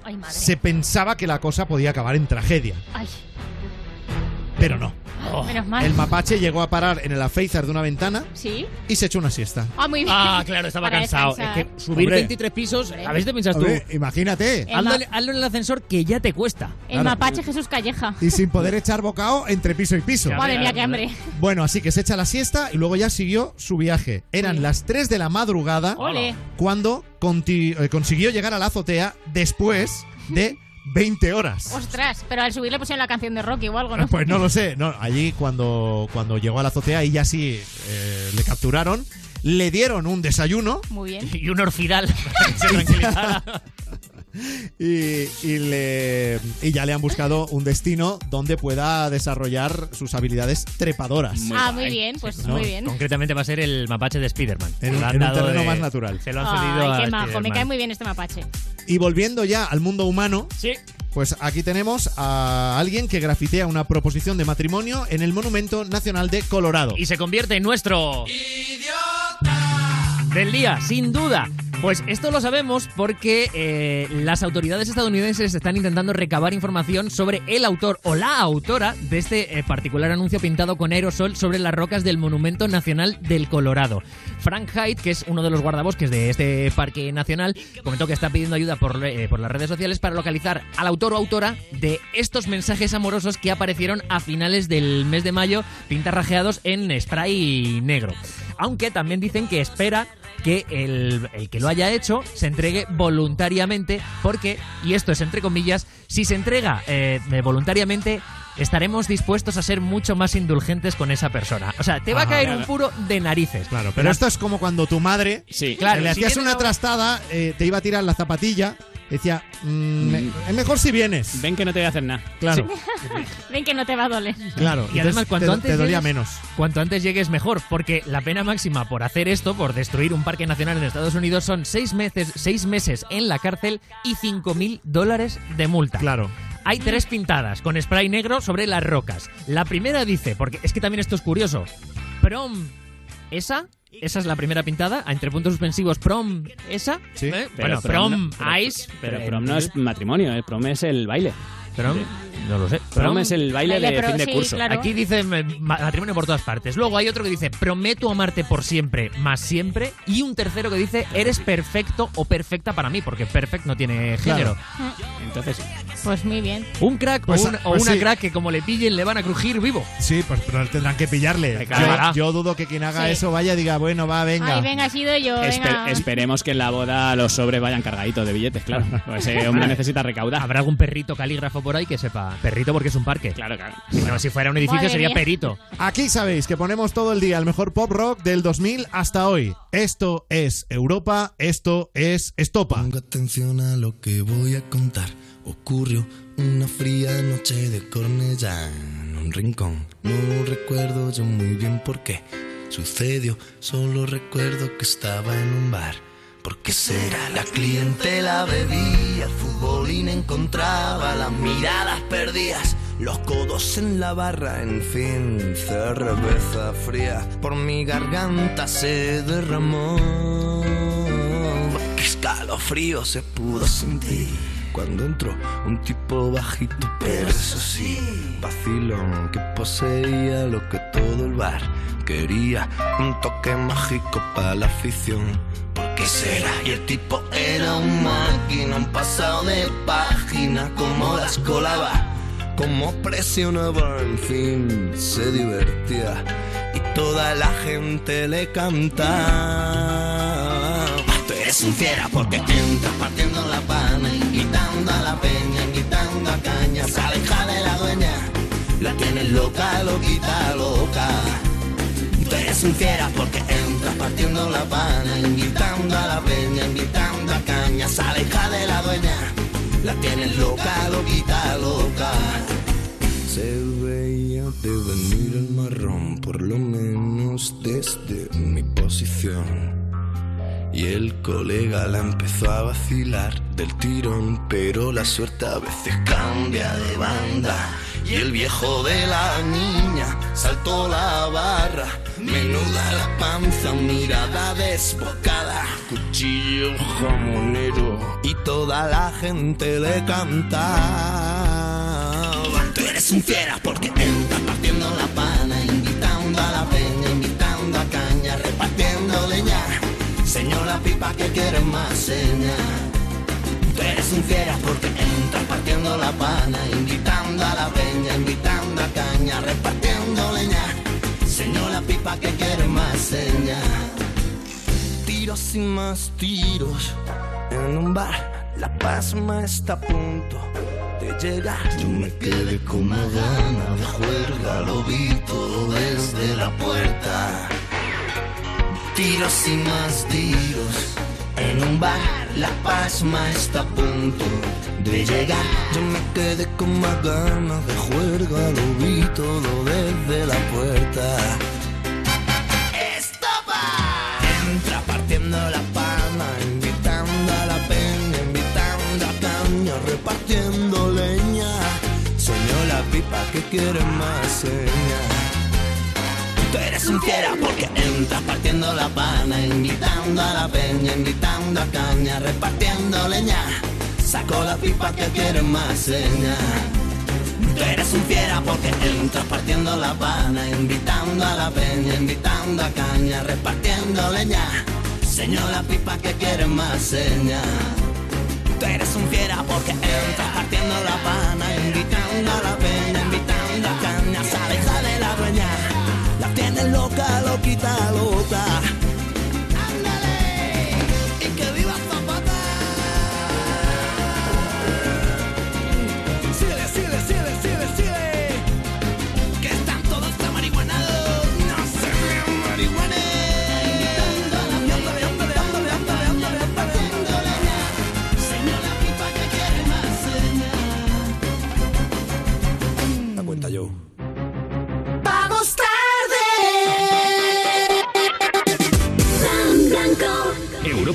Speaker 7: Ay, madre.
Speaker 3: se pensaba que la cosa podía acabar en tragedia,
Speaker 7: Ay,
Speaker 3: pero no.
Speaker 7: menos mal.
Speaker 3: El mapache llegó a parar en el alféizar de una ventana
Speaker 7: Sí.
Speaker 3: y se echó una siesta.
Speaker 7: Ah, muy bien.
Speaker 9: Ah, claro, estaba
Speaker 7: Para
Speaker 9: cansado. Es que subir
Speaker 3: Hombre.
Speaker 9: 23 pisos, a ver si te piensas tú.
Speaker 3: Hombre, imagínate.
Speaker 9: Hazlo, en el ascensor que ya te cuesta.
Speaker 7: El mapache Jesús Calleja.
Speaker 3: Y sin poder echar bocado entre piso y piso.
Speaker 7: Madre mía, qué hambre.
Speaker 3: Bueno, así que se echa la siesta y luego ya siguió su viaje. Eran las 3 de la madrugada
Speaker 7: Ole.
Speaker 3: cuando conti- eh, consiguió llegar a la azotea después de 20 horas.
Speaker 7: Ostras, pero al subir le pusieron la canción de Rocky o algo, ¿no?
Speaker 3: Pues no lo sé. No, allí cuando, cuando llegó a la azotea y ya sí eh, le capturaron, le dieron un desayuno
Speaker 7: Muy bien.
Speaker 9: Y un orfidal. se tranquilizara.
Speaker 3: y, y le, y ya le han buscado un destino donde pueda desarrollar sus habilidades trepadoras.
Speaker 7: ah, muy bien, pues
Speaker 3: ¿no?
Speaker 7: muy bien.
Speaker 9: Concretamente va a ser el mapache de Spider-Man.
Speaker 3: En en un terreno
Speaker 9: de-
Speaker 3: más natural.
Speaker 9: Se lo han cedido
Speaker 7: Ay,
Speaker 9: a
Speaker 7: qué majo. Me cae muy bien este mapache.
Speaker 3: Y volviendo ya al mundo humano,
Speaker 9: Sí.
Speaker 3: pues aquí tenemos a alguien que grafitea una proposición de matrimonio en el Monumento Nacional de Colorado.
Speaker 9: Y se convierte en nuestro... Del día, sin duda. Pues esto lo sabemos porque eh, las autoridades estadounidenses están intentando recabar información sobre el autor o la autora de este eh, particular anuncio pintado con aerosol sobre las rocas del Monumento Nacional del Colorado. Frank Hyde, que es uno de los guardabosques de este parque nacional, comentó que está pidiendo ayuda por, eh, por las redes sociales para localizar al autor o autora de estos mensajes amorosos que aparecieron a finales del mes de mayo pintarrajeados en spray negro. Aunque también dicen que espera que el, el que lo haya hecho se entregue voluntariamente, porque, y esto es entre comillas, si se entrega eh, voluntariamente, estaremos dispuestos a ser mucho más indulgentes con esa persona. O sea, te va a caer
Speaker 3: claro.
Speaker 9: un puro de narices.
Speaker 3: Claro, pero esto es como cuando tu madre
Speaker 5: Sí.
Speaker 9: Claro,
Speaker 3: le
Speaker 9: si
Speaker 3: hacías una
Speaker 9: la-
Speaker 3: trastada, eh, te iba a tirar la zapatilla, decía, mm, me- es mejor si vienes.
Speaker 5: Ven que no te voy a hacer nada.
Speaker 3: Claro,
Speaker 7: Ven que no te va a doler.
Speaker 3: claro.
Speaker 9: Y además, cuanto
Speaker 3: te,
Speaker 9: antes
Speaker 3: te dolía
Speaker 9: llegues-
Speaker 3: menos.
Speaker 9: Cuanto antes llegues mejor, porque la pena máxima por hacer esto, por destruir un parque nacional en Estados Unidos, son seis meses, seis meses en la cárcel y cinco mil dólares de multa.
Speaker 3: Claro.
Speaker 9: Hay tres pintadas con spray negro sobre las rocas. La primera dice, porque es que también esto es curioso, prom, ¿esa? Esa es la primera pintada, entre puntos suspensivos, prom, ¿esa?
Speaker 3: Sí.
Speaker 9: ¿Eh?
Speaker 5: Pero
Speaker 9: Bueno, prom,
Speaker 5: no- pero-
Speaker 9: ice.
Speaker 5: Pero prom no es matrimonio, el prom es el baile.
Speaker 9: Prom, No lo sé.
Speaker 5: Prom es el baile,
Speaker 7: Baile
Speaker 5: de
Speaker 7: pro,
Speaker 5: fin de
Speaker 7: sí,
Speaker 5: curso.
Speaker 7: claro.
Speaker 9: Aquí dice ma- matrimonio por todas partes. Luego hay otro que dice prometo amarte por siempre, más siempre. Y un tercero que dice eres perfecto o perfecta para mí, porque perfect no tiene género.
Speaker 5: Entonces,
Speaker 7: Pues muy bien.
Speaker 9: Un crack
Speaker 3: Pues,
Speaker 9: o, un- o
Speaker 3: pues
Speaker 9: una
Speaker 3: sí.
Speaker 9: crack que como le pillen le van a crujir vivo.
Speaker 3: Sí, pues pero tendrán que pillarle. Yo, yo dudo que quien haga
Speaker 7: Sí.
Speaker 3: eso vaya y diga, bueno, va, venga.
Speaker 7: Ay, venga, ha sido yo.
Speaker 5: espe-
Speaker 7: Venga.
Speaker 5: esperemos que en la boda los sobres vayan cargaditos de billetes, claro. Pues ese hombre necesita recaudar.
Speaker 9: Habrá algún perrito calígrafo por ahí que sepa. Perrito porque es un parque.
Speaker 5: Claro, claro.
Speaker 9: Bueno, si fuera un edificio
Speaker 7: Madre
Speaker 9: sería
Speaker 7: mía.
Speaker 9: perito.
Speaker 3: Aquí sabéis que ponemos todo el día el mejor pop rock del 2000 hasta hoy. Esto es Europa, esto es Estopa.
Speaker 12: Ponga atención a lo que voy a contar. Ocurrió una fría noche de Cornellá en un rincón. No recuerdo yo muy bien por qué sucedió. Solo recuerdo que estaba en un bar. ¿Por qué será? La clientela bebía, el futbolín encontraba las miradas perdidas. Los codos en la barra, en fin, cerveza fría por mi garganta se derramó. Qué escalofrío se pudo sentir cuando entró un tipo bajito, pero eso sí, vacilón que poseía lo que todo el bar quería. Un toque mágico para la afición. ¿Por qué será? Y el tipo era un máquina, un pasado de página, como las colaba como presionaba, en fin, se divertía y toda la gente le cantaba. Tú eres un fiera porque entras partiendo la pana, invitando a la peña, invitando a caña, se aleja de la dueña, la tienes loca, loquita, loca. Tú eres un fiera porque entras partiendo la pana, invitando a la peña, invitando a caña, se aleja de la dueña, la tienes loca, loquita, loca. Se veía de venir el marrón, por lo menos desde mi posición. Y el colega la empezó a vacilar del tirón, pero la suerte a veces cambia de banda. Y el viejo de la niña saltó la barra, menuda la panza, mirada desbocada, cuchillo jamonero. Y toda la gente le cantaba. Tú eres un fiera porque entras partiendo la pana, invitando a la peña, invitando a caña, repartiendo leña. Señora pipa que quiere más seña. Tú eres un fiera porque entras partiendo la pana, invitando a la peña, invitando a caña, repartiendo pipa que quiere más. Tiros y más tiros en un bar. La pasma está a punto de llegar. Yo me quedé con una gana de juerga, lo vi todo desde la puerta. Tiros y más tiros en un bar. La pasma está a punto de llegar. Yo me quedé con más ganas de juerga, lo vi todo desde la puerta. Soñó la pipa que quiere más seña. Tú eres un fiera porque entras partiendo la pana, invitando a la peña, invitando a caña, repartiendo leña. Sacó la pipa que quiere más seña. Tú eres un fiera porque entras partiendo la pana, invitando a la peña, invitando a caña, repartiendo leña. Señor la pipa que quiere más seña. Tú eres un fiera porque entras partiendo la pana, invitando a la peña, la tienes loca, loquita, loca.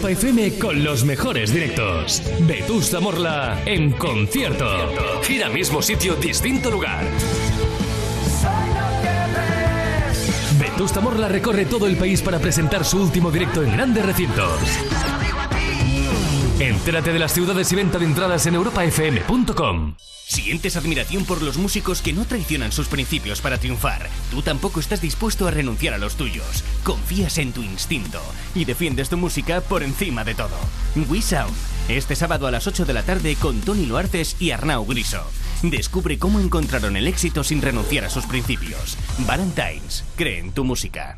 Speaker 17: Europa FM con los mejores directos. Vetusta Morla en concierto. Gira mismo sitio, distinto lugar. Vetusta Morla recorre todo el país para presentar su último directo en grandes recintos.
Speaker 53: Entérate de las ciudades y venta de entradas en europafm.com.
Speaker 22: ¿Sientes admiración por los músicos que no traicionan sus principios para triunfar? Tú tampoco estás dispuesto a renunciar a los tuyos. Confías en tu instinto y defiendes tu música por encima de todo. We Sound, este sábado a las 8 de la tarde con Tony Loartes y Arnau Griso. Descubre cómo encontraron el éxito sin renunciar a sus principios. Valentines, cree en tu música.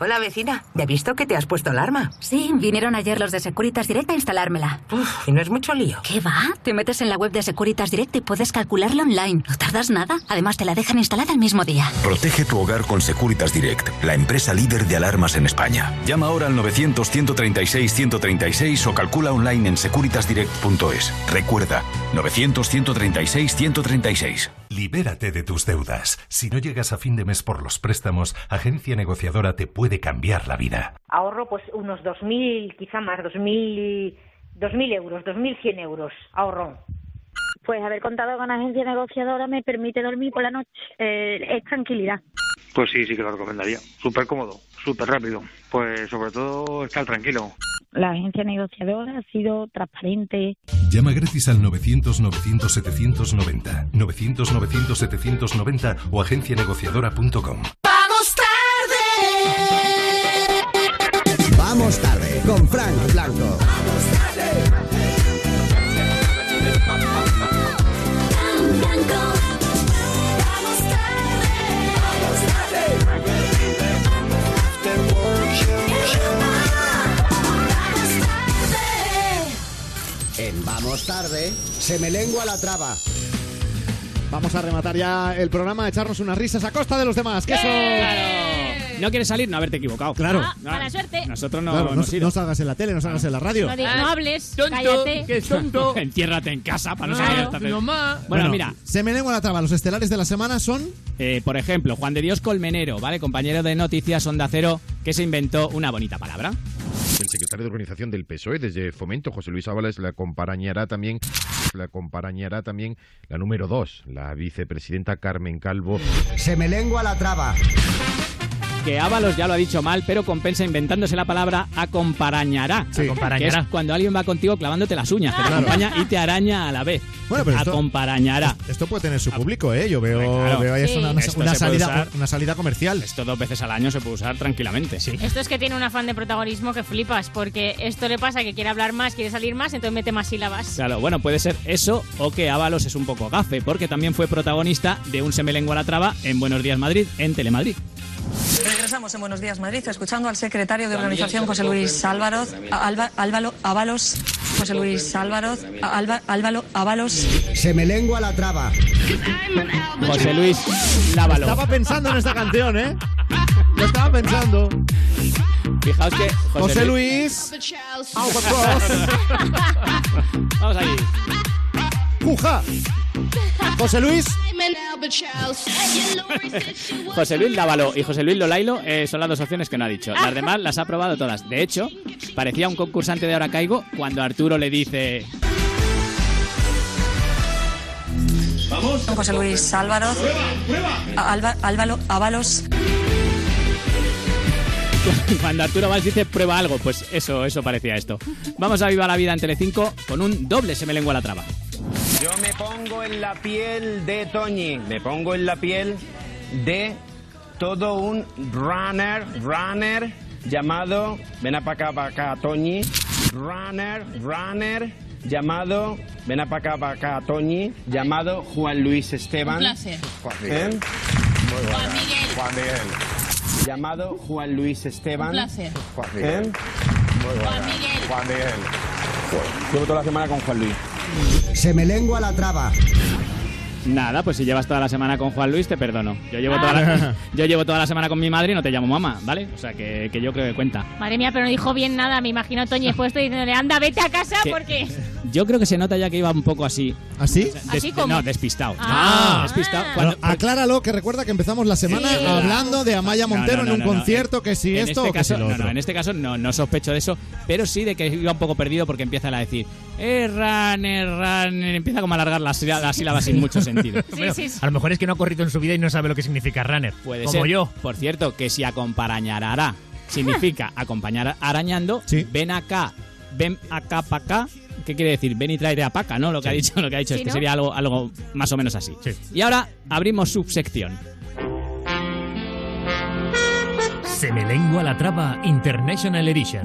Speaker 54: Hola vecina, ¿ya he visto que te has puesto alarma?
Speaker 20: Sí, vinieron ayer los de Securitas Direct a instalármela.
Speaker 54: Uf, y no es mucho lío.
Speaker 20: ¿Qué va? Te metes en la web de Securitas Direct y puedes calcularla online. No tardas nada. Además, te la dejan instalada el mismo día.
Speaker 21: Protege tu hogar con Securitas Direct, la empresa líder de alarmas en España. Llama ahora al 900-136-136 o calcula online en securitasdirect.es. Recuerda, 900-136-136.
Speaker 17: Libérate de tus deudas. Si no llegas a fin de mes por los préstamos, Agencia Negociadora te puede cambiar la vida.
Speaker 55: Ahorro pues unos 2.000, quizá más, 2.000, 2.000 euros, 2.100 euros ahorro.
Speaker 47: Pues haber contado con agencia negociadora me permite dormir por la noche. Eh, es tranquilidad.
Speaker 23: Pues sí, sí que lo recomendaría. Súper cómodo, súper rápido. Pues sobre todo estar tranquilo.
Speaker 47: La agencia negociadora ha sido transparente.
Speaker 17: Llama gratis al 900-900-790, 900-900-790 o agencianegociadora.com.
Speaker 35: Vamos tarde.
Speaker 2: Vamos tarde con Frank Blanco. En Vamos tarde, se me lengua la traba.
Speaker 3: Vamos a rematar ya el programa, echarnos unas risas a costa de los demás. Que eso...
Speaker 5: ¿No quieres salir? No haberte equivocado.
Speaker 3: Claro.
Speaker 7: Ah, suerte.
Speaker 5: Nosotros no
Speaker 3: Claro, no,
Speaker 5: hemos ido.
Speaker 3: no salgas en la tele, no salgas en la radio.
Speaker 7: No, no hables, cállate.
Speaker 5: Entiérrate en casa para no
Speaker 7: Claro.
Speaker 5: salir esta vez.
Speaker 7: Nomás.
Speaker 5: Bueno, mira.
Speaker 3: Se me lengua la traba. Los estelares de la semana son.
Speaker 5: Eh, por ejemplo, Juan de Dios Colmenero, ¿vale? Compañero de Noticias Onda Cero, que se inventó una bonita palabra.
Speaker 56: El secretario de organización del PSOE desde Fomento, José Luis Ábalos, la acompañará también, la acompañará también la número dos, la vicepresidenta Carmen Calvo.
Speaker 2: Se me lengua la traba.
Speaker 5: Que Ábalos ya lo ha dicho mal, pero compensa inventándose la palabra acomparañará.
Speaker 3: Sí.
Speaker 9: Acomparañará.
Speaker 5: Que es cuando alguien va contigo clavándote las uñas, te
Speaker 3: Claro.
Speaker 5: acompaña y te araña a la vez.
Speaker 3: Bueno, pero esto-
Speaker 5: acomparañará.
Speaker 3: Esto puede tener su público, ¿eh? Yo veo,
Speaker 5: Claro.
Speaker 3: veo ahí es
Speaker 7: Sí.
Speaker 3: una, una- una salida,
Speaker 5: usar.
Speaker 3: una salida comercial.
Speaker 5: Esto dos veces al año se puede usar tranquilamente. Sí.
Speaker 7: Esto es que tiene un afán de protagonismo que flipas, porque esto le pasa que quiere hablar más, quiere salir más, entonces mete más sílabas.
Speaker 5: Claro, bueno, puede ser eso o que Ábalos es un poco gafe, porque también fue protagonista de un Se me lengua la traba en Buenos Días Madrid, en Telemadrid.
Speaker 57: Regresamos en Buenos Días Madrid, escuchando al secretario de organización José Luis Álvaro, Alba- Álvaro Ábalos, José Luis Álvaro, Alba- Álvaro Ábalos.
Speaker 2: Se me lengua la traba.
Speaker 5: José Luis Lávalo.
Speaker 3: Estaba pensando en esta canción, ¿eh? Lo estaba pensando.
Speaker 5: Fijaos que José,
Speaker 3: José Luis.
Speaker 5: Vamos ahí.
Speaker 3: Juja. José Luis.
Speaker 5: José Luis Lávalo y José Luis Lolailo eh, son las dos opciones que no ha dicho. Las demás las ha probado todas. De hecho, parecía un concursante de Ahora Caigo cuando Arturo le dice...
Speaker 57: Vamos. José Luis Álvaro, Alba- Álvaro Ábalos.
Speaker 5: Cuando Arturo Valls dice prueba algo, pues eso, eso parecía esto. Vamos a Viva la Vida en Telecinco con un doble se me lengua la traba.
Speaker 58: Yo me pongo en la piel de Toñi, me pongo en la piel de todo un runner, runner llamado, ven a pa' acá, pa' acá, Toñi, runner, runner llamado, ven a pa' acá, pa' acá, Toñi, llamado Juan Luis Esteban.
Speaker 59: Un placer.
Speaker 58: ¿Eh?
Speaker 59: Juan Miguel.
Speaker 58: Juan Miguel. Llamado Juan Luis Esteban.
Speaker 59: Un placer.
Speaker 58: ¿Eh?
Speaker 59: Juan Miguel.
Speaker 58: Juan Miguel. Llevo toda la semana con Juan Luis.
Speaker 2: Se me lengua la traba.
Speaker 5: Nada, pues si llevas toda la semana con Juan Luis, te perdono. Yo llevo, toda la, yo llevo toda la semana con mi madre y no te llamo mamá, ¿vale? O sea, que, que yo creo que cuenta.
Speaker 7: Madre mía, pero no dijo bien nada. Me imagino a Toñi después diciéndole, anda, vete a casa
Speaker 5: ¿Qué?
Speaker 7: porque...
Speaker 5: Yo creo que se nota ya que iba un poco así.
Speaker 3: ¿Así?
Speaker 5: Des-
Speaker 7: ¿Así como?
Speaker 5: No, despistado.
Speaker 7: Ah.
Speaker 5: despistado.
Speaker 3: Bueno,
Speaker 5: Cuando-
Speaker 3: acláralo, que recuerda que empezamos la semana
Speaker 5: Sí.
Speaker 3: hablando de Amaya
Speaker 5: No, no,
Speaker 3: Montero
Speaker 5: no,
Speaker 3: en un
Speaker 5: no, no.
Speaker 3: concierto, que si
Speaker 5: en
Speaker 3: esto
Speaker 5: este
Speaker 3: o que
Speaker 5: caso,
Speaker 3: si lo
Speaker 5: no,
Speaker 3: otro.
Speaker 5: no, en este caso no, no sospecho de eso, pero sí de que iba un poco perdido porque empiezan a decir, eh, runner, runner, empieza como a alargar las, las sílabas sin mucho sentido.
Speaker 9: Bueno, A lo mejor es que no ha corrido en su vida y no sabe lo que significa runner.
Speaker 5: Puede
Speaker 9: como
Speaker 5: ser.
Speaker 9: yo.
Speaker 5: Por cierto, que si acompañará significa acompañar arañando, ven acá, ven acá para acá. ¿Qué quiere decir? Ven y tráete a paca, ¿no? Lo que ha dicho, lo que ha dicho
Speaker 9: Sí,
Speaker 5: es que
Speaker 9: ¿no?
Speaker 5: sería algo, algo más o menos así. Y ahora abrimos subsección.
Speaker 9: Se me lengua la traba International Edition.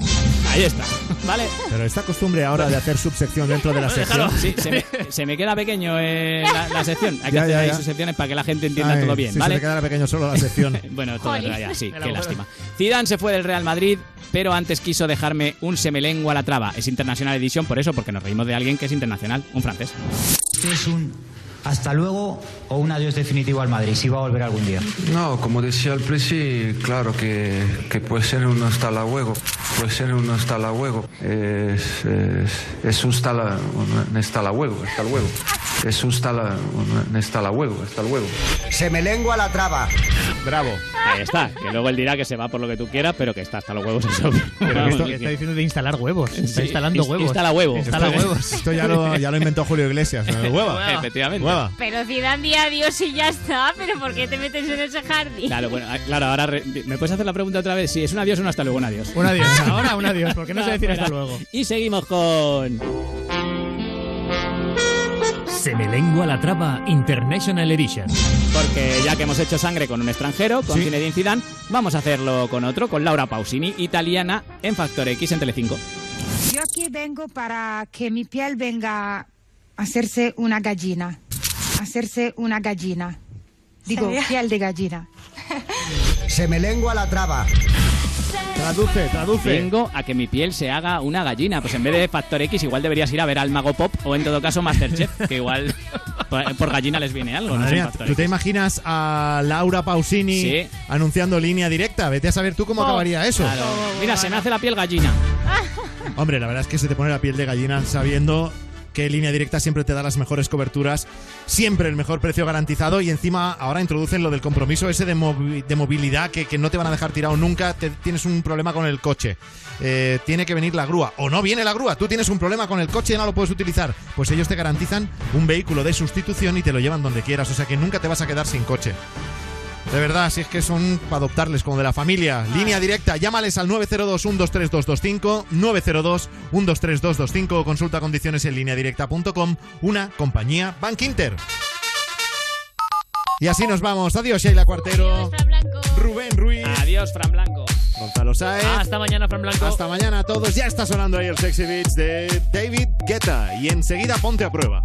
Speaker 5: Ahí está, ¿vale?
Speaker 3: Pero esta costumbre ahora de hacer subsección dentro de la sección.
Speaker 5: Sí, se me, se me queda pequeño eh, la, la sección. Hay que
Speaker 3: Ya,
Speaker 5: hacer
Speaker 3: ya,
Speaker 5: ahí
Speaker 3: ya.
Speaker 5: sus secciones para que la gente entienda
Speaker 3: Ay,
Speaker 5: todo bien,
Speaker 3: sí,
Speaker 5: ¿vale?
Speaker 3: Se te quedará pequeño solo la sección.
Speaker 5: Bueno, todo sí,
Speaker 7: Me
Speaker 5: qué lástima. Zidane se fue del Real Madrid, pero antes quiso dejarme un semelengua a la traba. Es International Edition por eso, porque nos reímos de alguien que es internacional, un francés.
Speaker 60: ¿Es un hasta luego o un adiós definitivo al Madrid? Si va a volver algún día.
Speaker 61: No, como decía el Presi, claro que, que puede ser un hasta luego, puede ser un hasta luego, es, es, es un hasta la, un hasta luego, es un hasta la, un hasta luego.
Speaker 2: Se me lengua la traba.
Speaker 3: Bravo.
Speaker 5: Ahí está, que luego él dirá que se va por lo que tú quieras, pero que está hasta los huevos eso.
Speaker 9: Pero esto
Speaker 5: que-
Speaker 9: está diciendo de instalar huevos. Está
Speaker 5: Sí,
Speaker 9: instalando
Speaker 5: ins-
Speaker 9: huevos.
Speaker 5: instala huevo.
Speaker 9: Instala
Speaker 5: Esto-
Speaker 9: huevos.
Speaker 3: Esto ya lo, ya lo inventó Julio Iglesias. ¿no? Hueva.
Speaker 5: Efectivamente.
Speaker 3: Hueva.
Speaker 7: Pero Zidane di adiós y ya está. ¿Pero por qué te metes en ese jardín?
Speaker 5: Claro, bueno, ah, claro, ahora re- ¿me puedes hacer la pregunta otra vez? Sí, es un adiós o un hasta luego, un adiós.
Speaker 9: Un adiós. Ahora un adiós, porque no sé decir hasta luego.
Speaker 5: Y seguimos con
Speaker 9: Se me lengua la traba International Edition.
Speaker 5: porque ya que hemos hecho sangre con un extranjero, con
Speaker 9: Sí.
Speaker 5: Zinedine Zidane, vamos a hacerlo con otro, con Laura Pausini, italiana en Factor X en Telecinco.
Speaker 62: Yo aquí vengo para que mi piel venga a hacerse una gallina. Hacerse una gallina. Digo,
Speaker 2: ¿Sería?
Speaker 62: piel de gallina.
Speaker 2: Se me lengua la traba.
Speaker 3: Traduce, traduce.
Speaker 5: Vengo a que mi piel se haga una gallina. Pues en vez de Factor X, igual deberías ir a ver al Mago Pop o en todo caso Masterchef, que igual por, por gallina les viene algo.
Speaker 3: Madre mía, ¿tú te imaginas a Laura Pausini
Speaker 5: Sí.
Speaker 3: anunciando línea directa? Vete a saber tú cómo
Speaker 5: Oh,
Speaker 3: acabaría eso.
Speaker 5: claro. Mira, se me hace la piel gallina.
Speaker 3: Hombre, la verdad es que se te pone la piel de gallina sabiendo que línea directa siempre te da las mejores coberturas, siempre el mejor precio garantizado y encima ahora introducen lo del compromiso ese de, movi- de movilidad que, que no te van a dejar tirado nunca, te- tienes un problema con el coche, eh, tiene que venir la grúa. O no viene la grúa, tú tienes un problema con el coche y no lo puedes utilizar, pues ellos te garantizan un vehículo de sustitución y te lo llevan donde quieras, o sea que nunca te vas a quedar sin coche. De verdad, si es que son para adoptarles como de la familia. Línea directa, llámales al 902-123-225, 902-123-225 o consulta condiciones en lineadirecta.com, una compañía Bank Inter. Y así nos vamos. Adiós, Sheila Cuartero. Rubén Ruiz.
Speaker 5: Adiós, Fran Blanco.
Speaker 3: Gonzalo Saez.
Speaker 9: Hasta mañana, Fran Blanco.
Speaker 3: Hasta mañana a todos. Ya está sonando ahí el Sexy Beats de David Guetta. Y enseguida ponte a prueba.